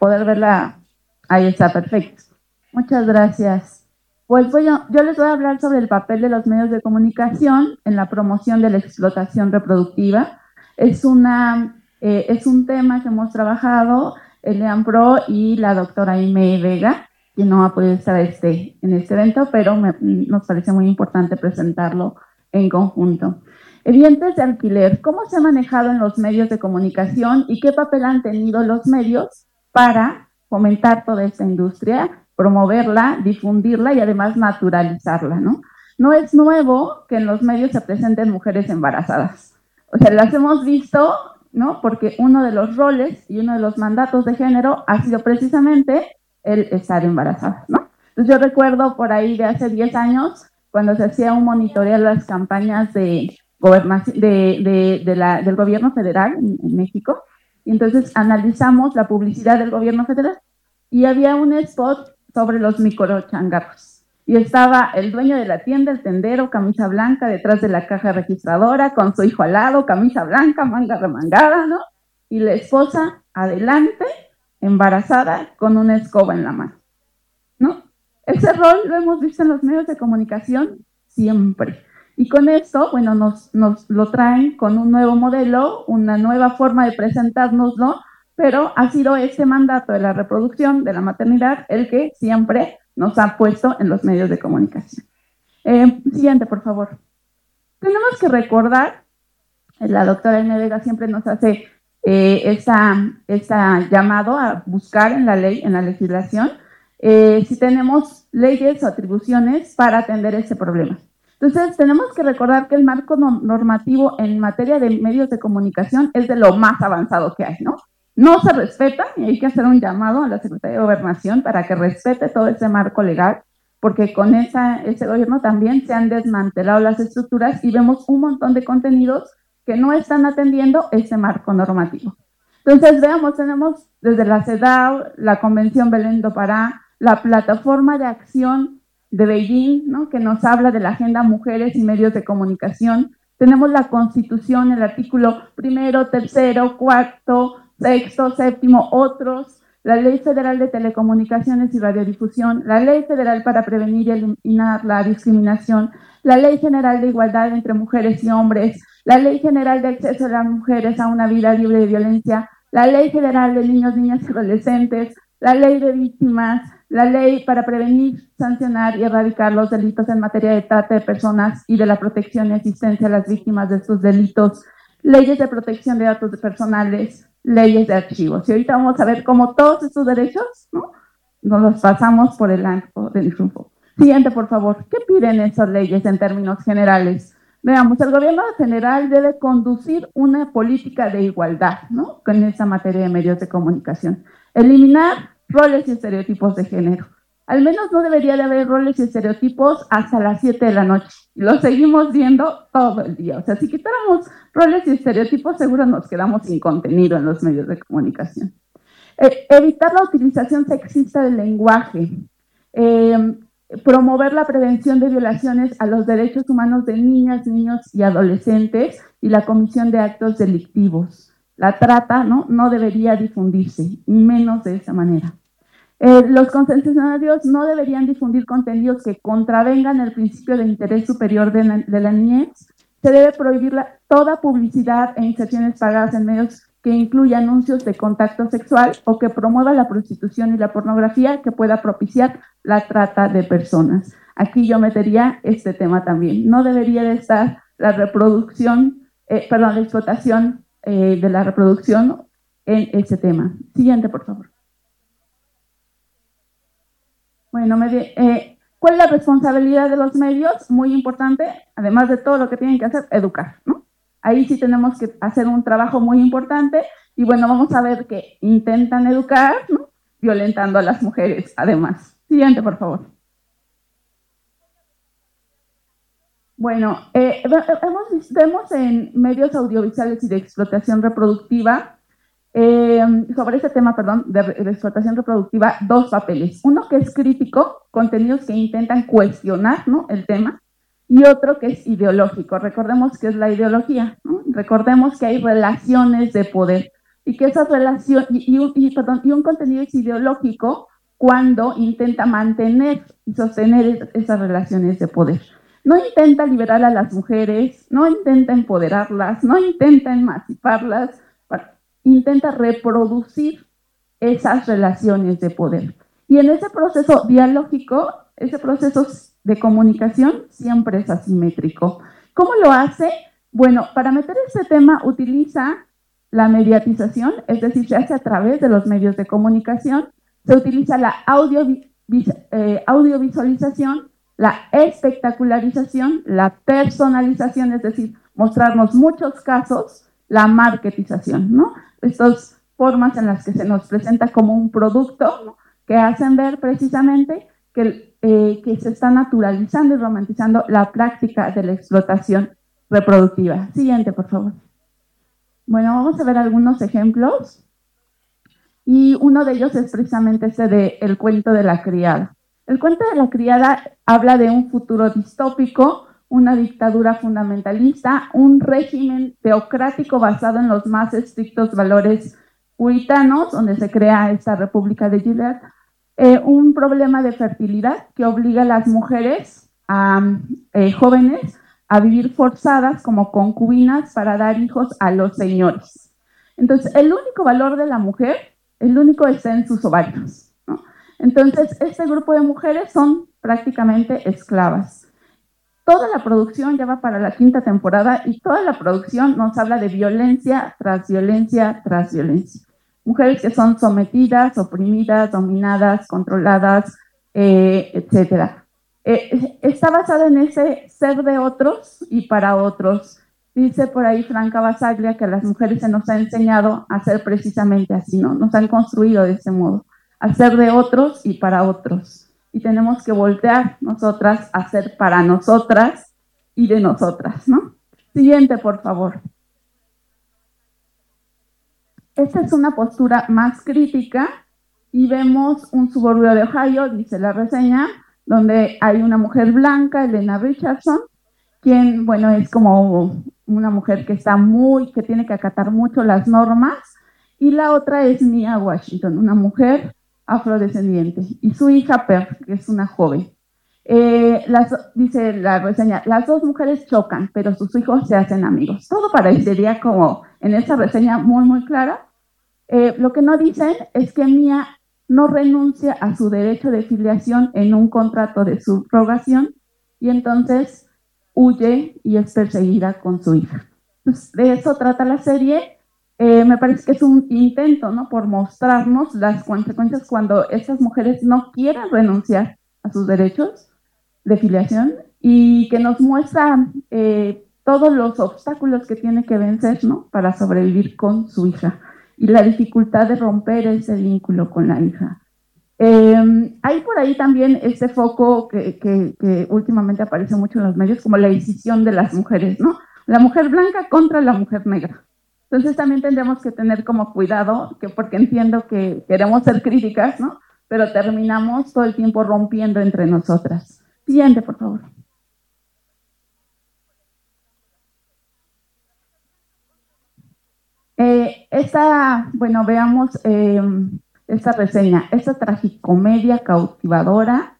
Poder verla, ahí está, perfecto. Muchas gracias. Pues bueno, yo les voy a hablar sobre el papel de los medios de comunicación en la promoción de la explotación reproductiva. Es, una, eh, es un tema que hemos trabajado Elian Pro y la doctora Ime Vega, que no ha podido estar este, en este evento, pero nos parece muy importante presentarlo en conjunto. Evidentes de alquiler, ¿cómo se ha manejado en los medios de comunicación y qué papel han tenido los medios para fomentar toda esta industria promoverla, difundirla y además naturalizarla, ¿no? No es nuevo que en los medios se presenten mujeres embarazadas. O sea, las hemos visto, ¿no? Porque uno de los roles y uno de los mandatos de género ha sido precisamente el estar embarazada, ¿no? Entonces yo recuerdo por ahí de hace 10 años, cuando se hacía un monitoreo de las campañas de, de, de, la, del gobierno federal en, en México, y entonces analizamos la publicidad del gobierno federal y había un spot sobre los microchangarros. Y estaba el dueño de la tienda, el tendero, camisa blanca, detrás de la caja registradora, con su hijo al lado, camisa blanca, manga remangada, ¿no? Y la esposa adelante, embarazada, con una escoba en la mano, ¿no? Ese rol lo hemos visto en los medios de comunicación siempre. Y con esto, bueno, nos, nos lo traen con un nuevo modelo, una nueva forma de presentárnoslo, pero ha sido este mandato de la reproducción, de la maternidad, el que siempre nos ha puesto en los medios de comunicación. Eh, siguiente, por favor. Tenemos que recordar, la doctora Ine Vega siempre nos hace eh, esa, llamado a buscar en la ley, en la legislación, eh, si tenemos leyes o atribuciones para atender ese problema. Entonces, tenemos que recordar que el marco normativo en materia de medios de comunicación es de lo más avanzado que hay, ¿no? No se respeta y hay que hacer un llamado a la Secretaría de Gobernación para que respete todo ese marco legal, porque con ese gobierno también se han desmantelado las estructuras y vemos un montón de contenidos que no están atendiendo ese marco normativo. Entonces, veamos, tenemos desde la CEDAW, la Convención Belén do Pará, la plataforma de acción de Beijing, ¿no? que nos habla de la agenda mujeres y medios de comunicación. Tenemos la Constitución, el artículo primero, tercero, cuarto, sexto, séptimo, otros, la Ley Federal de Telecomunicaciones y Radiodifusión, la Ley Federal para Prevenir y Eliminar la Discriminación, la Ley General de Igualdad entre Mujeres y Hombres, la Ley General de Acceso de las Mujeres a una Vida Libre de Violencia, la Ley Federal de Niños, Niñas y Adolescentes, la Ley de Víctimas, la Ley para Prevenir, Sancionar y Erradicar los Delitos en materia de trata de personas y de la protección y asistencia a las víctimas de estos delitos, leyes de protección de datos personales, leyes de archivos. Y ahorita vamos a ver cómo todos estos derechos, ¿no? Nos los pasamos por el arco del triunfo. Siguiente, por favor. ¿Qué piden esas leyes en términos generales? Veamos, el gobierno general debe conducir una política de igualdad, ¿no? Con esa materia de medios de comunicación. Eliminar roles y estereotipos de género al menos no debería de haber roles y estereotipos hasta las 7 de la noche. Lo seguimos viendo todo el día. O sea, si quitáramos roles y estereotipos, seguro nos quedamos sin contenido en los medios de comunicación. Eh, evitar la utilización sexista del lenguaje. Eh, promover la prevención de violaciones a los derechos humanos de niñas, niños y adolescentes y la comisión de actos delictivos. La trata ¿no? no debería difundirse, menos de esa manera. Eh, los concesionarios no deberían difundir contenidos que contravengan el principio de interés superior de la, niñez. Se debe prohibir toda publicidad e inserciones pagadas en medios que incluya anuncios de contacto sexual o que promueva la prostitución y la pornografía que pueda propiciar la trata de personas. Aquí yo metería este tema también. No debería de estar la reproducción, eh, perdón, la explotación eh, de la reproducción en ese tema. Siguiente, por favor. Bueno, eh, ¿Cuál es la responsabilidad de los medios? Muy importante, además de todo lo que tienen que hacer, educar, ¿no? Ahí sí tenemos que hacer un trabajo muy importante y bueno, vamos a ver que intentan educar, ¿no? Violentando a las mujeres, además. Siguiente, por favor. Bueno, eh, vemos en medios audiovisuales y de explotación reproductiva eh, sobre este tema, perdón, de, explotación reproductiva, dos papeles. Uno que es crítico, contenidos que intentan cuestionar ¿no? el tema, y otro que es ideológico. Recordemos que es la ideología, recordemos que hay relaciones de poder y que esas relaciones, y, y, y un contenido es ideológico cuando intenta mantener y sostener esas relaciones de poder. No intenta liberar a las mujeres, no intenta empoderarlas, no intenta emanciparlas, intenta reproducir esas relaciones de poder. Y en ese proceso dialógico, ese proceso de comunicación siempre es asimétrico. ¿Cómo lo hace? Bueno, para meter este tema utiliza la mediatización, es decir, se hace a través de los medios de comunicación, se utiliza la eh, audiovisualización, la espectacularización, la personalización, es decir, mostrarnos muchos casos, la marketización, ¿no? estas formas en las que se nos presenta como un producto que hacen ver precisamente que, eh, que se está naturalizando y romantizando la práctica de la explotación reproductiva. Siguiente, por favor. Bueno, vamos a ver algunos ejemplos. Y uno de ellos es precisamente ese de El cuento de la criada. El cuento de la criada habla de un futuro distópico una dictadura fundamentalista, un régimen teocrático basado en los más estrictos valores puritanos, donde se crea esta República de Gilead, eh, un problema de fertilidad que obliga a las mujeres eh, jóvenes a vivir forzadas como concubinas para dar hijos a los señores. Entonces, el único valor de la mujer, el único está en sus ovarios. Entonces, este grupo de mujeres son prácticamente esclavas. Toda la producción ya va para la quinta temporada y toda la producción nos habla de violencia tras violencia tras violencia. Mujeres que son sometidas, oprimidas, dominadas, controladas, eh, etc. Eh, está basada en ese ser de otros y para otros. Dice por ahí Franca Basaglia que a las mujeres se nos ha enseñado a ser precisamente así, ¿no? Nos han construido de ese modo, a ser de otros y para otros y tenemos que voltear nosotras a ser para nosotras y de nosotras, ¿no? Siguiente, por favor. Esta es una postura más crítica y vemos un suburbio de Ohio, dice la reseña, donde hay una mujer blanca, Elena Richardson, quien, bueno, es como una mujer que está muy, que tiene que acatar mucho las normas, y la otra es Mia Washington, una mujer afrodescendiente, y su hija Per, que es una joven. Eh, las, dice la reseña, las dos mujeres chocan, pero sus hijos se hacen amigos. Todo parecería como en esa reseña muy, muy clara. Eh, lo que no dicen es que Mia no renuncia a su derecho de filiación en un contrato de subrogación y entonces huye y es perseguida con su hija. de eso trata la serie eh, me parece que es un intento, ¿no? Por mostrarnos las consecuencias cuando esas mujeres no quieren renunciar a sus derechos de filiación y que nos muestra eh, todos los obstáculos que tiene que vencer, ¿no? Para sobrevivir con su hija y la dificultad de romper ese vínculo con la hija. Eh, hay por ahí también ese foco que, que, que, últimamente aparece mucho en los medios, como la decisión de las mujeres, ¿no? La mujer blanca contra la mujer negra. Entonces también tendremos que tener como cuidado, que porque entiendo que queremos ser críticas, ¿no? Pero terminamos todo el tiempo rompiendo entre nosotras. Siguiente, por favor. Eh, esta, bueno, veamos eh, esta reseña. Esta tragicomedia cautivadora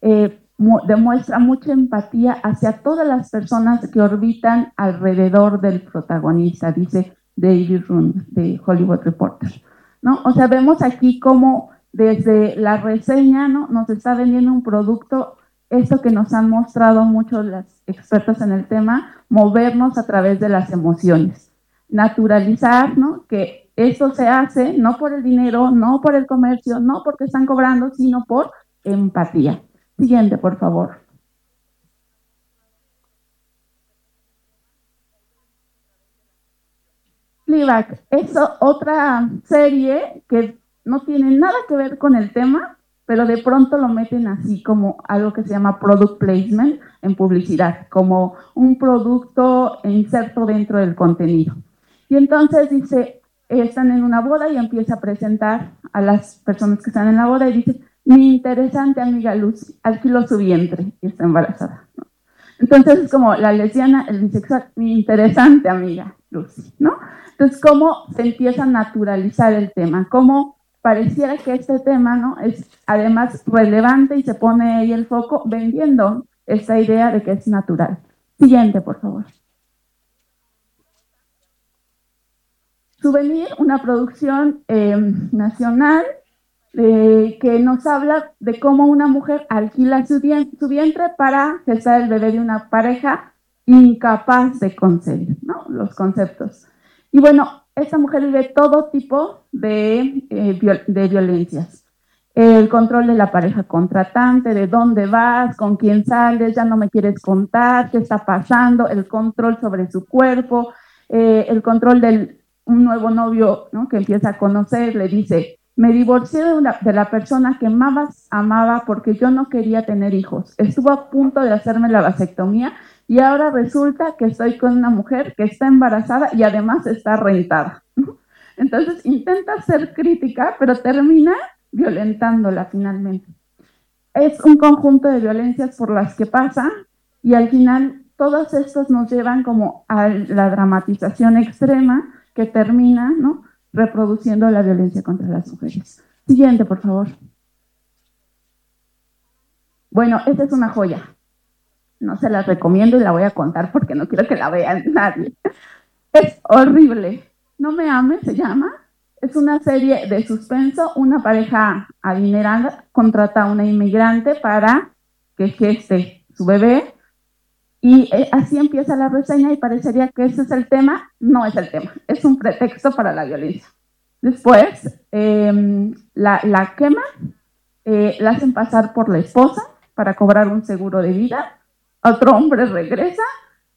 eh, demuestra mucha empatía hacia todas las personas que orbitan alrededor del protagonista. Dice, David Run de Hollywood Reporter. ¿no? O sea, vemos aquí cómo desde la reseña ¿no? nos está vendiendo un producto, esto que nos han mostrado muchos las expertos en el tema, movernos a través de las emociones, naturalizar ¿no? que esto se hace no por el dinero, no por el comercio, no porque están cobrando, sino por empatía. Siguiente, por favor. Fleabag es otra serie que no tiene nada que ver con el tema, pero de pronto lo meten así como algo que se llama product placement en publicidad, como un producto inserto dentro del contenido. Y entonces dice, están en una boda y empieza a presentar a las personas que están en la boda y dice, mi interesante amiga Lucy alquiló su vientre y está embarazada. Entonces es como la lesbiana, el bisexual, mi interesante amiga Lucy, ¿no? Entonces, ¿cómo se empieza a naturalizar el tema? ¿Cómo pareciera que este tema, ¿no? Es además relevante y se pone ahí el foco vendiendo esta idea de que es natural. Siguiente, por favor. Souvenir, una producción eh, nacional eh, que nos habla de cómo una mujer alquila su, vientre para gestar el bebé de una pareja incapaz de concebir, ¿no? Los conceptos. Y bueno, esta mujer vive todo tipo de, eh, de violencias. El control de la pareja contratante, de dónde vas, con quién sales, ya no me quieres contar, qué está pasando, el control sobre su cuerpo, el control del un nuevo novio ¿no? que empieza a conocer, le dice, me divorcié de, una, de la persona que más amaba porque yo no quería tener hijos. Estuvo a punto de hacerme la vasectomía y ahora resulta que estoy con una mujer que está embarazada y además está rentada. Entonces intenta ser crítica, pero termina violentándola finalmente. Es un conjunto de violencias por las que pasa y al final todos estos nos llevan como a la dramatización extrema que termina reproduciendo la violencia contra las mujeres. Siguiente, por favor. Bueno, esta es una joya. No se la recomiendo y la voy a contar porque no quiero que la vea nadie. Es horrible. No me ames, se llama. Es una serie de suspenso. Una pareja adinerada contrata a una inmigrante para que geste su bebé y eh, así empieza la reseña y parecería que ese es el tema. No es el tema, es un pretexto para la violencia. Después, em, la, la quema, eh, la hacen pasar por la esposa para cobrar un seguro de vida. Otro hombre regresa,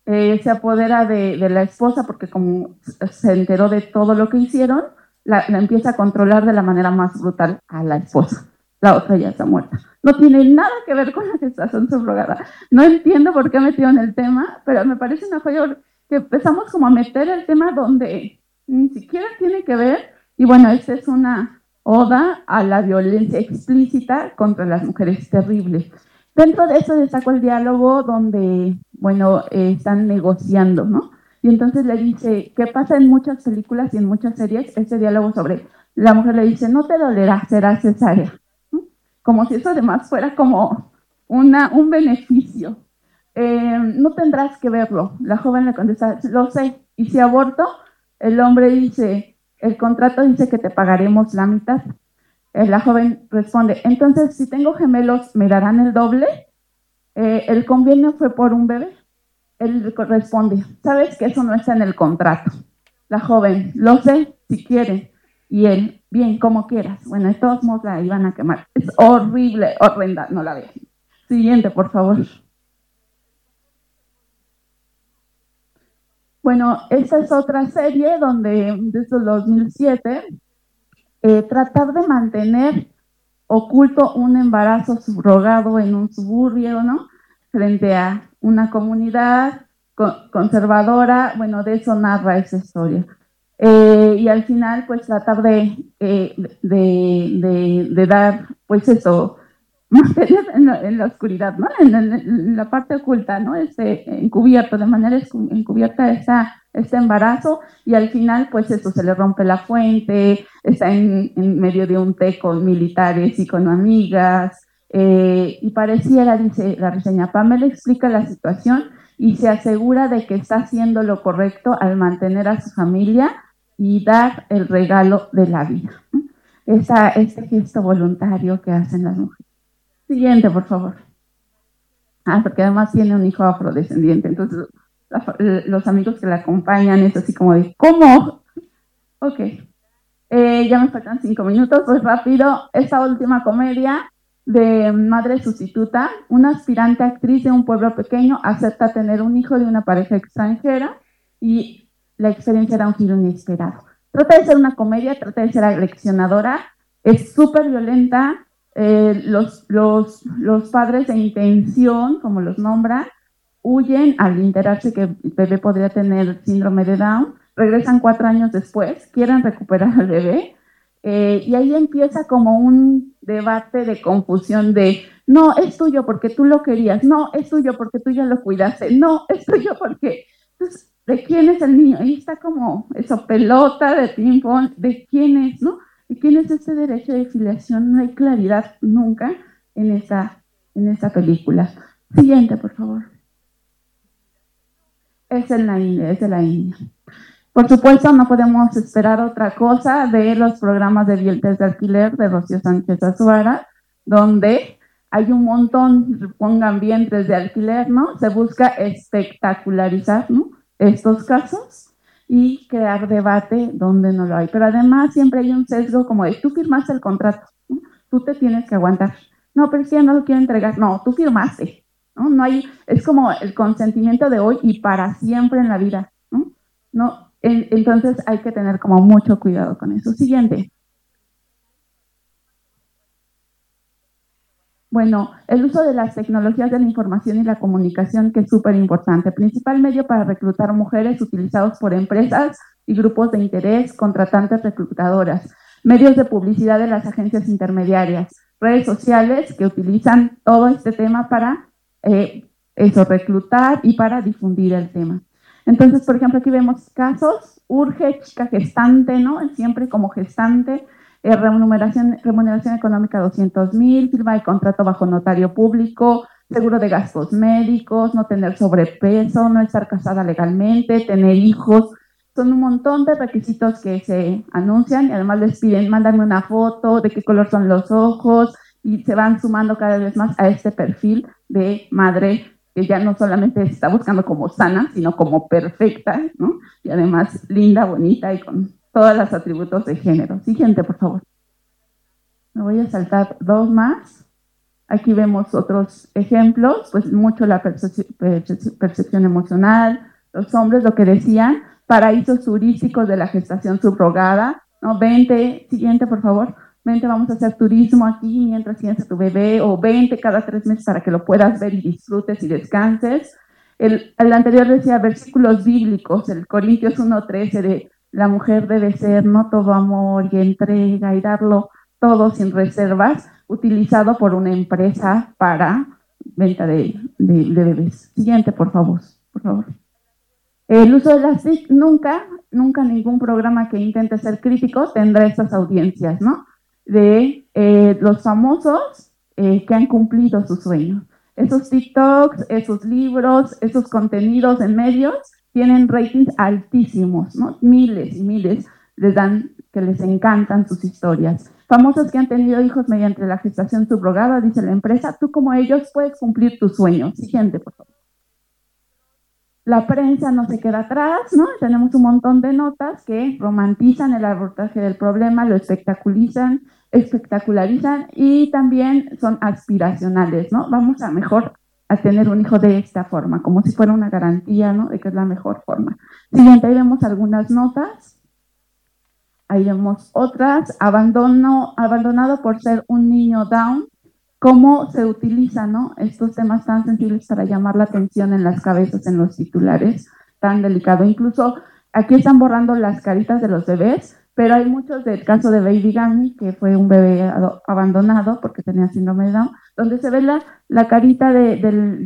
eh, se apodera de, de, la esposa porque como se enteró de todo lo que hicieron, la, la empieza a controlar de la manera más brutal a la esposa. La otra ya está muerta no tiene nada que ver con la gestación subrogada. No entiendo por qué metió en el tema, pero me parece una joya que empezamos como a meter el tema donde ni siquiera tiene que ver. Y bueno, esta es una oda a la violencia explícita contra las mujeres terribles. Dentro de eso destaco el diálogo donde, bueno, eh, están negociando, ¿no? Y entonces le dice, ¿qué pasa en muchas películas y en muchas series? Este diálogo sobre, la mujer le dice, no te dolerá, será cesárea como si eso además fuera como una, un beneficio. Eh, no tendrás que verlo. La joven le contesta, lo sé, y si aborto, el hombre dice, el contrato dice que te pagaremos la mitad. Eh, la joven responde, entonces si tengo gemelos, ¿me darán el doble? Eh, el convenio fue por un bebé. Él responde, sabes que eso no está en el contrato. La joven, lo sé, si quiere. Y él, bien, como quieras. Bueno, de todos modos la iban a quemar. Es horrible, horrenda, no la vean. Siguiente, por favor. Bueno, esta es otra serie donde desde el 2007 eh, tratar de mantener oculto un embarazo subrogado en un suburbio, ¿no? Frente a una comunidad conservadora, bueno, de eso narra esa historia. Eh, y al final pues tratar de, eh, de, de, dar pues eso, la, en la oscuridad, ¿no? En, la parte oculta, ¿no? Este, encubierto, de manera encubierta esa, este embarazo y al final pues eso, se le rompe la fuente, está en, medio de un té con militares y con amigas eh, y pareciera, dice la reseña, Pamela explica la situación y se asegura de que está haciendo lo correcto al mantener a su familia y dar el regalo de la vida. Este gesto voluntario que hacen las mujeres. Siguiente, por favor. Ah, porque además tiene un hijo afrodescendiente, entonces los amigos que la acompañan es así como de, ¿cómo? Ok. Eh, ya me faltan cinco minutos, pues rápido. Esta última comedia de madre sustituta, una aspirante actriz de un pueblo pequeño acepta tener un hijo de una pareja extranjera y la experiencia era un giro inesperado. Trata de ser una comedia, trata de ser aleccionadora, es súper violenta, eh, los, los, los padres de intención, como los nombra, huyen al enterarse que el bebé podría tener síndrome de Down, regresan cuatro años después, quieren recuperar al bebé, eh, y ahí empieza como un debate de confusión de, no, es tuyo porque tú lo querías, no, es tuyo porque tú ya lo cuidaste, no, es tuyo porque... ¿de quién es el niño? Ahí está como eso, pelota de ping-pong, ¿de quién es, no? ¿De quién es este derecho de filiación? No hay claridad nunca en esa, en esa película. Siguiente, por favor. Es en la India, es de la India. Por supuesto, no podemos esperar otra cosa de los programas de vientres de alquiler de Rocío Sánchez Azuara, donde hay un montón, pongan vientres de alquiler, ¿no? Se busca espectacularizar, ¿no? Estos casos y crear debate donde no lo hay. Pero además siempre hay un sesgo como de, tú firmaste el contrato, tú te tienes que aguantar. No, pero si ya no lo quiero entregar. No, tú firmaste. ¿no? no hay, es como el consentimiento de hoy y para siempre en la vida. ¿no? no entonces hay que tener como mucho cuidado con eso. Siguiente. Bueno, el uso de las tecnologías de la información y la comunicación, que es súper importante. Principal medio para reclutar mujeres utilizados por empresas y grupos de interés, contratantes reclutadoras. Medios de publicidad de las agencias intermediarias. Redes sociales que utilizan todo este tema para eh, eso, reclutar y para difundir el tema. Entonces, por ejemplo, aquí vemos casos, urge chica gestante, ¿no? Siempre como gestante, eh, remuneración, remuneración económica 200 mil, firma de contrato bajo notario público, seguro de gastos médicos, no tener sobrepeso, no estar casada legalmente, tener hijos. Son un montón de requisitos que se anuncian y además les piden, mándame una foto de qué color son los ojos y se van sumando cada vez más a este perfil de madre que ya no solamente está buscando como sana, sino como perfecta, ¿no? Y además linda, bonita y con todos los atributos de género. Siguiente, por favor. Me voy a saltar dos más. Aquí vemos otros ejemplos, pues mucho la percepción emocional, los hombres, lo que decían, paraísos turísticos de la gestación subrogada, ¿no? 20, siguiente, por favor vente, vamos a hacer turismo aquí mientras tienes a tu bebé, o vente cada tres meses para que lo puedas ver y disfrutes y descanses. El, el anterior decía versículos bíblicos, el Corintios 1.13 de la mujer debe ser no todo amor y entrega y darlo todo sin reservas, utilizado por una empresa para venta de, bebés. Siguiente, por favor, por favor. El uso de las TIC nunca, nunca ningún programa que intente ser crítico tendrá estas audiencias, ¿no? de eh, los famosos eh, que han cumplido su sueño. Esos TikToks, esos libros, esos contenidos en medios tienen ratings altísimos, ¿no? Miles y miles les dan que les encantan sus historias. Famosos que han tenido hijos mediante la gestación subrogada, dice la empresa, tú como ellos puedes cumplir tu sueño. Siguiente, por favor. La prensa no se queda atrás, ¿no? Tenemos un montón de notas que romantizan el abordaje del problema, lo espectaculizan, espectacularizan y también son aspiracionales, ¿no? Vamos a mejor a tener un hijo de esta forma, como si fuera una garantía, ¿no? De que es la mejor forma. Siguiente, ahí vemos algunas notas. Ahí vemos otras. Abandono, abandonado por ser un niño down. Cómo se utilizan, ¿no? Estos temas tan sensibles para llamar la atención en las cabezas, en los titulares, tan delicado. Incluso aquí están borrando las caritas de los bebés pero hay muchos del caso de Baby Gami, que fue un bebé abandonado porque tenía síndrome de Down, donde se ve la, la carita del,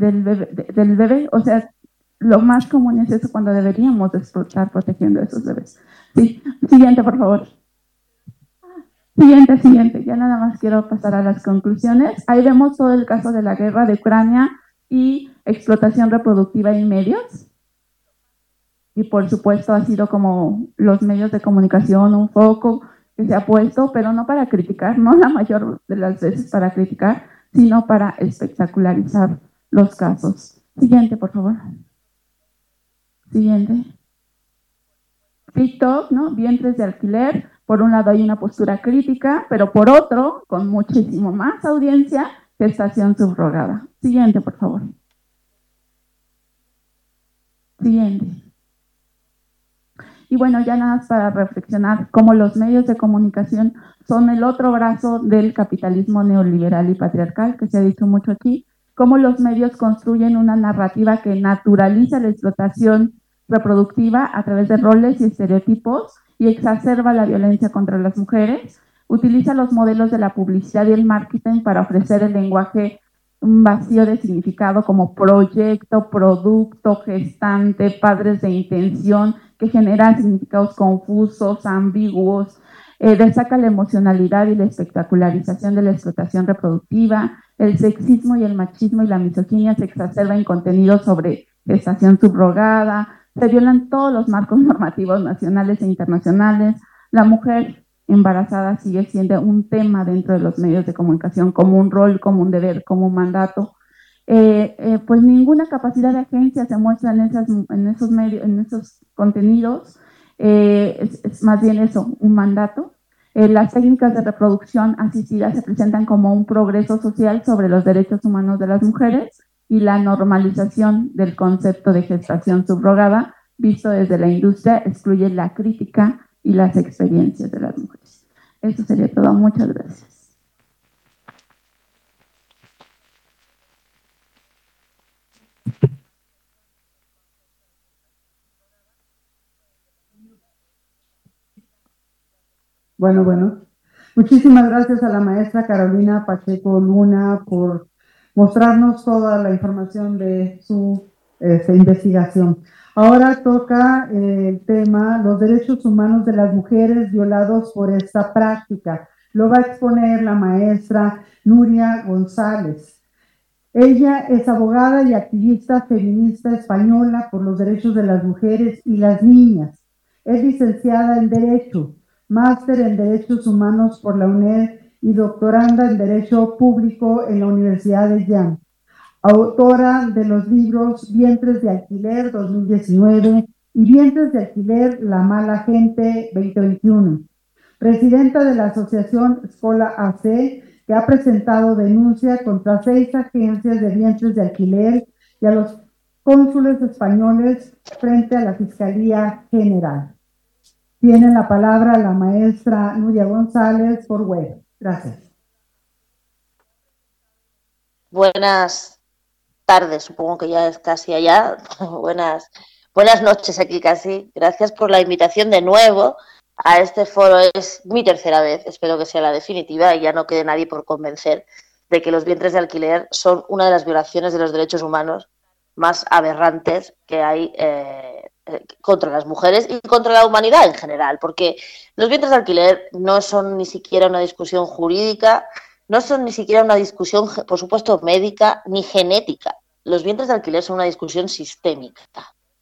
bebé, o sea, lo más común es eso cuando deberíamos estar protegiendo a esos bebés. Sí, siguiente, por favor. Siguiente, siguiente. Ya nada más quiero pasar a las conclusiones. Ahí vemos todo el caso de la guerra de Ucrania y explotación reproductiva en medios y por supuesto ha sido como los medios de comunicación un foco que se ha puesto, pero no para criticar, no la mayor de las veces para criticar, sino para espectacularizar los casos. Siguiente, por favor. Siguiente. TikTok, ¿no? Vientres de alquiler, Por un lado hay una postura crítica, pero por otro, con muchísimo más audiencia, gestación subrogada. Siguiente, por favor. Siguiente. Y bueno, ya nada más para reflexionar cómo los medios de comunicación son el otro brazo del capitalismo neoliberal y patriarcal, que se ha dicho mucho aquí, cómo los medios construyen una narrativa que naturaliza la explotación reproductiva a través de roles y estereotipos y exacerba la violencia contra las mujeres, utiliza los modelos de la publicidad y el marketing para ofrecer el lenguaje un vacío de significado como proyecto, producto, gestante, padres de intención, que generan significados confusos, ambiguos, eh, destaca la emocionalidad y la espectacularización de la explotación reproductiva, el sexismo y el machismo y la misoginia se exacerban en contenidos sobre gestación subrogada, se violan todos los marcos normativos nacionales e internacionales, la mujer embarazada sigue siendo un tema dentro de los medios de comunicación como un rol, como un deber, como un mandato. Eh, eh, pues ninguna capacidad de agencia se muestra en, esos medios, en esos contenidos, eh, es, más bien eso, un mandato. las técnicas de reproducción asistida se presentan como un progreso social sobre los derechos humanos de las mujeres y la normalización del concepto de gestación subrogada, visto desde la industria, excluye la crítica y las experiencias de las mujeres. Eso sería todo. Muchas gracias.
Bueno, bueno. Muchísimas gracias a la maestra Carolina Pacheco Luna por mostrarnos toda la información de su este, investigación. Ahora toca eh, el tema los derechos humanos de las mujeres violados por esta práctica. Lo va a exponer la maestra Nuria González. Ella es abogada y activista feminista española por los derechos de las mujeres y las niñas. Es licenciada en Derecho, máster en Derechos Humanos por la UNED y doctoranda en Derecho Público en la Universidad de Yale autora de los libros Vientres de Alquiler 2019 y Vientres de Alquiler La Mala Gente 2021. Presidenta de la Asociación Escola AC, que ha presentado denuncia contra seis agencias de vientres de alquiler y a los cónsules españoles frente a la Fiscalía General. Tiene la palabra la maestra Nuria González por web. Gracias.
Buenas tarde, supongo que ya es casi allá. buenas, buenas noches aquí casi. Gracias por la invitación de nuevo a este foro. Es mi tercera vez, espero que sea la definitiva y ya no quede nadie por convencer de que los vientres de alquiler son una de las violaciones de los derechos humanos más aberrantes que hay eh, eh, contra las mujeres y contra la humanidad en general, porque los vientres de alquiler no son ni siquiera una discusión jurídica, no son ni siquiera una discusión, por supuesto, médica ni genética. Los vientres de alquiler son una discusión sistémica.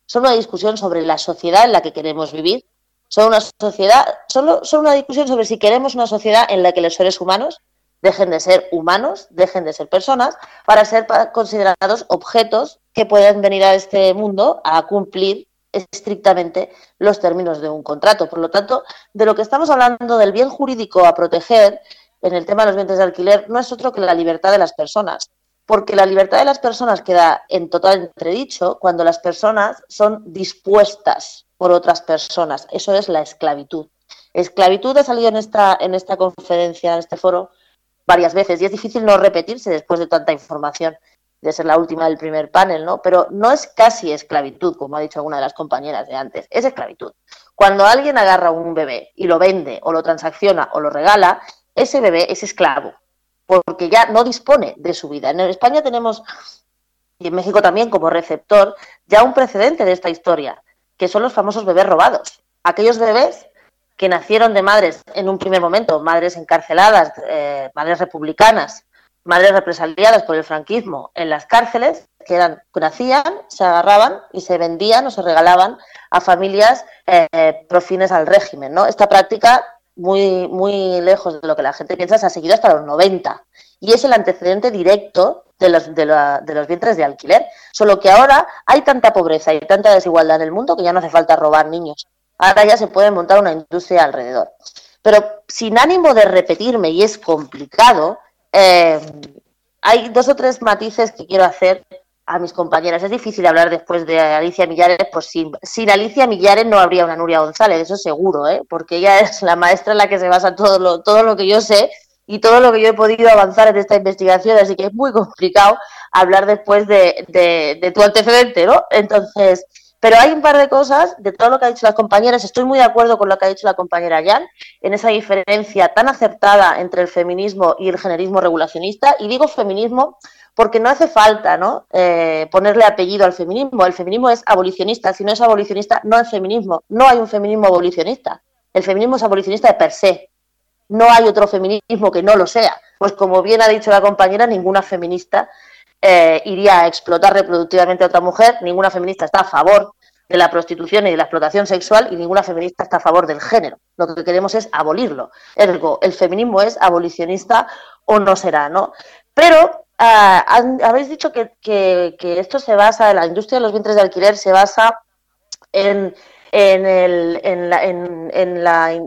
Son una discusión sobre la sociedad en la que queremos vivir. Son una sociedad, solo son una discusión sobre si queremos una sociedad en la que los seres humanos dejen de ser humanos, dejen de ser personas, para ser considerados objetos que pueden venir a este mundo a cumplir estrictamente los términos de un contrato. Por lo tanto, de lo que estamos hablando del bien jurídico a proteger en el tema de los bienes de alquiler no es otro que la libertad de las personas, porque la libertad de las personas queda en total entredicho cuando las personas son dispuestas por otras personas. Eso es la esclavitud. Esclavitud ha salido en esta, en esta conferencia, en este foro, varias veces y es difícil no repetirse después de tanta información, de ser la última del primer panel, ¿no? Pero no es casi esclavitud, como ha dicho alguna de las compañeras de antes, es esclavitud. Cuando alguien agarra un bebé y lo vende o lo transacciona o lo regala, ese bebé es esclavo, porque ya no dispone de su vida. En España tenemos, y en México también como receptor, ya un precedente de esta historia, que son los famosos bebés robados. Aquellos bebés que nacieron de madres en un primer momento, madres encarceladas, eh, madres republicanas, madres represaliadas por el franquismo en las cárceles, que eran, nacían, se agarraban y se vendían o se regalaban a familias eh, profines al régimen. ¿no? Esta práctica muy, muy lejos de lo que la gente piensa, se ha seguido hasta los 90. Y es el antecedente directo de los, de, de los vientres de alquiler. Solo que ahora hay tanta pobreza y tanta desigualdad en el mundo que ya no hace falta robar niños. Ahora ya se puede montar una industria alrededor. Pero sin ánimo de repetirme, y es complicado, eh, hay dos o tres matices que quiero hacer a mis compañeras. Es difícil hablar después de Alicia Millares, pues sin, sin Alicia Millares no habría una Nuria González, eso seguro, ¿eh? porque ella es la maestra en la que se basa todo lo, todo lo que yo sé y todo lo que yo he podido avanzar en esta investigación, así que es muy complicado hablar después de, de, tu antecedente, ¿no? Entonces, pero hay un par de cosas de todo lo que ha dicho las compañeras. Estoy muy de acuerdo con lo que ha dicho la compañera Jan, en esa diferencia tan acertada entre el feminismo y el generismo regulacionista. Y digo feminismo porque no hace falta ¿no? Eh, ponerle apellido al feminismo. El feminismo es abolicionista. Si no es abolicionista, no es feminismo. No hay un feminismo abolicionista. El feminismo es abolicionista de per se. No hay otro feminismo que no lo sea. Pues como bien ha dicho la compañera, ninguna feminista eh, iría a explotar reproductivamente a otra mujer, ninguna feminista está a favor de la prostitución y de la explotación sexual y ninguna feminista está a favor del género. Lo que queremos es abolirlo. Ergo, el feminismo es abolicionista o no será, ¿no? Pero ah, habéis dicho que, esto se basa, la industria de los vientres de alquiler se basa en el,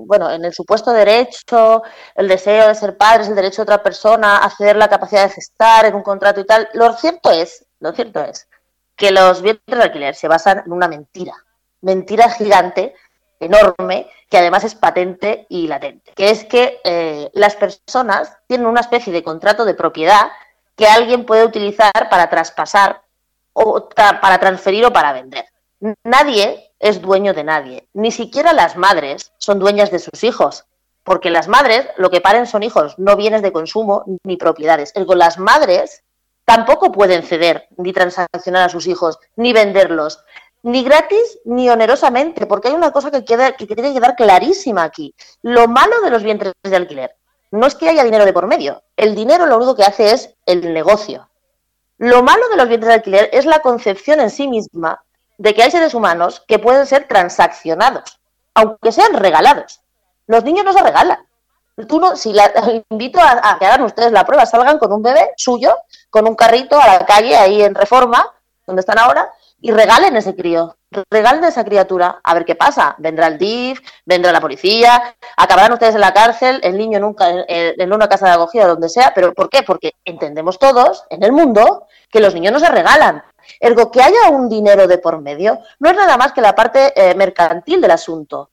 bueno, en el supuesto derecho, el deseo de ser padres, el derecho de otra persona a ceder la capacidad de gestar en un contrato y tal. Lo cierto es, lo cierto es que los bienes de alquiler se basan en una mentira, mentira gigante, enorme, que además es patente y latente, que es que eh, las personas tienen una especie de contrato de propiedad que alguien puede utilizar para traspasar o para transferir o para vender. Nadie es dueño de nadie. Ni siquiera las madres son dueñas de sus hijos, porque las madres lo que paren son hijos, no bienes de consumo ni propiedades. Ergo, las madres tampoco pueden ceder ni transaccionar a sus hijos, ni venderlos, ni gratis ni onerosamente, porque hay una cosa que, queda, que tiene que quedar clarísima aquí. Lo malo de los vientres de alquiler no es que haya dinero de por medio. El dinero lo único que hace es el negocio. Lo malo de los vientres de alquiler es la concepción en sí misma de que hay seres humanos que pueden ser transaccionados, aunque sean regalados. Los niños no se regalan. Tú no, si la, invito a, que hagan ustedes la prueba, salgan con un bebé suyo, con un carrito a la calle ahí en Reforma, donde están ahora, y regalen ese crío, regalen esa criatura, a ver qué pasa. Vendrá el DIF, vendrá la policía, acabarán ustedes en la cárcel, el niño nunca en, en una casa de acogida, donde sea, pero ¿por qué? Porque entendemos todos en el mundo que los niños no se regalan, Ergo, que haya un dinero de por medio no es nada más que la parte eh, mercantil del asunto.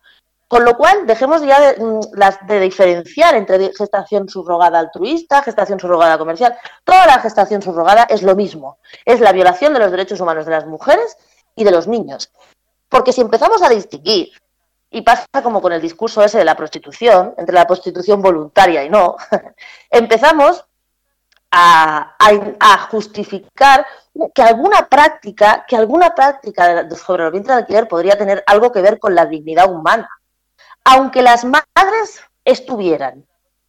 Con lo cual, dejemos ya mm, de, diferenciar entre gestación subrogada altruista, gestación subrogada comercial. Toda la gestación subrogada es lo mismo. Es la violación de los derechos humanos de las mujeres y de los niños. Porque si empezamos a distinguir, y pasa como con el discurso ese de la prostitución, entre la prostitución voluntaria y no, empezamos a, justificar que alguna práctica, que alguna práctica sobre el vientre de alquiler podría tener algo que ver con la dignidad humana. Aunque las madres estuvieran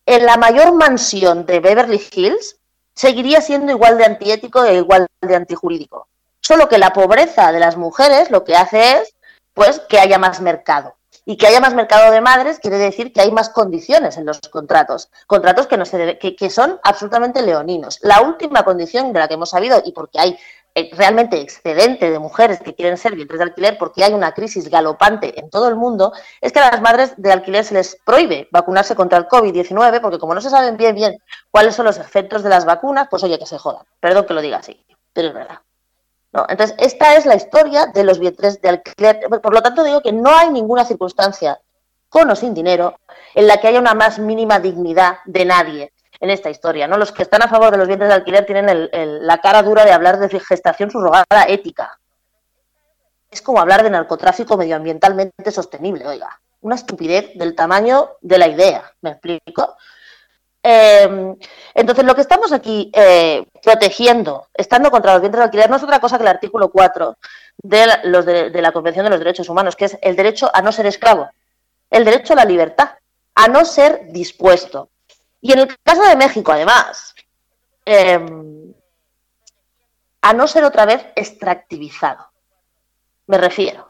en la mayor mansión de Beverly Hills, seguiría siendo igual de antiético e igual de antijurídico. Solo que la pobreza de las mujeres lo que hace es pues que haya más mercado y que haya más mercado de madres quiere decir que hay más condiciones en los contratos, contratos que, no se que, son absolutamente leoninos. La última condición de la que hemos sabido, y porque hay eh, realmente excedente de mujeres que quieren ser vientres de alquiler porque hay una crisis galopante en todo el mundo, es que a las madres de alquiler se les prohíbe vacunarse contra el COVID-19 porque como no se saben bien bien cuáles son los efectos de las vacunas, pues oye, que se jodan. Perdón que lo diga así, pero es verdad. Entonces, esta es la historia de los vientres de alquiler. Por lo tanto, digo que no hay ninguna circunstancia, con o sin dinero, en la que haya una más mínima dignidad de nadie en esta historia. ¿no? Los que están a favor de los vientres de alquiler tienen la cara dura de hablar de gestación subrogada ética. Es como hablar de narcotráfico medioambientalmente sostenible, oiga. Una estupidez del tamaño de la idea, ¿me explico? Em, entonces, lo que estamos aquí eh, protegiendo, estando contra los vientres de alquiler, no es otra cosa que el artículo 4 de, los de, la Convención de los Derechos Humanos, que es el derecho a no ser esclavo, el derecho a la libertad, a no ser dispuesto. Y en el caso de México, además, em, a no ser otra vez extractivizado. Me refiero.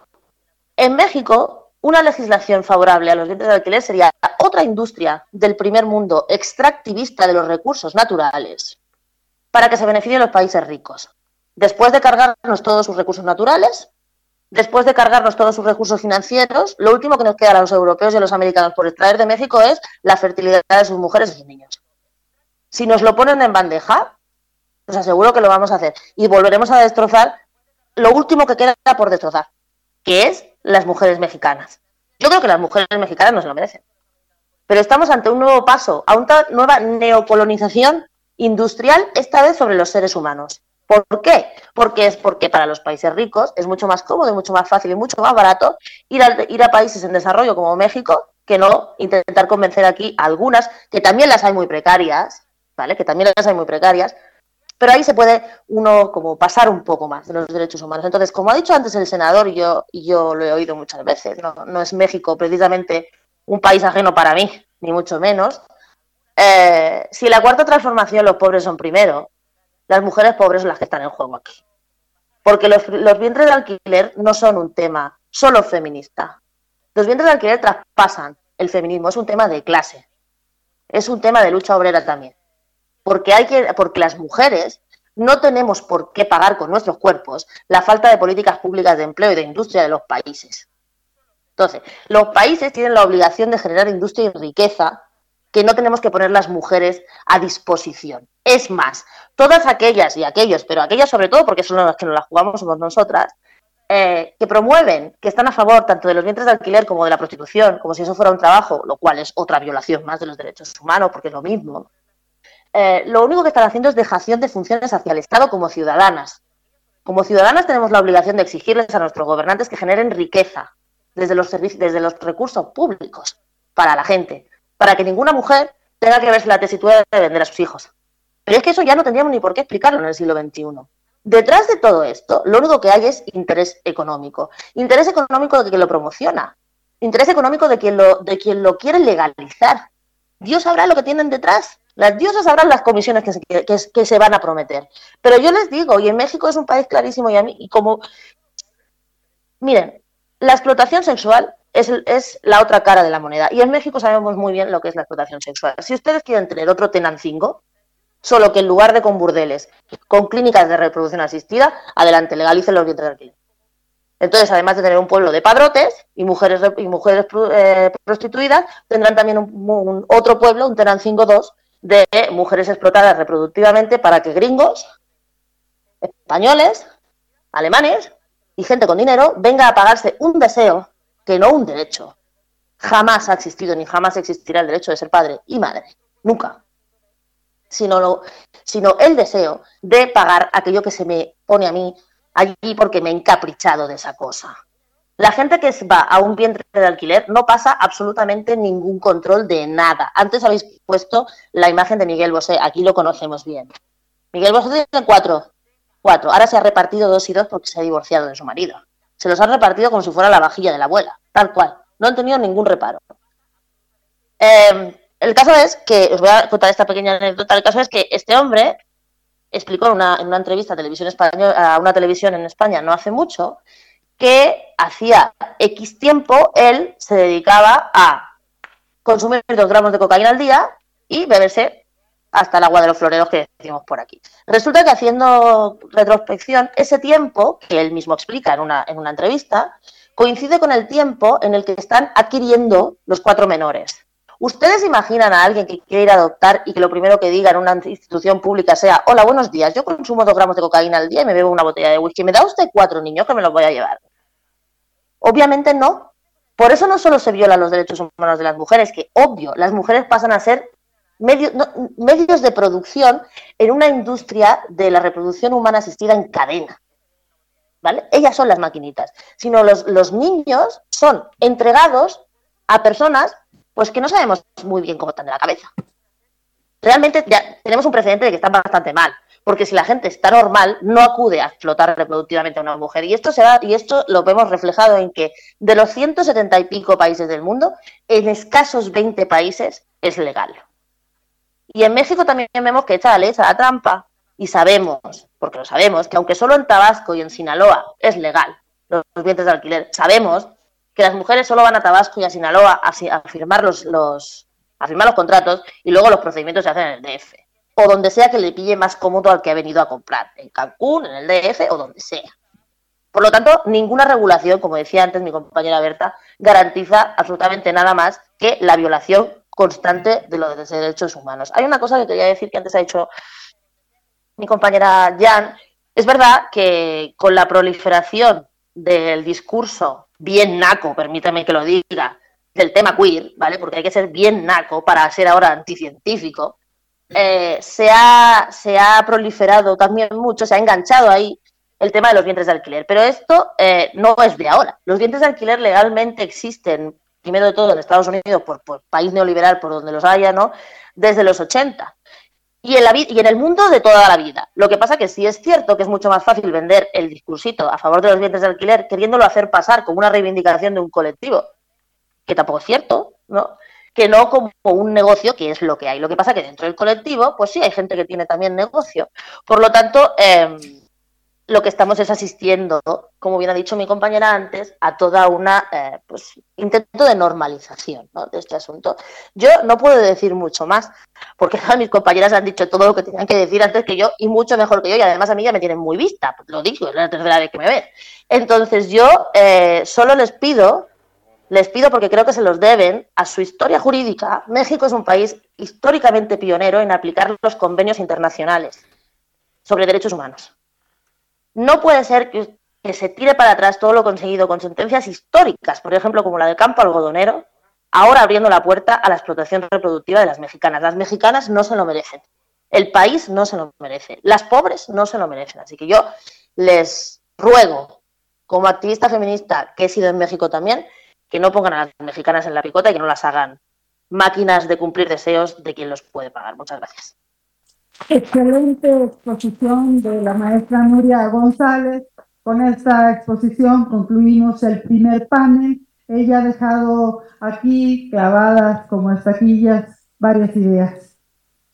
En México, una legislación favorable a los bienes de alquiler sería otra industria del primer mundo extractivista de los recursos naturales para que se beneficien los países ricos. Después de cargarnos todos sus recursos naturales, después de cargarnos todos sus recursos financieros, lo último que nos queda a los europeos y a los americanos por extraer de México es la fertilidad de sus mujeres y sus niños. Si nos lo ponen en bandeja, os aseguro que lo vamos a hacer. Y volveremos a destrozar lo último que queda por destrozar, que es las mujeres mexicanas. Yo creo que las mujeres mexicanas no se lo merecen. Pero estamos ante un nuevo paso, a una nueva neocolonización industrial, esta vez sobre los seres humanos. ¿Por qué? Porque es porque para los países ricos es mucho más cómodo, mucho más fácil y mucho más barato ir a, ir a países en desarrollo como México que no intentar convencer aquí a algunas, que también las hay muy precarias, ¿vale? Que también las hay muy precarias, pero ahí se puede uno como pasar un poco más de los derechos humanos. Entonces, como ha dicho antes el senador, y yo, yo lo he oído muchas veces, no, no es México precisamente un país ajeno para mí, ni mucho menos, eh, si la cuarta transformación los pobres son primero, las mujeres pobres son las que están en juego aquí. Porque los, los vientres de alquiler no son un tema solo feminista. Los vientres de alquiler traspasan el feminismo, es un tema de clase, es un tema de lucha obrera también. Porque, hay que, porque las mujeres no tenemos por qué pagar con nuestros cuerpos la falta de políticas públicas de empleo y de industria de los países. Entonces, los países tienen la obligación de generar industria y riqueza que no tenemos que poner las mujeres a disposición. Es más, todas aquellas y aquellos, pero aquellas sobre todo porque son las que nos las jugamos somos nosotras, eh, que promueven, que están a favor tanto de los vientres de alquiler como de la prostitución, como si eso fuera un trabajo, lo cual es otra violación más de los derechos humanos, porque es lo mismo, eh, lo único que están haciendo es dejación de funciones hacia el Estado como ciudadanas. Como ciudadanas tenemos la obligación de exigirles a nuestros gobernantes que generen riqueza desde los, desde los recursos públicos para la gente, para que ninguna mujer tenga que verse la tesitura de vender a sus hijos. Pero es que eso ya no tendríamos ni por qué explicarlo en el siglo XXI. Detrás de todo esto, lo único que hay es interés económico. Interés económico de quien lo promociona. Interés económico de quien lo, de quien lo quiere legalizar. Dios sabrá lo que tienen detrás. Las diosas sabrán las comisiones que se, van a prometer. Pero yo les digo, y en México es un país clarísimo, y, a mí, y como. Miren, la explotación sexual es, la otra cara de la moneda. Y en México sabemos muy bien lo que es la explotación sexual. Si ustedes quieren tener otro Tenancingo, solo que en lugar de con burdeles, con clínicas de reproducción asistida, adelante, legalicen los vientres de alquiler. Entonces, además de tener un pueblo de padrotes y mujeres y mujeres eh, prostituidas, tendrán también un, otro pueblo, un Tenancingo 2, de mujeres explotadas reproductivamente para que gringos, españoles, alemanes y gente con dinero venga a pagarse un deseo que no un derecho. Jamás ha existido ni jamás existirá el derecho de ser padre y madre. Nunca. Sino, sino el deseo de pagar aquello que se me pone a mí allí porque me he encaprichado de esa cosa. La gente que va a un vientre de alquiler no pasa absolutamente ningún control de nada. Antes habéis puesto la imagen de Miguel Bosé, aquí lo conocemos bien. Miguel Bosé tiene cuatro, cuatro. Ahora se ha repartido dos y dos porque se ha divorciado de su marido. Se los han repartido como si fuera la vajilla de la abuela, tal cual. No han tenido ningún reparo. Em, el caso es que, os voy a contar esta pequeña anécdota, el caso es que este hombre explicó en una, en una entrevista a, televisión española, a una televisión en España no hace mucho que hacía X tiempo él se dedicaba a consumir dos gramos de cocaína al día y beberse hasta el agua de los floreros que decimos por aquí. Resulta que haciendo retrospección, ese tiempo, que él mismo explica en una, en una entrevista, coincide con el tiempo en el que están adquiriendo los cuatro menores. ¿Ustedes imaginan a alguien que quiere ir a adoptar y que lo primero que diga en una institución pública sea, hola, buenos días, yo consumo dos gramos de cocaína al día y me bebo una botella de whisky, ¿me da usted cuatro niños que me los voy a llevar? Obviamente no. Por eso no solo se violan los derechos humanos de las mujeres, que obvio, las mujeres pasan a ser medios, de producción en una industria de la reproducción humana asistida en cadena. ¿Vale? Ellas son las maquinitas. Sino los, los niños son entregados a personas pues que no sabemos muy bien cómo están de la cabeza. Realmente ya tenemos un precedente de que están bastante mal, porque si la gente está normal, no acude a explotar reproductivamente a una mujer. Y esto, se y esto lo vemos reflejado en que de los 170 y pico países del mundo, en escasos 20 países es legal. Y en México también vemos que echa la ley, echa la trampa, y sabemos, porque lo sabemos, que aunque solo en Tabasco y en Sinaloa es legal los, vientres de alquiler, sabemos que las mujeres solo van a Tabasco y a Sinaloa a, firmar los, a firmar los contratos y luego los procedimientos se hacen en el DF. O donde sea que le pille más cómodo al que ha venido a comprar, en Cancún, en el DF o donde sea. Por lo tanto, ninguna regulación, como decía antes mi compañera Berta, garantiza absolutamente nada más que la violación constante de los derechos humanos. Hay una cosa que quería decir que antes ha dicho mi compañera Jan. Es verdad que con la proliferación del discurso bien naco, permítame que lo diga, del tema queer, ¿vale? Porque hay que ser bien naco para ser ahora anticientífico. Eh, se, ha, se ha proliferado también mucho, se ha enganchado ahí el tema de los vientres de alquiler. Pero esto eh, no es de ahora. Los vientres de alquiler legalmente existen, primero de todo en Estados Unidos, por, por país neoliberal, por donde los haya, ¿no? Desde los 80. Y en, la, y en el mundo de toda la vida. Lo que pasa que sí es cierto que es mucho más fácil vender el discursito a favor de los vientres de alquiler queriéndolo hacer pasar como una reivindicación de un colectivo, que tampoco es cierto, ¿no? Que no como un negocio, que es lo que hay. Lo que pasa que dentro del colectivo, pues sí, hay gente que tiene también negocio. Por lo tanto, eh, lo que estamos es asistiendo, como bien ha dicho mi compañera antes, a toda una eh, pues, intento de normalización de este asunto. Yo no puedo decir mucho más, porque todas mis compañeras han dicho todo lo que tenían que decir antes que yo y mucho mejor que yo, y además a mí ya me tienen muy vista, lo digo, es la tercera vez que me ven. Entonces yo eh, solo les pido, les pido porque creo que se los deben a su historia jurídica. México es un país históricamente pionero en aplicar los convenios internacionales sobre derechos humanos no puede ser que, se tire para atrás todo lo conseguido con sentencias históricas, por ejemplo, como la del campo algodonero, ahora abriendo la puerta a la explotación reproductiva de las mexicanas. Las mexicanas no se lo merecen. El país no se lo merece. Las pobres no se lo merecen. Así que yo les ruego, como activista feminista que he sido en México también, que no pongan a las mexicanas en la picota y que no las hagan máquinas de cumplir deseos de quien los puede pagar. Muchas gracias.
Excelente exposición de la maestra Nuria González. Con esta exposición concluimos el primer panel. Ella ha dejado aquí clavadas como estaquillas varias ideas.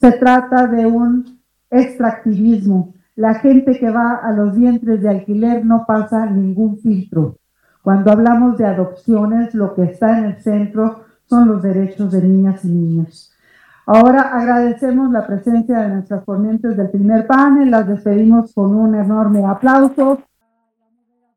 Se trata de un extractivismo. La gente que va a los vientres de alquiler no pasa ningún filtro. Cuando hablamos de adopciones, lo que está en el centro son los derechos de niñas y niños. Ahora agradecemos la presencia de nuestras ponentes del primer panel, las despedimos con un enorme aplauso